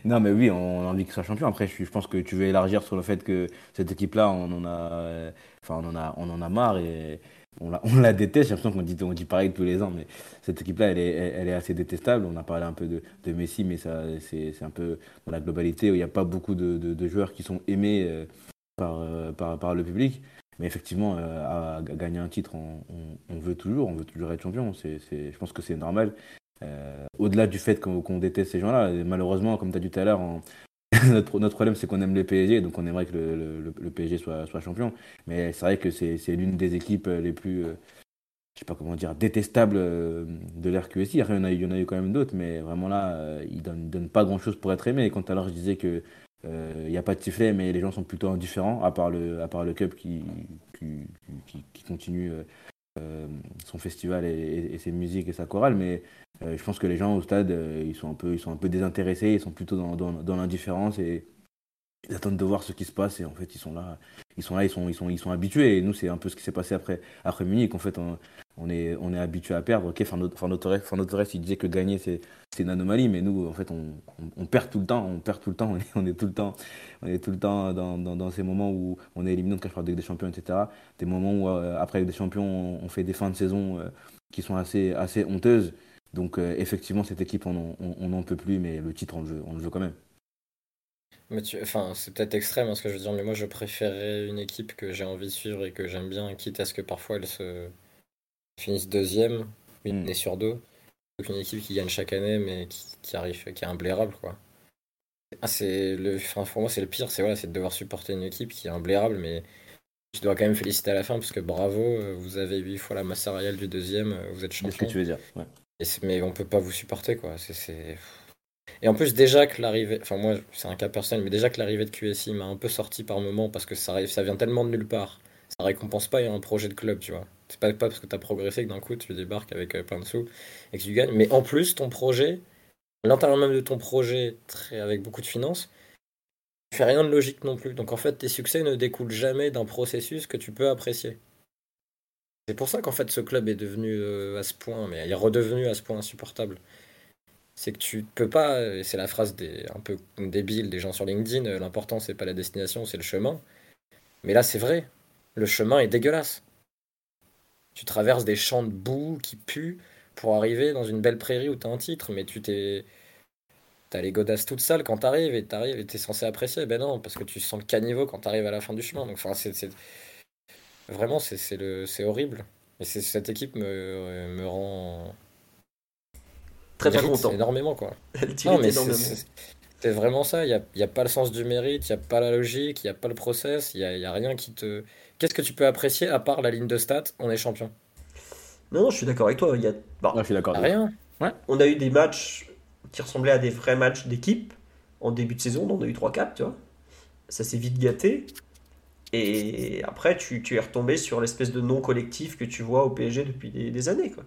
Non mais oui, on a envie qu'il soit champion. Après, je, je, pense que tu veux élargir sur le fait que cette équipe-là, on en a, enfin on en a, on en a marre et on la, on la déteste. J'ai l'impression qu'on dit, on dit pareil tous les ans, mais cette équipe-là, elle est, elle est assez détestable. On a parlé un peu de, de Messi, mais ça, c'est, c'est un peu dans la globalité où il n'y a pas beaucoup de, de, de, joueurs qui sont aimés euh, par, euh, par, par le public. Mais effectivement, euh, à, gagner un titre, on, veut toujours, on veut toujours être champion. Je pense que c'est normal. Euh, au-delà du fait qu'on, déteste ces gens-là, malheureusement, comme tu as dit tout à l'heure, notre, notre, problème c'est qu'on aime les PSG, donc on aimerait que le, le, PSG soit, soit, champion. Mais c'est vrai que c'est, l'une des équipes les plus, euh, je sais pas comment dire, détestables de l'RQSI. Il y en a, il y en a eu quand même d'autres, mais vraiment là, ils ne donnent, pas grand-chose pour être aimés. Et quand alors je disais que il euh, n'y a pas de sifflet, mais les gens sont plutôt indifférents, à part le, à qui, continue euh, euh, son festival et, ses musiques et sa chorale. Mais je pense que les gens au stade, ils, sont un peu, ils sont un peu désintéressés, ils sont plutôt dans, dans, dans l'indifférence et ils attendent de voir ce qui se passe. Et en fait, ils sont là, ils sont là, ils sont, ils sont, ils sont habitués. Et nous, c'est un peu ce qui s'est passé après, après Munich. En fait, on, est, on est habitué à perdre. Ok, enfin notre, Torres, il disait que gagner c'est, une anomalie, mais nous, en fait, on, on, perd tout le temps. On perd tout le temps. On est, on est tout le temps, on est tout le temps dans, dans, ces moments où on est éliminé de Ligue des Champions, etc. Des moments où euh, après Ligue des Champions, on, fait des fins de saison euh, qui sont assez, assez honteuses. Donc euh, effectivement, cette équipe, on n'en peut plus, mais le titre, on le veut, on le veut quand même. Mais enfin, c'est peut-être extrême hein, ce que je veux dire, mais moi je préférerais une équipe que j'ai envie de suivre et que j'aime bien, quitte à ce que parfois elle se finissent deuxième, une année sur deux. Une équipe qui gagne chaque année, mais qui, arrive, qui est imblairable, quoi. Ah, c'est le, enfin, pour moi, c'est le pire, c'est voilà, c'est de devoir supporter une équipe qui est imblairable, mais je dois quand même féliciter à la fin parce que bravo, euh, vous avez huit fois la masse salariale du deuxième, euh, vous êtes champion. ce que tu veux dire ouais. Mais on peut pas vous supporter, quoi. C'est, Et en plus, déjà que l'arrivée, enfin moi, c'est un cas personnel, mais déjà que l'arrivée de QSI m'a un peu sorti par moment parce que ça ça vient tellement de nulle part, ça récompense pas un projet de club, tu vois. C'est pas, pas parce que tu as progressé que d'un coup tu débarques avec euh, plein de sous et que tu gagnes. Mais en plus, ton projet, l'intérieur même de ton projet, avec beaucoup de finances, tu fais rien de logique non plus. Donc en fait, tes succès ne découlent jamais d'un processus que tu peux apprécier. C'est pour ça qu'en fait ce club est devenu euh, à ce point, mais il est redevenu à ce point insupportable. C'est que tu peux pas, c'est la phrase des, un peu débile des gens sur LinkedIn, euh, l'important c'est pas la destination, c'est le chemin. Mais là c'est vrai, le chemin est dégueulasse. Tu traverses des champs de boue qui puent pour arriver dans une belle prairie où t'as un titre, mais tu t'es. T'as les godasses toutes sales quand t'arrives et t'arrives et t'es censé apprécier. Ben non, parce que tu sens le caniveau quand t'arrives à la fin du chemin. Donc, enfin, c'est. Vraiment, c'est le... horrible. Et cette équipe me, me rend. Très bien content. énormément, quoi. non, mais c'est vraiment ça. Il n'y a, y a, pas le sens du mérite, il n'y a pas la logique, il n'y a pas le process, il n'y a, y a rien qui te Qu'est-ce que tu peux apprécier à part la ligne de stats On est champion. Non, non, je suis d'accord avec toi. Il y a... je suis d'accord. Rien. On a eu des matchs qui ressemblaient à des vrais matchs d'équipe en début de saison. On a eu 3-4, tu vois. Ça s'est vite gâté. Et après, tu, tu es retombé sur l'espèce de non collectif que tu vois au PSG depuis des, années. Quoi.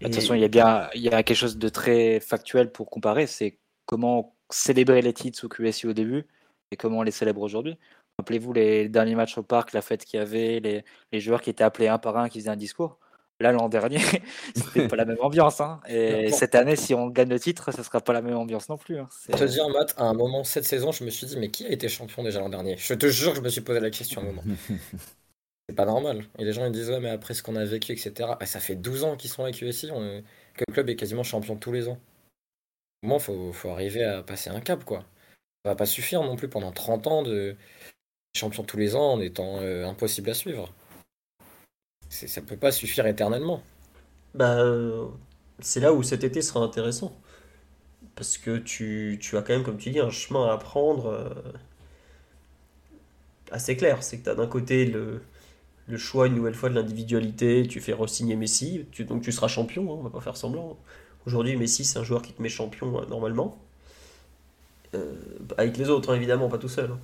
De toute façon, il y a bien il y a quelque chose de très factuel pour comparer. C'est comment célébrer les titres sous QSI au début et comment on les célèbre aujourd'hui. Rappelez-vous les derniers matchs au parc, la fête qu'il y avait, les, les, joueurs qui étaient appelés un par un, qui faisaient un discours. Là, l'an dernier, c'était pas la même ambiance. Hein. Et cette année, si on gagne le titre, ça sera pas la même ambiance non plus. Hein. Pour te dire, Matt, à un moment, cette saison, je me suis dit, mais qui a été champion déjà l'an dernier? Je te jure que je me suis posé la question à un moment. C'est pas normal. Et les gens ils disent, ouais, mais après ce qu'on a vécu, etc. Ah, ça fait 12 ans qu'ils sont USI, on... que le club est quasiment champion tous les ans. Moi, faut, faut arriver à passer un cap, quoi. Ça va pas suffire non plus pendant 30 ans de champion tous les ans en étant euh, impossible à suivre. Ça peut pas suffire éternellement. Bah, c'est là où cet été sera intéressant. Parce que tu, tu, as quand même, comme tu dis, un chemin à prendre euh, assez clair. C'est que tu as d'un côté le, le, choix, une nouvelle fois, de l'individualité. Tu fais re-signer Messi, tu, donc tu seras champion, hein, on va pas faire semblant. Aujourd'hui, Messi, c'est un joueur qui te met champion euh, normalement. avec les autres, hein, évidemment, pas tout seul. Hein.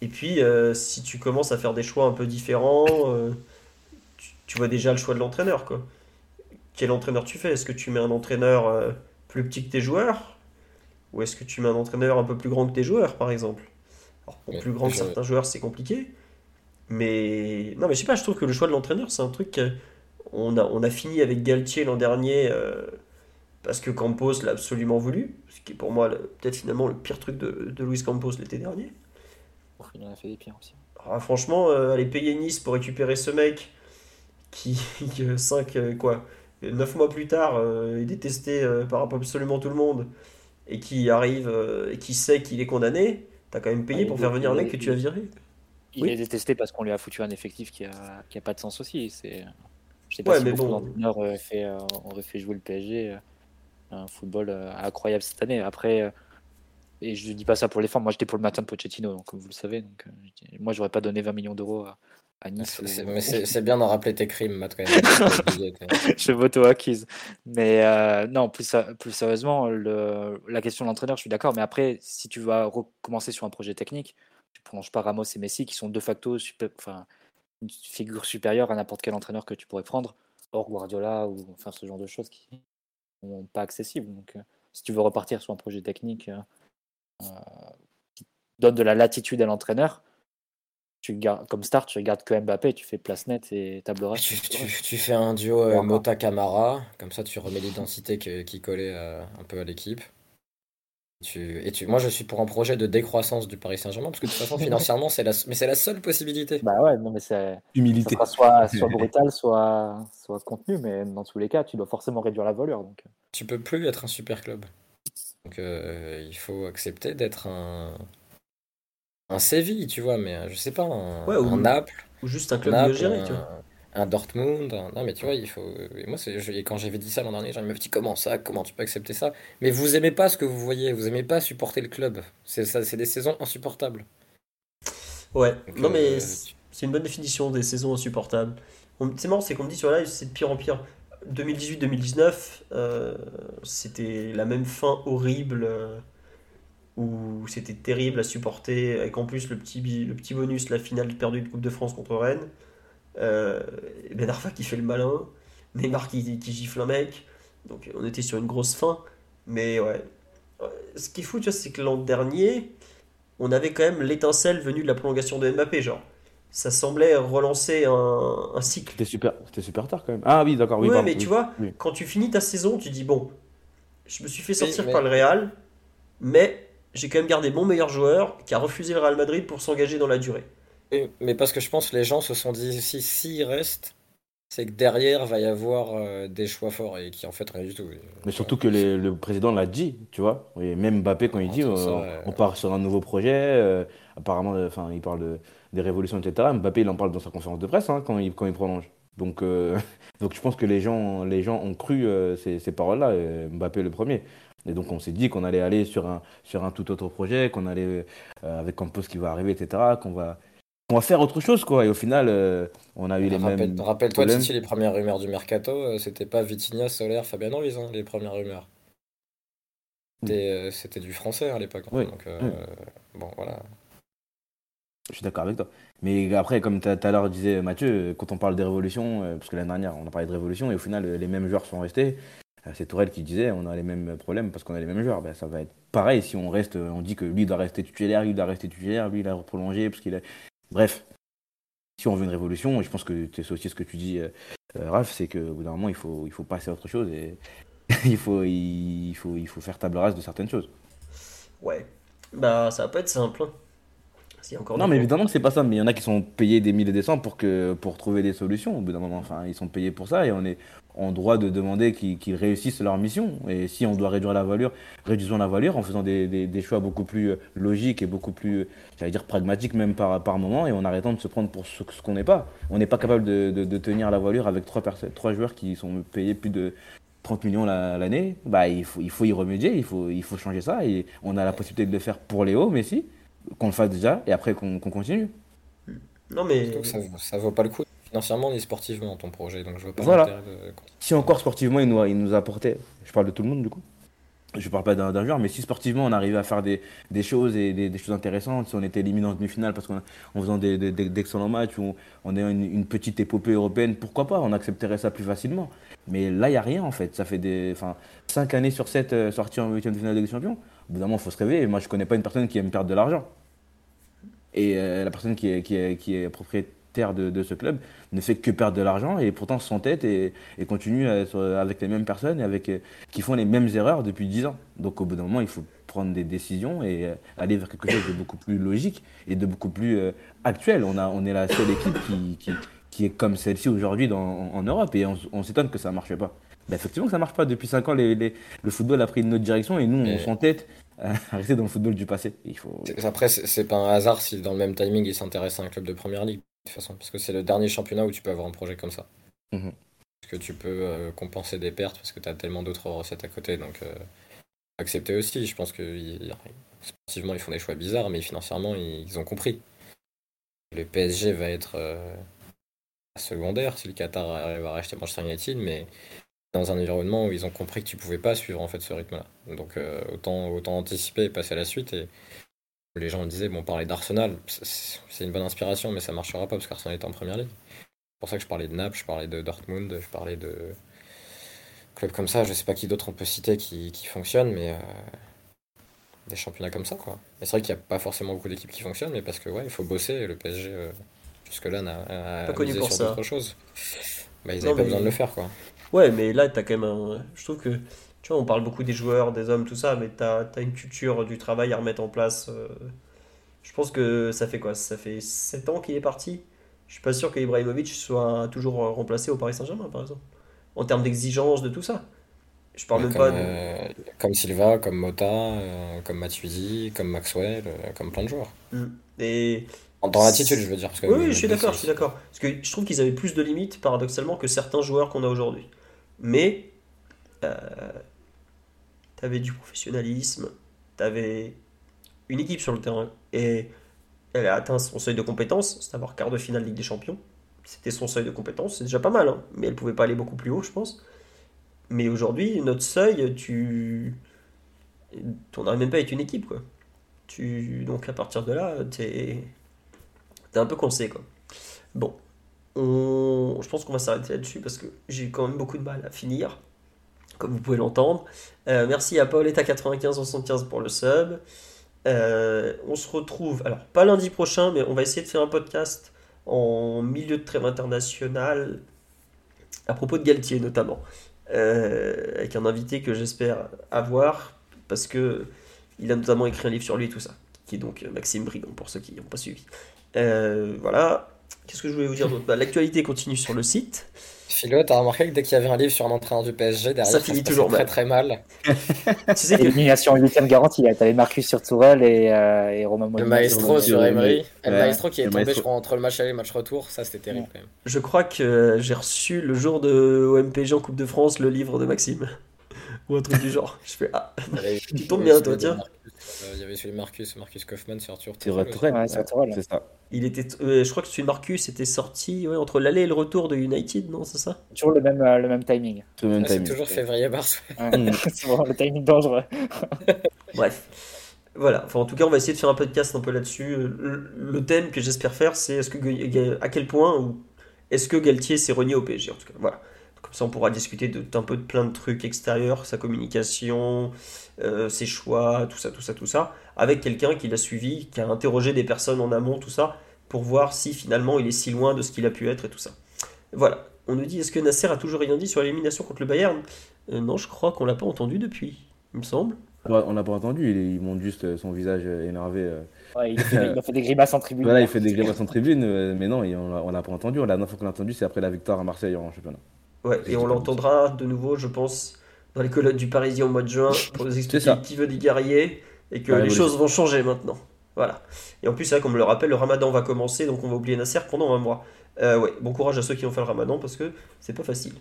Et puis, euh, si tu commences à faire des choix un peu différents, euh, tu, vois déjà le choix de l'entraîneur, quoi. Quel entraîneur tu fais? Est-ce que tu mets un entraîneur euh, plus petit que tes joueurs? Ou est-ce que tu mets un entraîneur un peu plus grand que tes joueurs, par exemple? Alors, pour plus grand que certains joueurs, c'est compliqué. Mais non, mais je sais pas, je trouve que le choix de l'entraîneur, c'est un truc. On a, on a fini avec Galtier l'an dernier parce que Campos l'a absolument voulu, ce qui est pour moi peut-être finalement le pire truc de, de Luis Campos l'été dernier. Il en a fait des pires aussi. Ah, franchement, euh, aller payer Nice pour récupérer ce mec qui, 5, euh, quoi, 9 mois plus tard, euh, est détesté par absolument tout le monde et qui arrive et qui sait qu'il est condamné, t'as quand même payé pour faire venir un mec que tu as viré. Il est détesté parce qu'on lui a foutu un effectif qui a, qui a pas de sens aussi. C'est, je sais pas si mais bon. aurait fait, aurait fait jouer le PSG un football incroyable cette année. Après, et je ne dis pas ça pour les formes. Moi, j'étais pour le matin de Pochettino, donc, comme vous le savez. Donc, euh, moi, j'aurais pas donné 20 millions d'euros à, Nice. Mais c'est bien d'en rappeler tes crimes, Matt, quand même. je m'auto-accuse. Mais euh, non, plus, plus sérieusement, le, la question de l'entraîneur, je suis d'accord. Mais après, si tu vas recommencer sur un projet technique, tu prolonges pas Ramos et Messi, qui sont de facto super, enfin, une figure supérieure à n'importe quel entraîneur que tu pourrais prendre, hors Guardiola ou enfin, ce genre de choses qui sont pas accessibles. Donc, euh, si tu veux repartir sur un projet technique qui donne de la latitude à l'entraîneur, tu gardes, comme star, tu regardes que Mbappé, tu fais place nette et table rase. Tu, fais un duo euh, Mota Camara, comme ça tu remets l'identité qui collait euh, un peu à l'équipe. Tu, et tu, moi je suis pour un projet de décroissance du Paris Saint-Germain parce que de toute façon financièrement c'est la, mais c'est la seule possibilité. Bah ouais, non mais c'est humilité. soit, soit brutal, soit, soit contenu, mais dans tous les cas tu dois forcément réduire la volure. Donc. Euh. Tu peux plus être un super club. Donc euh, il faut accepter d'être un un Séville, tu vois, mais euh, je sais pas, un, ou, Naples. Ou juste un club Naples, géré, tu vois. Un Dortmund, non mais tu vois, il faut. moi, quand j'avais dit ça l'an dernier, j'avais dit comment ça, comment tu peux accepter ça? Mais vous aimez pas ce que vous voyez, vous aimez pas supporter le club. C'est ça, c'est des saisons insupportables. Ouais, non mais euh, c'est une bonne définition des saisons insupportables. C'est marrant, c'est qu'on me dit sur live, c'est de pire en pire. 2018-2019, euh, c'était la même fin horrible euh, où c'était terrible à supporter, avec en plus le petit, le petit bonus, la finale perdue de Coupe de France contre Rennes. Euh, ben Arfa qui fait le malin, Neymar qui, qui gifle un mec. Donc on était sur une grosse fin. Mais ouais. Ce qui est fou, tu vois, c'est que l'an dernier, on avait quand même l'étincelle venue de la prolongation de Mbappé, genre ça semblait relancer un, cycle. C'était super, c'était super tard quand même. Ah oui, d'accord. Oui, mais tu vois, quand tu finis ta saison, tu dis bon, je me suis fait sortir par le Real, mais j'ai quand même gardé mon meilleur joueur qui a refusé le Real Madrid pour s'engager dans la durée. Mais parce que je pense que les gens se sont dit si s'il reste, c'est que derrière va y avoir euh, des choix forts et qui en fait rien du tout. Mais surtout que le président l'a dit, tu vois. Et même Mbappé quand il dit euh, on part sur un nouveau projet, euh, apparemment, enfin il parle de des révolutions, etc. Mbappé, il en parle dans sa conférence de presse hein, quand, il, quand il prolonge. Donc, donc je pense que les gens, les gens ont cru ces, ces paroles-là, Mbappé le premier. Et donc on s'est dit qu'on allait aller sur un, sur un tout autre projet, qu'on allait, avec Campos qui va arriver, etc., qu'on va, on va faire autre chose, quoi. Et au final, on a eu les mêmes. Rappelle-toi, Titi, les premières rumeurs du mercato, c'était pas Vitinha, Solaire, Fabien Ruiz, hein, les premières rumeurs. C'était du français à l'époque. Hein. Donc, bon, voilà. Je suis d'accord avec toi. Mais après, comme tout à l'heure disait Mathieu, quand on parle des révolutions, euh, parce que l'année dernière, on a parlé de révolution, et au final, les mêmes joueurs sont restés. Euh, c'est Tourelle qui disait, on a les mêmes problèmes parce qu'on a les mêmes joueurs. Ben, ça va être pareil si on reste, on dit que lui doit rester titulaire, lui doit rester titulaire, lui il a prolongé parce qu'il a. Bref, si on veut une révolution, et je pense que c'est aussi ce que tu dis, euh, Ralph, c'est qu'au bout d'un moment, il faut, il faut passer à autre chose et il, faut, il, faut, il faut faire table rase de certaines choses. Ouais, bah ça va pas être simple. Hein non, mais évidemment que c'est pas ça. Mais il y en a qui sont payés des milliers de cents pour, que, pour trouver des solutions au bout d'un moment. Enfin, ils sont payés pour ça et on est en droit de demander qu'ils réussissent leur mission. Et si on doit réduire la valeur, réduisons la valeur en faisant des, des, choix beaucoup plus euh, logiques et beaucoup plus, j'allais dire, pragmatiques même par, par moment et en arrêtant de se prendre pour ce, qu'on n'est pas. On n'est pas capable de, de, tenir la valeur avec trois, trois joueurs qui sont payés plus de 30 millions l'année. Bah, il, faut, il faut y remédier, il faut, il faut changer ça. Et on a la possibilité de le faire pour Léo, Messi qu'on le fasse déjà et après qu'on continue. Non mais ça, ça vaut pas le coup financièrement ni sportivement ton projet donc je vois pas voilà. Si encore sportivement il nous, il nous a apporté, je parle de tout le monde du coup. je parle pas d'un joueur, mais si sportivement on arrivait à faire des, des choses et des, des, choses intéressantes, si on était éliminé en demi-finale parce qu'en faisant d'excellents matchs ou en ayant une, une, petite épopée européenne, pourquoi pas On accepterait ça plus facilement. Mais là, il n'y a rien en fait. Ça fait des, enfin, 5 années sur 7 euh, sorties en 8 de finale des Champions. Au bout d'un moment, il faut se réveiller. Moi, je connais pas une personne qui aime perdre de l'argent. Et euh, la personne qui est, qui est, qui est propriétaire de, ce club ne fait que perdre de l'argent et pourtant s'entête et, et continue à être avec les mêmes personnes et avec, qui font les mêmes erreurs depuis 10 ans. Donc au bout d'un moment, il faut prendre des décisions et aller vers quelque chose de beaucoup plus logique et de beaucoup plus euh, actuel. On, a, on est la seule équipe qui, qui, qui est comme celle-ci aujourd'hui en Europe et on, s'étonne que ça ne marche pas. Ben effectivement, ça ne marche pas. Depuis 5 ans, les, les, le football a pris une autre direction et nous, on s'entête à rester dans le football du passé. Il faut... Après, c'est pas un hasard si dans le même timing, il s'intéresse à un club de première ligue toute façon, parce que c'est le dernier championnat où tu peux avoir un projet comme ça. Mhm. Parce que tu peux euh, compenser des pertes parce que tu as tellement d'autres recettes à côté, donc euh, accepter aussi. Je pense que sportivement, ils font des choix bizarres, mais financièrement, ils, ont compris. Le PSG va être euh, secondaire si le Qatar arrive à racheter Manchester United, mais dans un environnement où ils ont compris que tu pouvais pas suivre en fait ce rythme-là. Donc autant, autant anticiper et passer à la suite. Et les gens disaient, bon, parler d'Arsenal, c'est une bonne inspiration, mais ça marchera pas parce qu'Arsenal est en première ligue. C'est pour ça que je parlais de Naples, je parlais de Dortmund, je parlais de clubs comme ça. Je sais pas qui d'autre on peut citer qui, qui fonctionnent, mais euh, des championnats comme ça, quoi. c'est vrai qu'il n'y a pas forcément beaucoup d'équipes qui fonctionnent, mais parce que ouais, il faut bosser. le PSG, euh, jusque-là, n'a pas connu pour sur d'autres choses. Bah, ils n'avaient pas besoin de le faire, quoi. Ouais, mais là, tu as quand même un. Je trouve que tu vois, on parle beaucoup des joueurs, des hommes, tout ça, mais tu as, une culture du travail à remettre en place. Euh. je pense que ça fait quoi? Ça fait 7 ans qu'il est parti. Je suis pas sûr que Ibrahimovic soit toujours remplacé au Paris Saint-Germain, par exemple. En termes d'exigence, de tout ça. Je parle même pas de... Euh, comme Silva, comme Mota, euh, comme Matuidi, comme Maxwell, comme plein de joueurs. Mm. Et... Dans l'attitude, je veux dire. Parce que oui, je suis d'accord, je suis d'accord. Parce que je trouve qu'ils avaient plus de limites, paradoxalement, que certains joueurs qu'on a aujourd'hui. Mais euh, tu avais du professionnalisme, tu avais une équipe sur le terrain et elle a atteint son seuil de compétence, c'est avoir quart de finale Ligue des Champions. C'était son seuil de compétence, c'est déjà pas mal, hein. mais elle pouvait pas aller beaucoup plus haut, je pense. Mais aujourd'hui, notre seuil, tu. On n'arrive même pas à être une équipe, quoi. Tu... Donc à partir de là, t'es. T'es un peu coincé, quoi. Bon. On... Je pense qu'on va s'arrêter là-dessus parce que j'ai quand même beaucoup de mal à finir comme vous pouvez l'entendre. Euh, merci à Pauletta9575 pour le sub. Euh, on se retrouve, alors pas lundi prochain, mais on va essayer de faire un podcast en milieu de trêve international à propos de Galtier notamment, euh, avec un invité que j'espère avoir parce que il a notamment écrit un livre sur lui et tout ça, qui est donc Maxime Brigand pour ceux qui n'ont pas suivi. voilà. Qu'est-ce que je voulais vous dire d'autre? Bah, L'actualité continue sur le site. Philo, t'as remarqué que dès qu'il y avait un livre sur un entraîneur du PSG, derrière, ça, finit toujours très très mal. tu sais que... Élimination 8 garantie, t'avais Marcus sur Tourelle et, euh, et Romain Le maestro sur Emery. Le maestro qui est tombé, je crois, entre le match aller et le match retour, ça c'était terrible quand même. Je crois que j'ai reçu le jour de OMPG en Coupe de France le livre de Maxime. Ou un truc du genre. Je fais Ah, tu tombes bien toi, tiens. Euh, il y avait celui de Marcus, Marcus Kaufman sur Arthur Tourelle. c'est ça. Il était, euh, je crois que celui de Marcus était sorti ouais, entre l'aller et le retour de United, non C'est ça? Toujours le même, euh, le même timing. C'est toujours février-mars. c'est vraiment le timing dangereux. Bref. Voilà, enfin, en tout cas, on va essayer de faire un podcast un peu là-dessus. Le, thème que j'espère faire, c'est est-ce que à quel point ou est-ce que Galtier s'est renié au PSG en tout cas. Voilà. Comme ça, on pourra discuter d'un peu de plein de trucs extérieurs, sa communication, euh, ses choix, tout ça, tout ça, tout ça, avec quelqu'un qui l'a suivi, qui a interrogé des personnes en amont, tout ça, pour voir si finalement il est si loin de ce qu'il a pu être et tout ça. Voilà. On nous dit est-ce que Nasser a toujours rien dit sur l'élimination contre le Bayern? Euh, Non, je crois qu'on l'a pas entendu depuis, il me semble. On l'a pas entendu, il, montre juste euh, son visage énervé. il, a fait, des grimaces en tribune. Voilà, il fait des grimaces en tribune, mais non, on l'a pas entendu. La dernière fois qu'on l'a entendu, c'est après la victoire à Marseille en championnat. Ouais, et on l'entendra de nouveau, je pense, dans les colonnes du Parisien au mois de juin pour nous expliquer qui veut des guerriers et que les choses vont changer maintenant. Voilà. Et en plus, comme me le rappelle, le ramadan va commencer, donc on va oublier Nasser pendant un mois. Euh, ouais, bon courage à ceux qui ont fait le ramadan parce que c'est pas facile.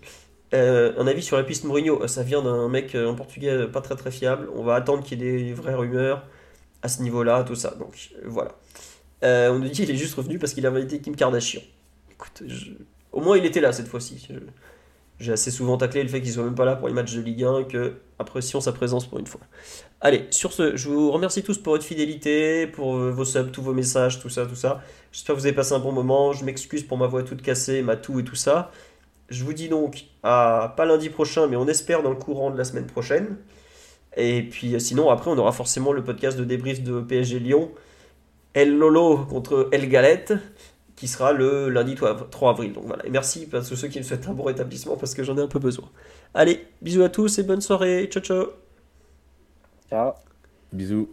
Euh, un avis sur la piste Mourinho, ça vient d'un mec en portugais pas très très fiable. On va attendre qu'il y ait des vraies rumeurs à ce niveau-là, tout ça. Donc voilà. Euh, on nous dit qu'il est juste revenu parce qu'il avait été Kim Kardashian. Écoute, au moins il était là cette fois-ci. J'ai assez souvent taclé le fait qu'il soit même pas là pour les matchs de Ligue 1 que apprécions sa présence pour une fois. Allez, sur ce, je vous remercie tous pour votre fidélité, pour euh, vos subs, tous vos messages, tout ça, tout ça. J'espère que vous avez passé un bon moment. Je m'excuse pour ma voix toute cassée, ma toux et tout ça. Je vous dis donc à pas lundi prochain, mais on espère dans le courant de la semaine prochaine. Et puis euh, sinon, après, on aura forcément le podcast de débrief de PSG Lyon. El Lolo contre El Galette qui sera le lundi 3 avril. Donc voilà, et merci à ceux qui me souhaitent un bon rétablissement parce que j'en ai un peu besoin. Allez, bisous à tous et bonne soirée. Ciao, ciao. Ciao. Bisous.